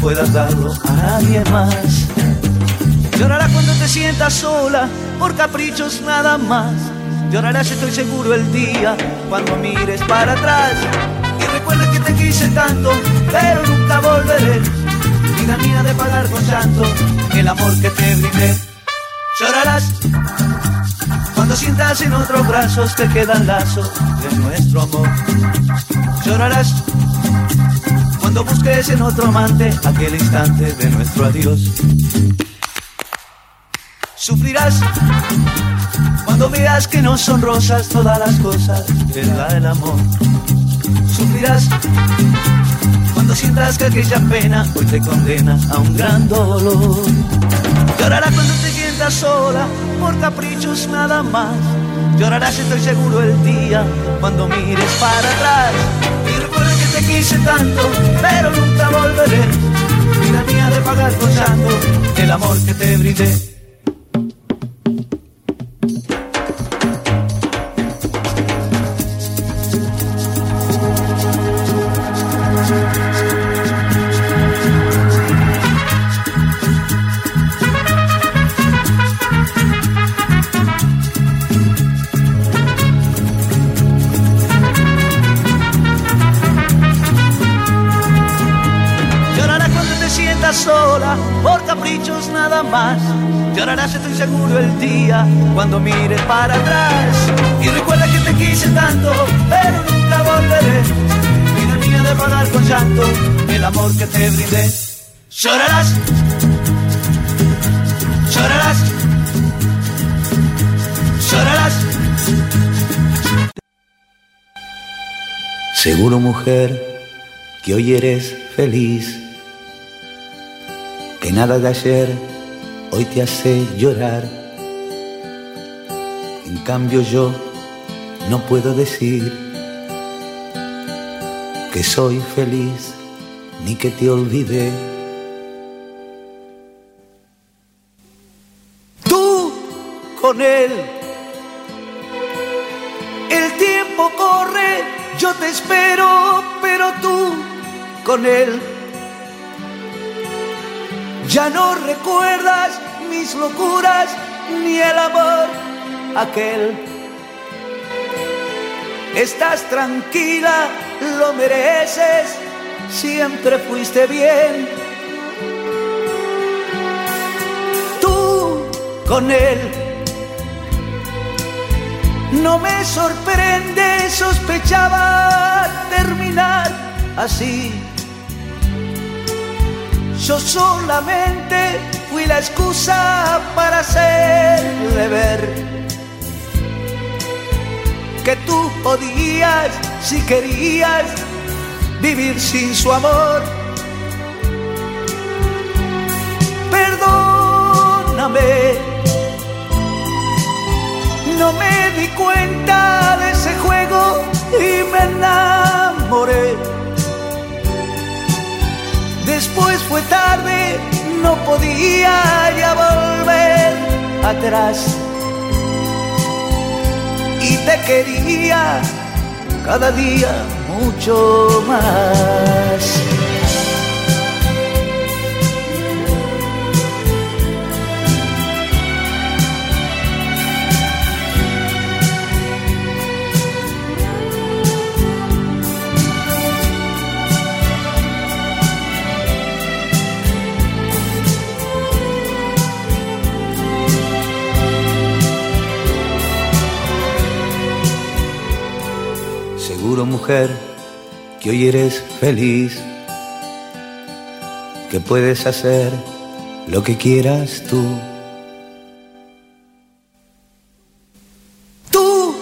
Puedas darlo a nadie más. Llorarás cuando te sientas sola por caprichos nada más. Llorarás, estoy seguro, el día cuando mires para atrás. Y recuerda que te quise tanto, pero nunca volveré. Vida mía de pagar con llanto el amor que te brindé. Llorarás cuando sientas en otros brazos te quedan lazos de nuestro amor. Llorarás cuando busques en otro amante aquel instante de nuestro adiós. Sufrirás cuando veas que no son rosas todas las cosas que da el amor. Sufrirás cuando sientas que aquella pena hoy te condena a un gran dolor. Llorarás cuando te sientas sola por caprichos nada más. Llorarás, estoy seguro, el día cuando mires para atrás. Quise tanto, pero nunca volveré. Vida mía de pagar llanto el amor que te brindé. Nada más. Llorarás, estoy seguro, el día cuando mires para atrás. Y recuerda que te quise tanto, pero nunca volveré. Mía de pagar con llanto el amor que te brindé. Llorarás, llorarás, llorarás.
Seguro mujer que hoy eres feliz, nada de ayer hoy te hace llorar. En cambio yo no puedo decir que soy feliz ni que te olvidé.
Tú con él. El tiempo corre, yo te espero, pero tú con él. Ya no recuerdas mis locuras ni el amor aquel. Estás tranquila, lo mereces, siempre fuiste bien. Tú con él. No me sorprende, sospechaba terminar así. Yo solamente fui la excusa para hacerle ver que tú podías, si querías, vivir sin su amor. Perdóname, no me di cuenta de ese juego y me enamoré. Después fue tarde, no podía ya volver atrás. Y te quería cada día mucho más.
Seguro mujer que hoy eres feliz, que puedes hacer lo que quieras tú.
Tú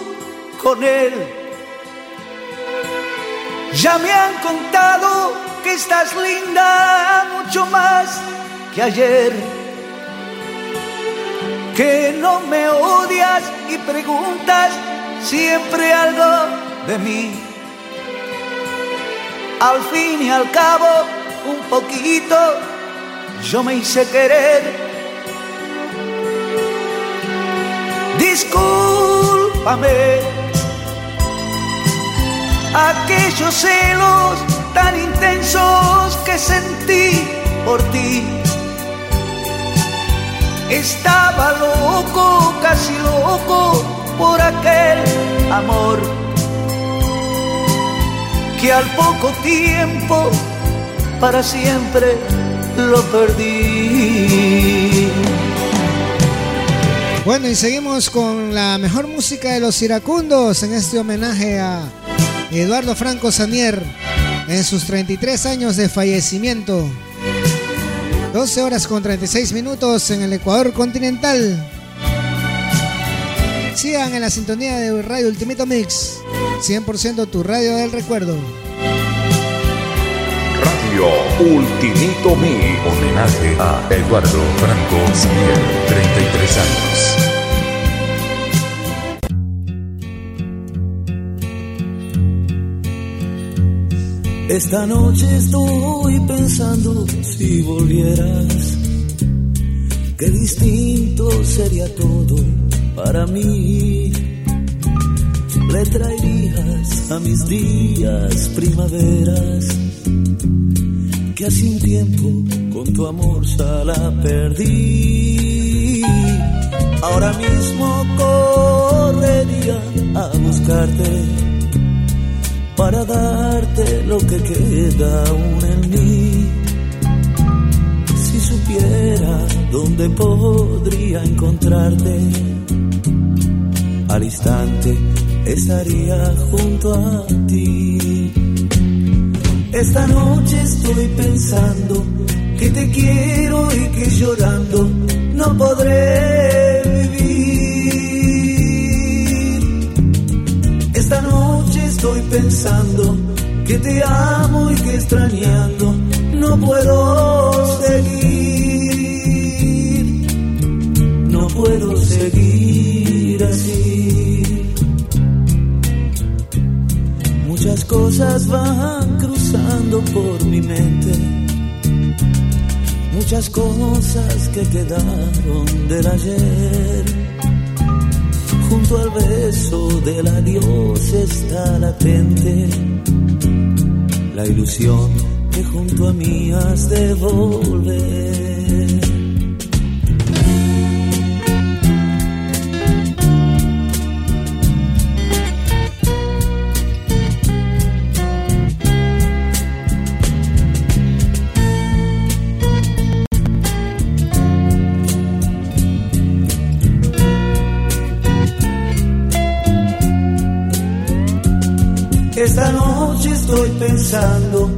con él. Ya me han contado que estás linda mucho más que ayer. Que no me odias y preguntas siempre algo de mí. Al fin y al cabo, un poquito yo me hice querer. Discúlpame aquellos celos tan intensos que sentí por ti.
Estaba loco, casi loco por aquel amor que al poco tiempo para siempre lo perdí.
Bueno, y seguimos con la mejor música de los iracundos en este homenaje a Eduardo Franco Sanier en sus 33 años de fallecimiento. 12 horas con 36 minutos en el Ecuador continental. Sigan en la sintonía de Radio Ultimito Mix, 100% tu radio del recuerdo.
Radio Ultimito Mix.
Homenaje a Eduardo Franco Sanier, 33 años.
Esta noche estoy pensando si volvieras, qué distinto sería todo para mí. Le traerías a mis días primaveras, que hace un tiempo con tu amor ya la perdí. Ahora mismo correría a buscarte para darte lo que queda aún en mí. Si supiera dónde podría encontrarte, al instante estaría junto a ti. Esta noche estoy pensando que te quiero y que llorando no podré vivir. Esta noche estoy pensando que te amo y que extrañando no puedo seguir, no puedo seguir así. Cosas van cruzando por mi mente, muchas cosas que quedaron del ayer junto al beso del adiós está latente la ilusión que junto a mí has de volver. Esta noche estoy pensando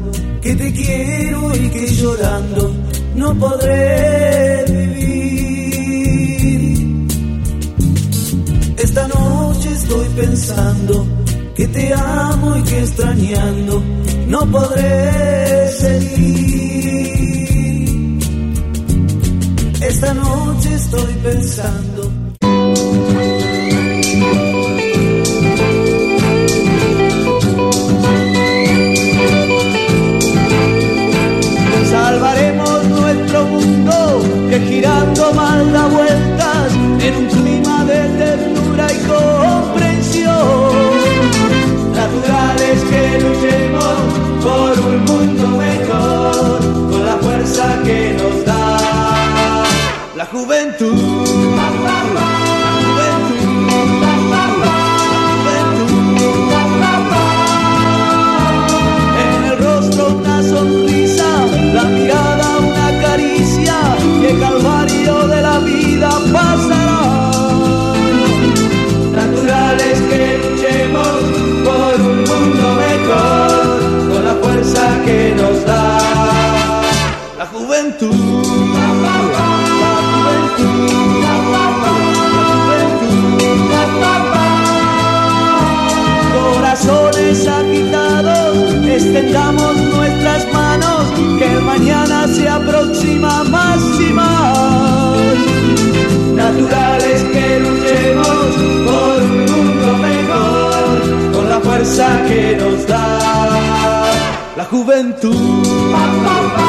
que te quiero y que llorando no podré vivir. Esta noche estoy pensando que te amo y que extrañando no podré seguir. Esta noche estoy pensando. Girando mal da vueltas en un clima de ternura y comprensión. Natural es que luchemos por un mundo mejor con la fuerza que nos da. La juventud. Extendamos nuestras manos, que el mañana se aproxima más y más. Natural es que luchemos por un mundo mejor, con la fuerza que nos da. La juventud.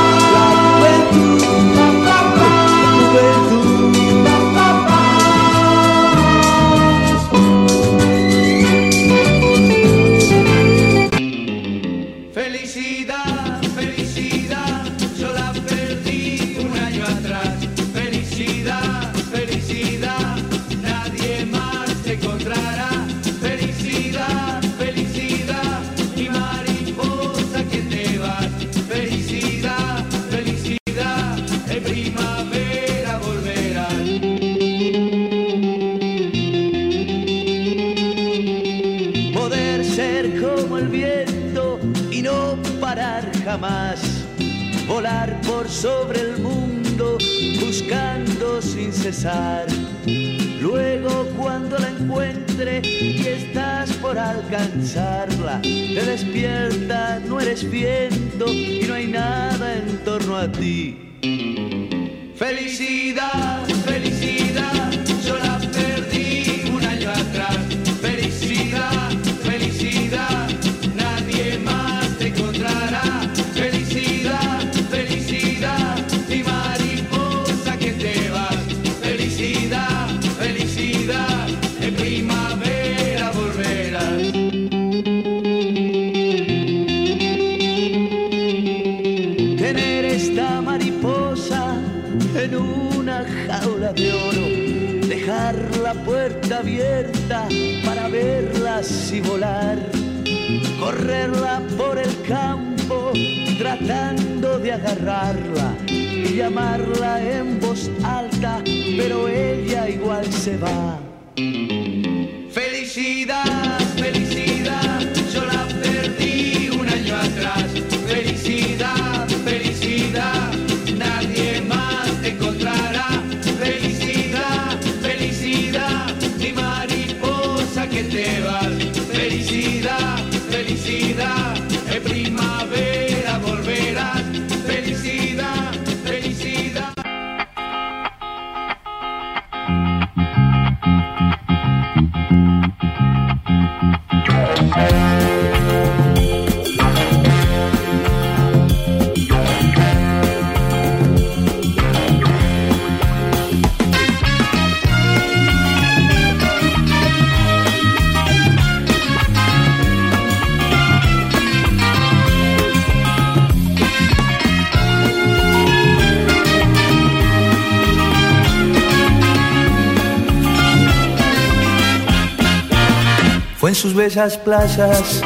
Sus bellas playas,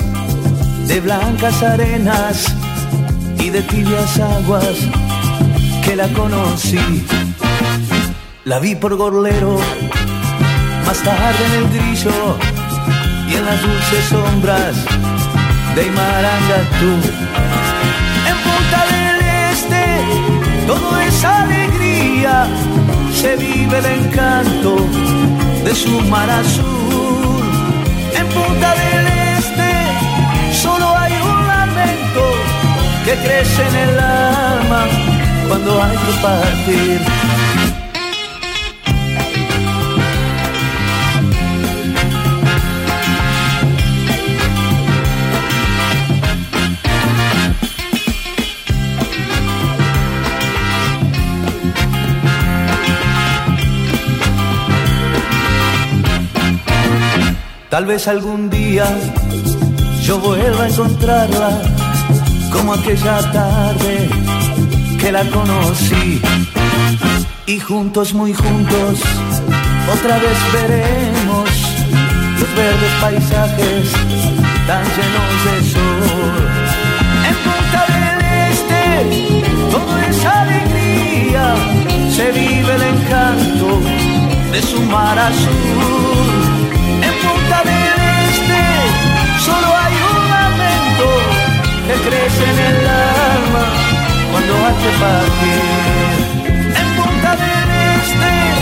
de blancas arenas y de tibias aguas que la conocí. La vi por Gorlero, más tarde en el grillo y en las dulces sombras de Imarangatú. En Punta del Este, todo es alegría, se vive el encanto de su mar azul. Punta del Este solo hay un lamento que crece en el alma cuando hay que partir. Tal vez algún día yo vuelva a encontrarla como aquella tarde que la conocí. Y juntos, muy juntos, otra vez veremos los verdes paisajes tan llenos de sol. En Punta del Este todo es alegría, se vive el encanto de su mar azul. Que crece en el alma cuando hace partir. En Punta del Este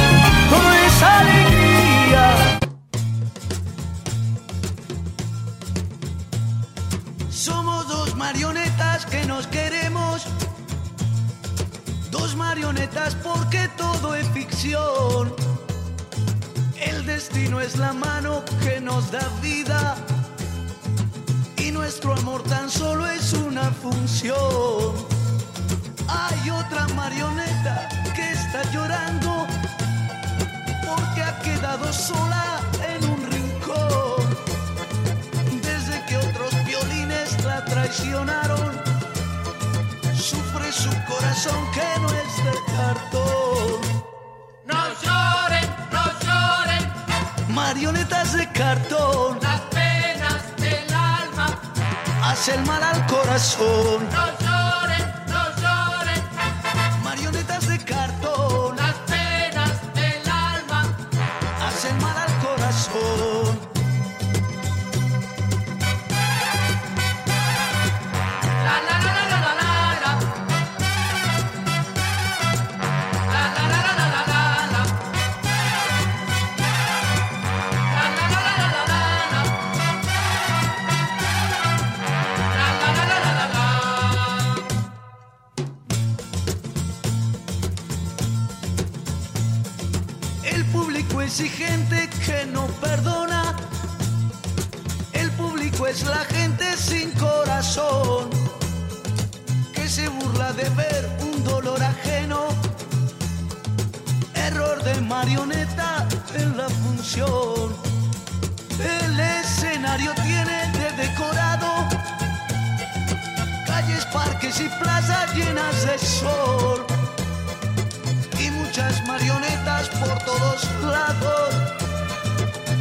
muchas marionetas por todos lados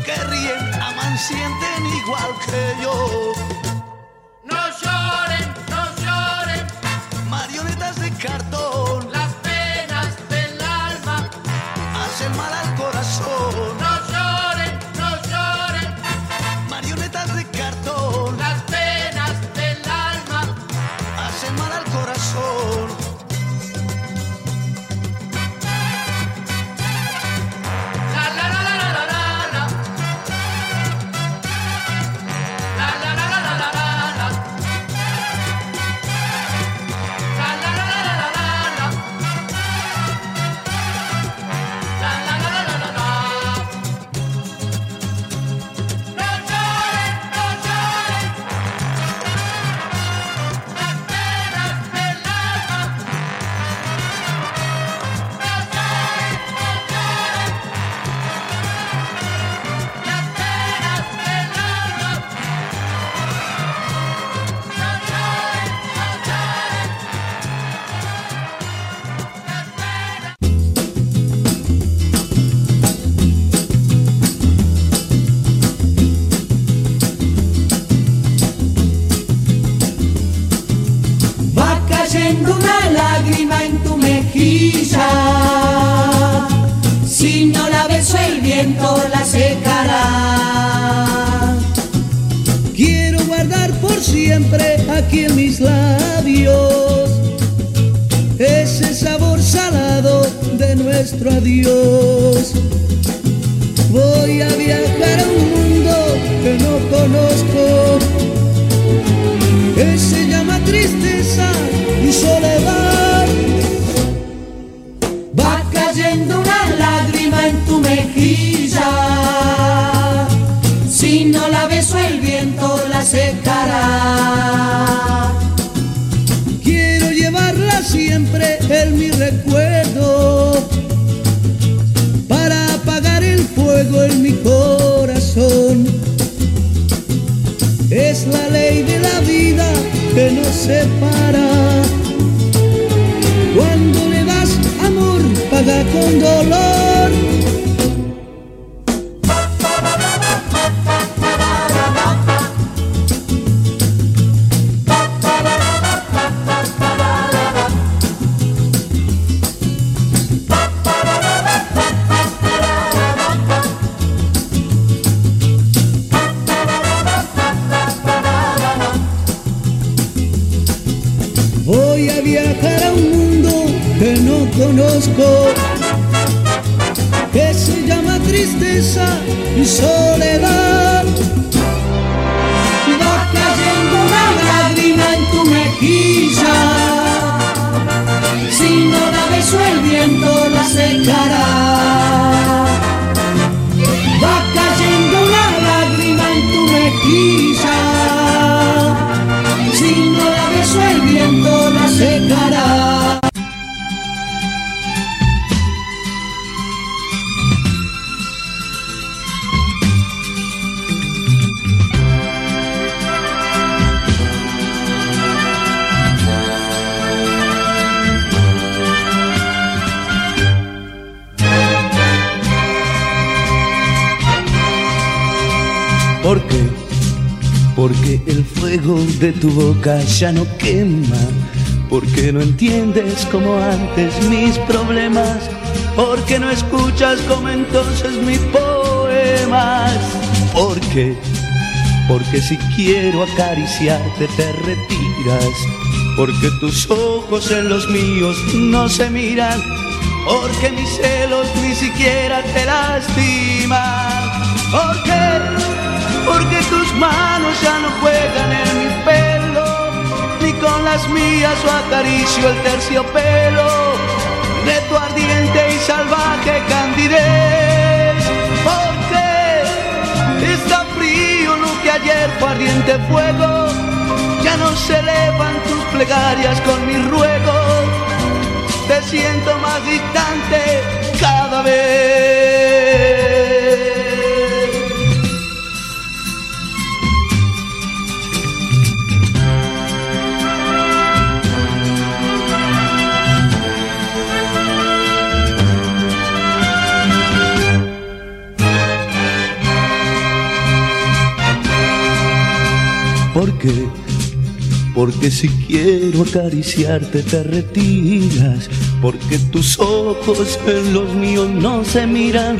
que ríen, aman, sienten igual que yo. nuestro adiós. Voy a viajar a un mundo que no conozco, que se llama tristeza y soledad.
Va cayendo una lágrima en tu mejilla, si no la beso el viento la secará.
separa. Cuando le das amor, paga con dolor. ya no quema, porque no entiendes como antes mis problemas, porque no escuchas como entonces mis poemas, porque, porque si quiero acariciarte te retiras, porque tus ojos en los míos no se miran, porque mis celos ni siquiera te lastiman, porque, porque tus manos ya no juegan en con las mías o acaricio el terciopelo de tu ardiente y salvaje candidez. Porque está frío lo que ayer fue ardiente fuego, ya no se elevan tus plegarias con mis ruegos. Te siento más distante cada vez. Porque si quiero acariciarte te retiras, porque tus ojos en los míos no se miran,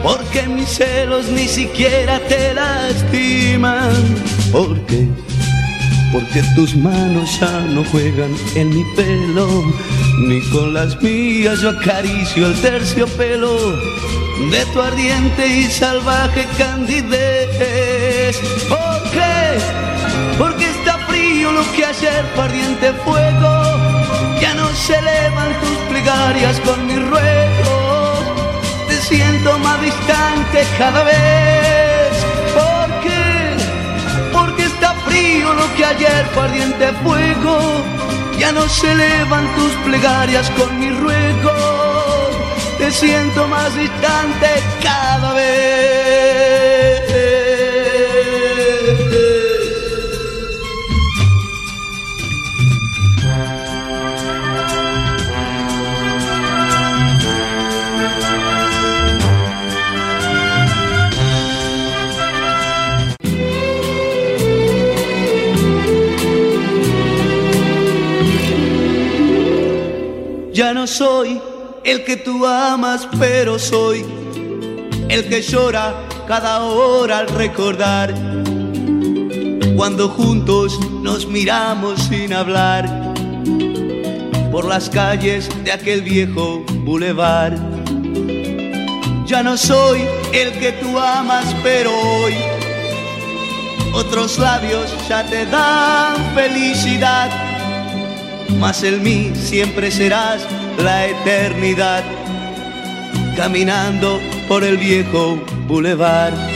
porque mis celos ni siquiera te lastiman. ¿Por qué? Porque tus manos ya no juegan en mi pelo, ni con las mías yo acaricio el terciopelo de tu ardiente y salvaje candidez. ¿Por qué? Lo que ayer fue ardiente fuego, ya no se elevan tus plegarias con mis ruegos, te siento más distante cada vez. ¿Por qué? Porque está frío lo que ayer fue ardiente fuego, ya no se elevan tus plegarias con mis ruegos, te siento más distante cada vez. Soy el que tú amas, pero soy el que llora cada hora al recordar. Cuando juntos nos miramos sin hablar por las calles de aquel viejo bulevar. Ya no soy el que tú amas, pero hoy otros labios ya te dan felicidad mas en mí siempre serás la eternidad, caminando por el viejo bulevar.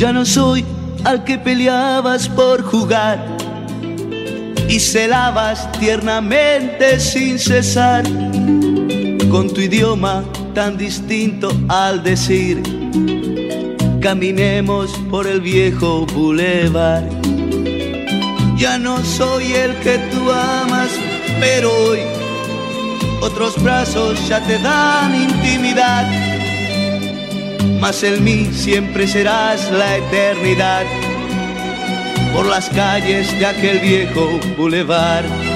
Ya no soy al que peleabas por jugar y celabas tiernamente sin cesar con tu idioma tan distinto al decir caminemos por el viejo bulevar. Ya no soy el que tú amas, pero hoy otros brazos ya te dan intimidad. Mas en mí siempre serás la eternidad por las calles de aquel viejo bulevar.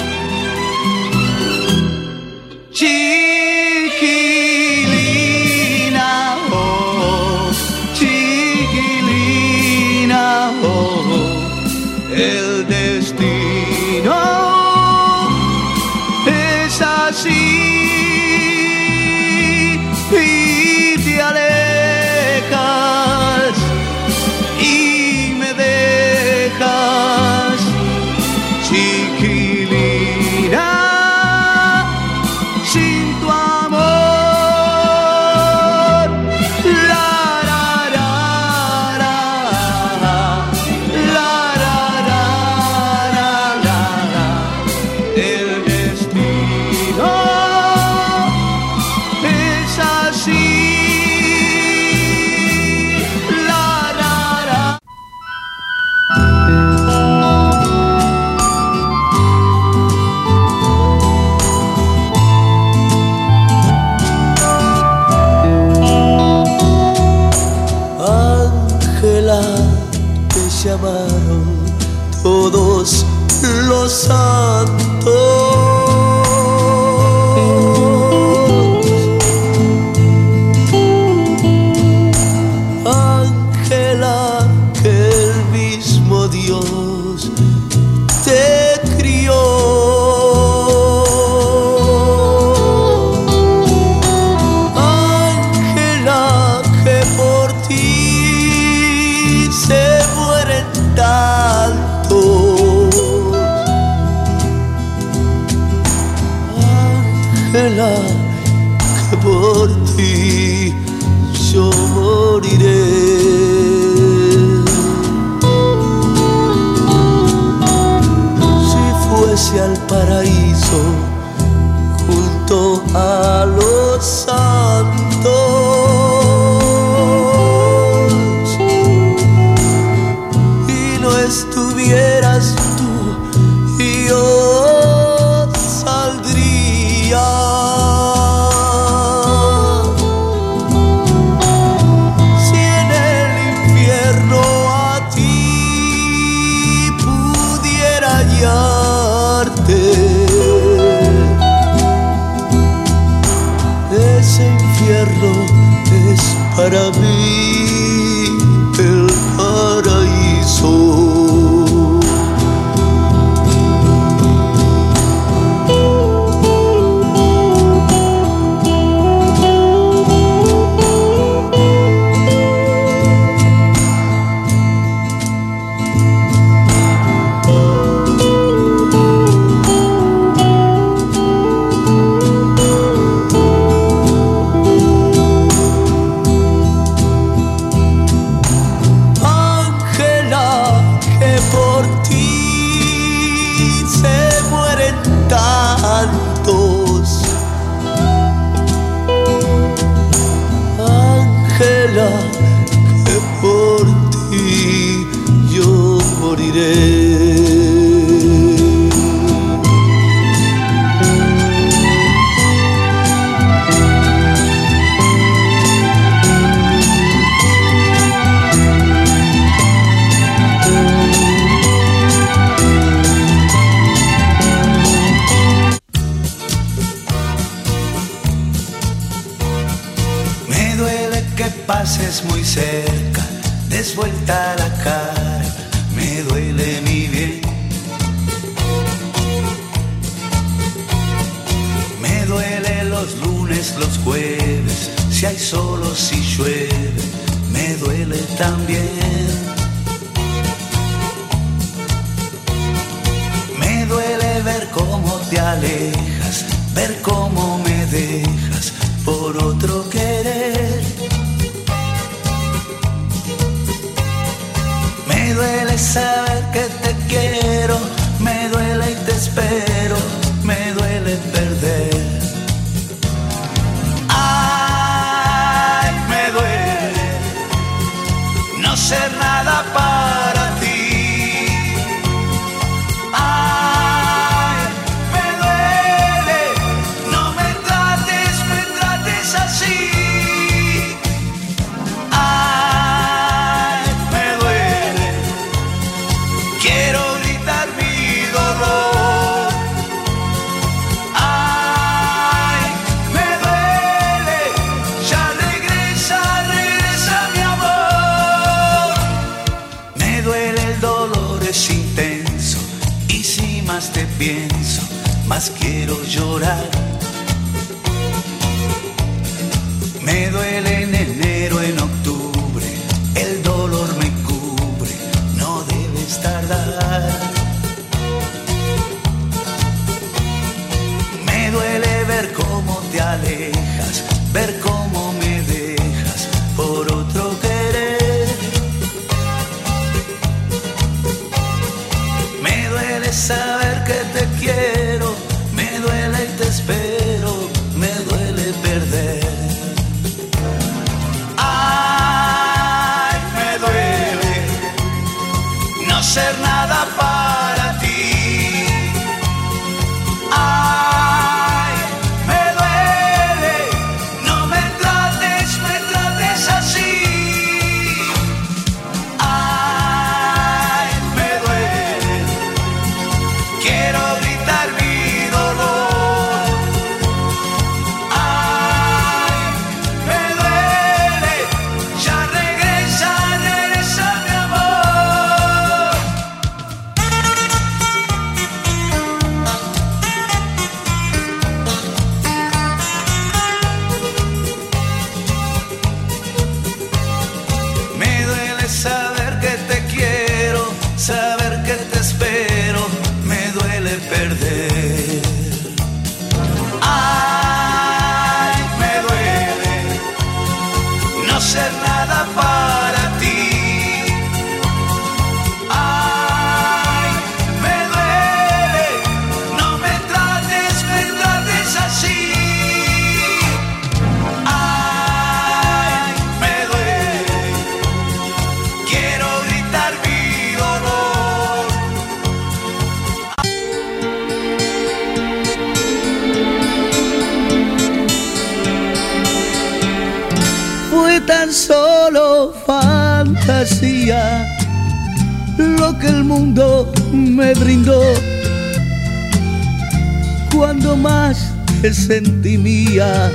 Sentí mía,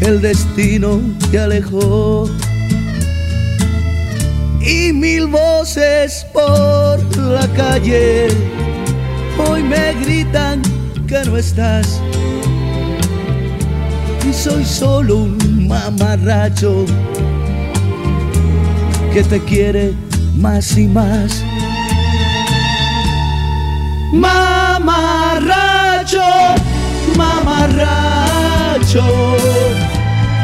el destino te alejó. Y mil voces por la calle hoy me gritan que no estás. Y soy solo un mamarracho que te quiere más y más. Mamarracho, mamarracho,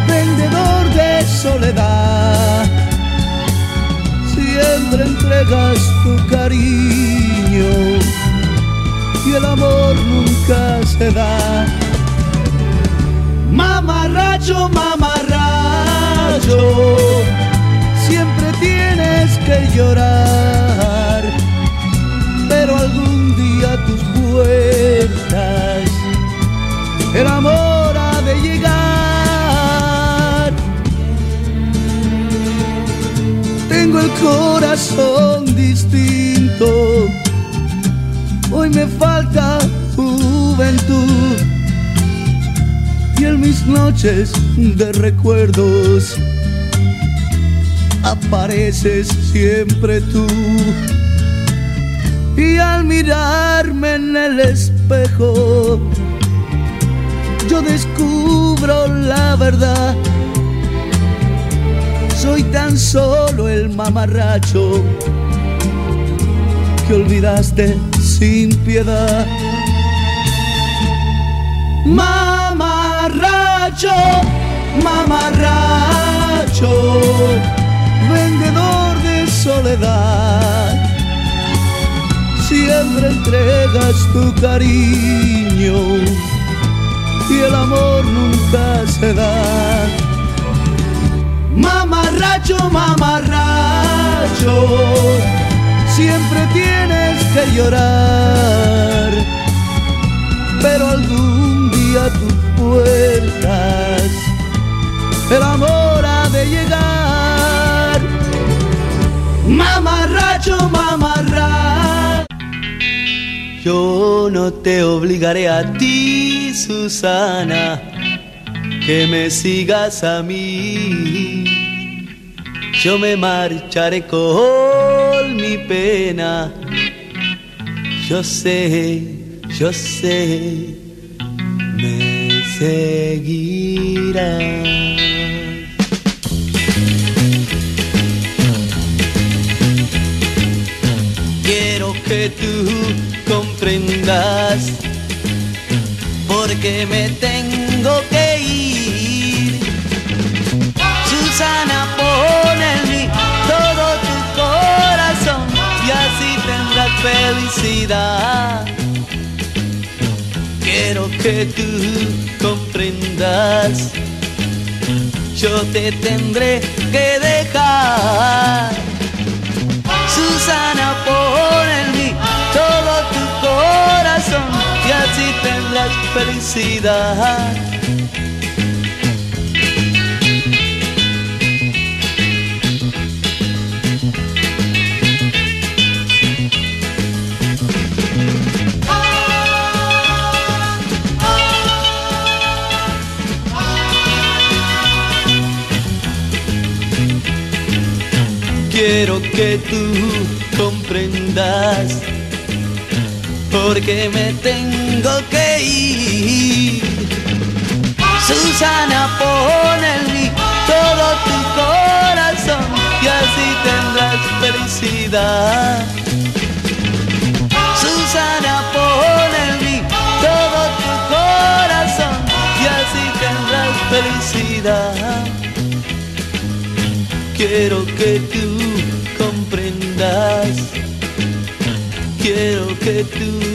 vendedor de soledad. Siempre entregas tu cariño y el amor nunca se da. Mamarracho, mamarracho, siempre tienes que llorar, pero algún día tus puertas el amor ha de llegar. Tengo el corazón distinto, hoy me falta juventud y en mis noches de recuerdos apareces siempre tú. Y al mirarme en el espejo, yo descubro la verdad. Soy tan solo el mamarracho que olvidaste sin piedad. Mamarracho, mamarracho, vendedor de soledad. Siempre entregas tu cariño y el amor nunca se da. Mamarracho, mamarracho, siempre tienes que llorar, pero algún día tus puertas el amor ha de llegar. Mamarracho, mamarracho. Yo no te obligaré a ti, Susana, que me sigas a mí. Yo me marcharé con mi pena. Yo sé, yo sé, me seguirás. Quiero que tú comprendas porque me tengo que ir. Susana, pon en mí todo tu corazón y así tendrás felicidad. Quiero que tú comprendas, yo te tendré que dejar. Susana, pon en mí todo tu corazón y así tendrás felicidad. Quiero que tú comprendas porque me tengo que ir. Susana, pon en mí todo tu corazón y así tendrás felicidad. Susana, pon en mí todo tu corazón y así tendrás felicidad. quiero que tú comprendas, quiero que tú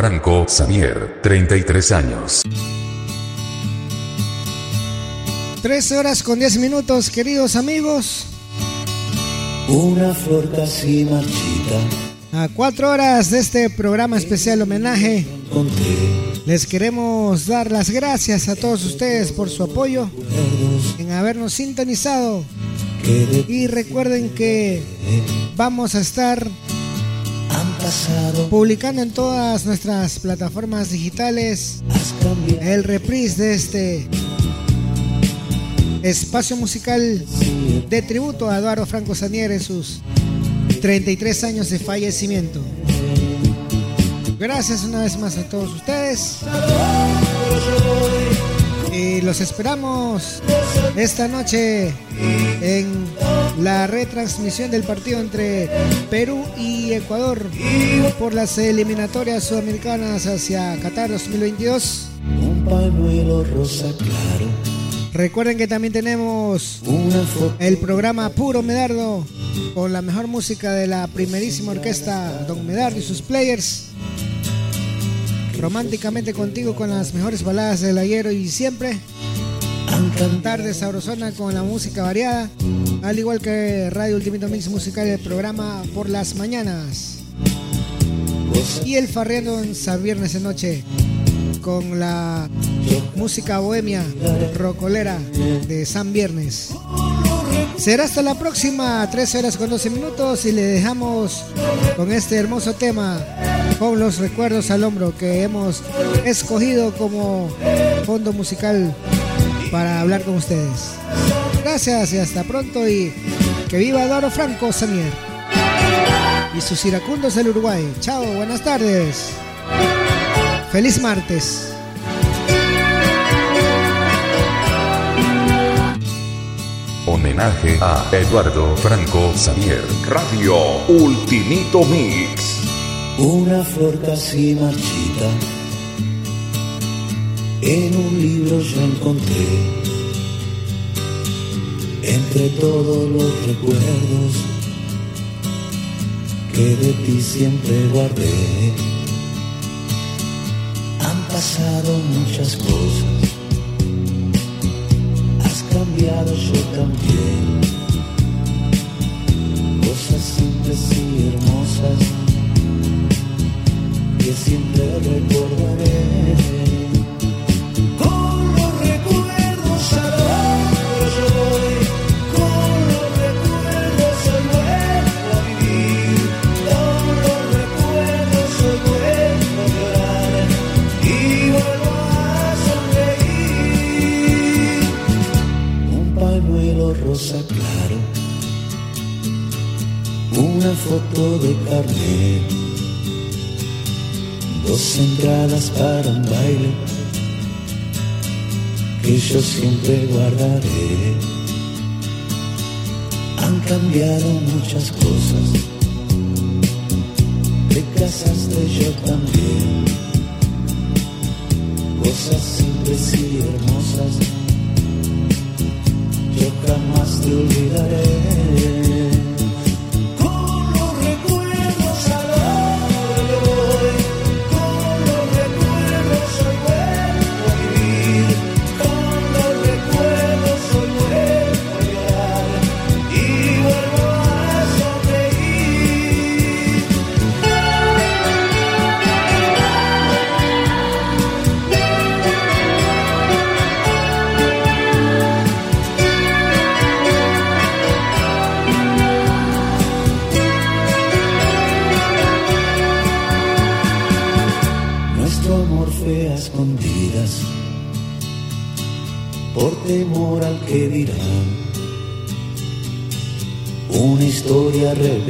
Franco Samier, 33 años.
13 horas con 10 minutos, queridos amigos.
Una flor casi marchita.
A cuatro horas de este programa especial homenaje, les queremos dar las gracias a todos ustedes por su apoyo en habernos sintonizado. Y recuerden que vamos a estar publicando en todas nuestras plataformas digitales el reprise de este espacio musical de tributo a Eduardo Franco Sanier en sus 33 años de fallecimiento. Gracias una vez más a todos ustedes. Y los esperamos esta noche en la retransmisión del partido entre Perú y Ecuador por las eliminatorias sudamericanas hacia Qatar 2022.
Un pañuelo rosa claro.
Recuerden que también tenemos el programa Puro Medardo con la mejor música de la primerísima orquesta Don Medardo y sus players. Románticamente contigo con las mejores baladas del ayer y siempre. Tarde Sabrosona con la música variada, al igual que Radio Ultimito Mix Musical, el programa por las mañanas. Y el Farreando en San Viernes de Noche con la música bohemia rocolera de San Viernes. Será hasta la próxima, 13 horas con 12 minutos y le dejamos con este hermoso tema, con los recuerdos al hombro que hemos escogido como fondo musical para hablar con ustedes. Gracias y hasta pronto y que viva Eduardo Franco Samier y sus iracundos del Uruguay. Chao, buenas tardes. Feliz martes.
Homenaje a Eduardo Franco Xavier.
Radio Ultimito Mix.
Una flor casi marchita. En un libro yo encontré. Entre todos los recuerdos que de ti siempre guardé. Han pasado muchas cosas cambiado yo también. Cosas simples y hermosas que siempre recordaré. Una foto de carnet, dos entradas para un baile que yo siempre guardaré. Han cambiado muchas cosas, te casaste yo también, cosas simples y hermosas yo jamás te olvidaré.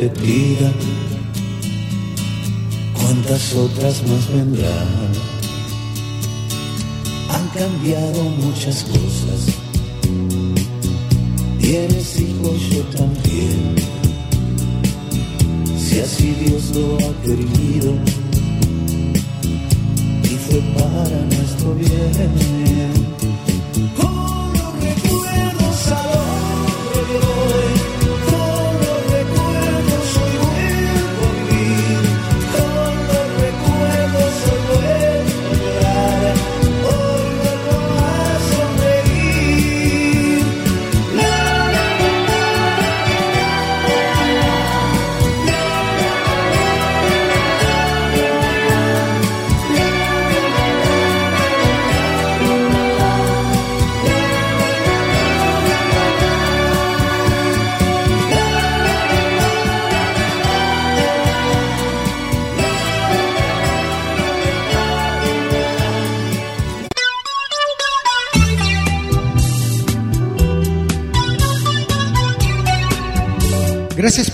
Repetida, cuántas otras más vendrán. Han cambiado muchas cosas. Tienes hijos, yo también. Si así Dios lo ha querido y fue para nuestro bien. Con los recuerdos ahora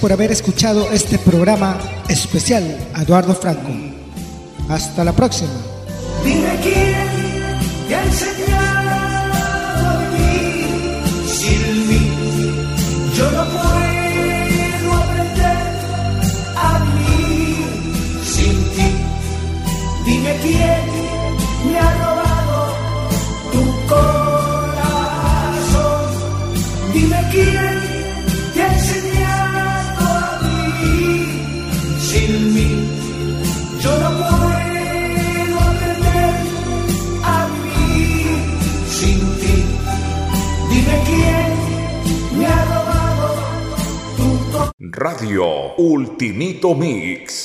por haber escuchado este programa especial Eduardo Franco. Hasta la próxima.
Radio Ultimito Mix.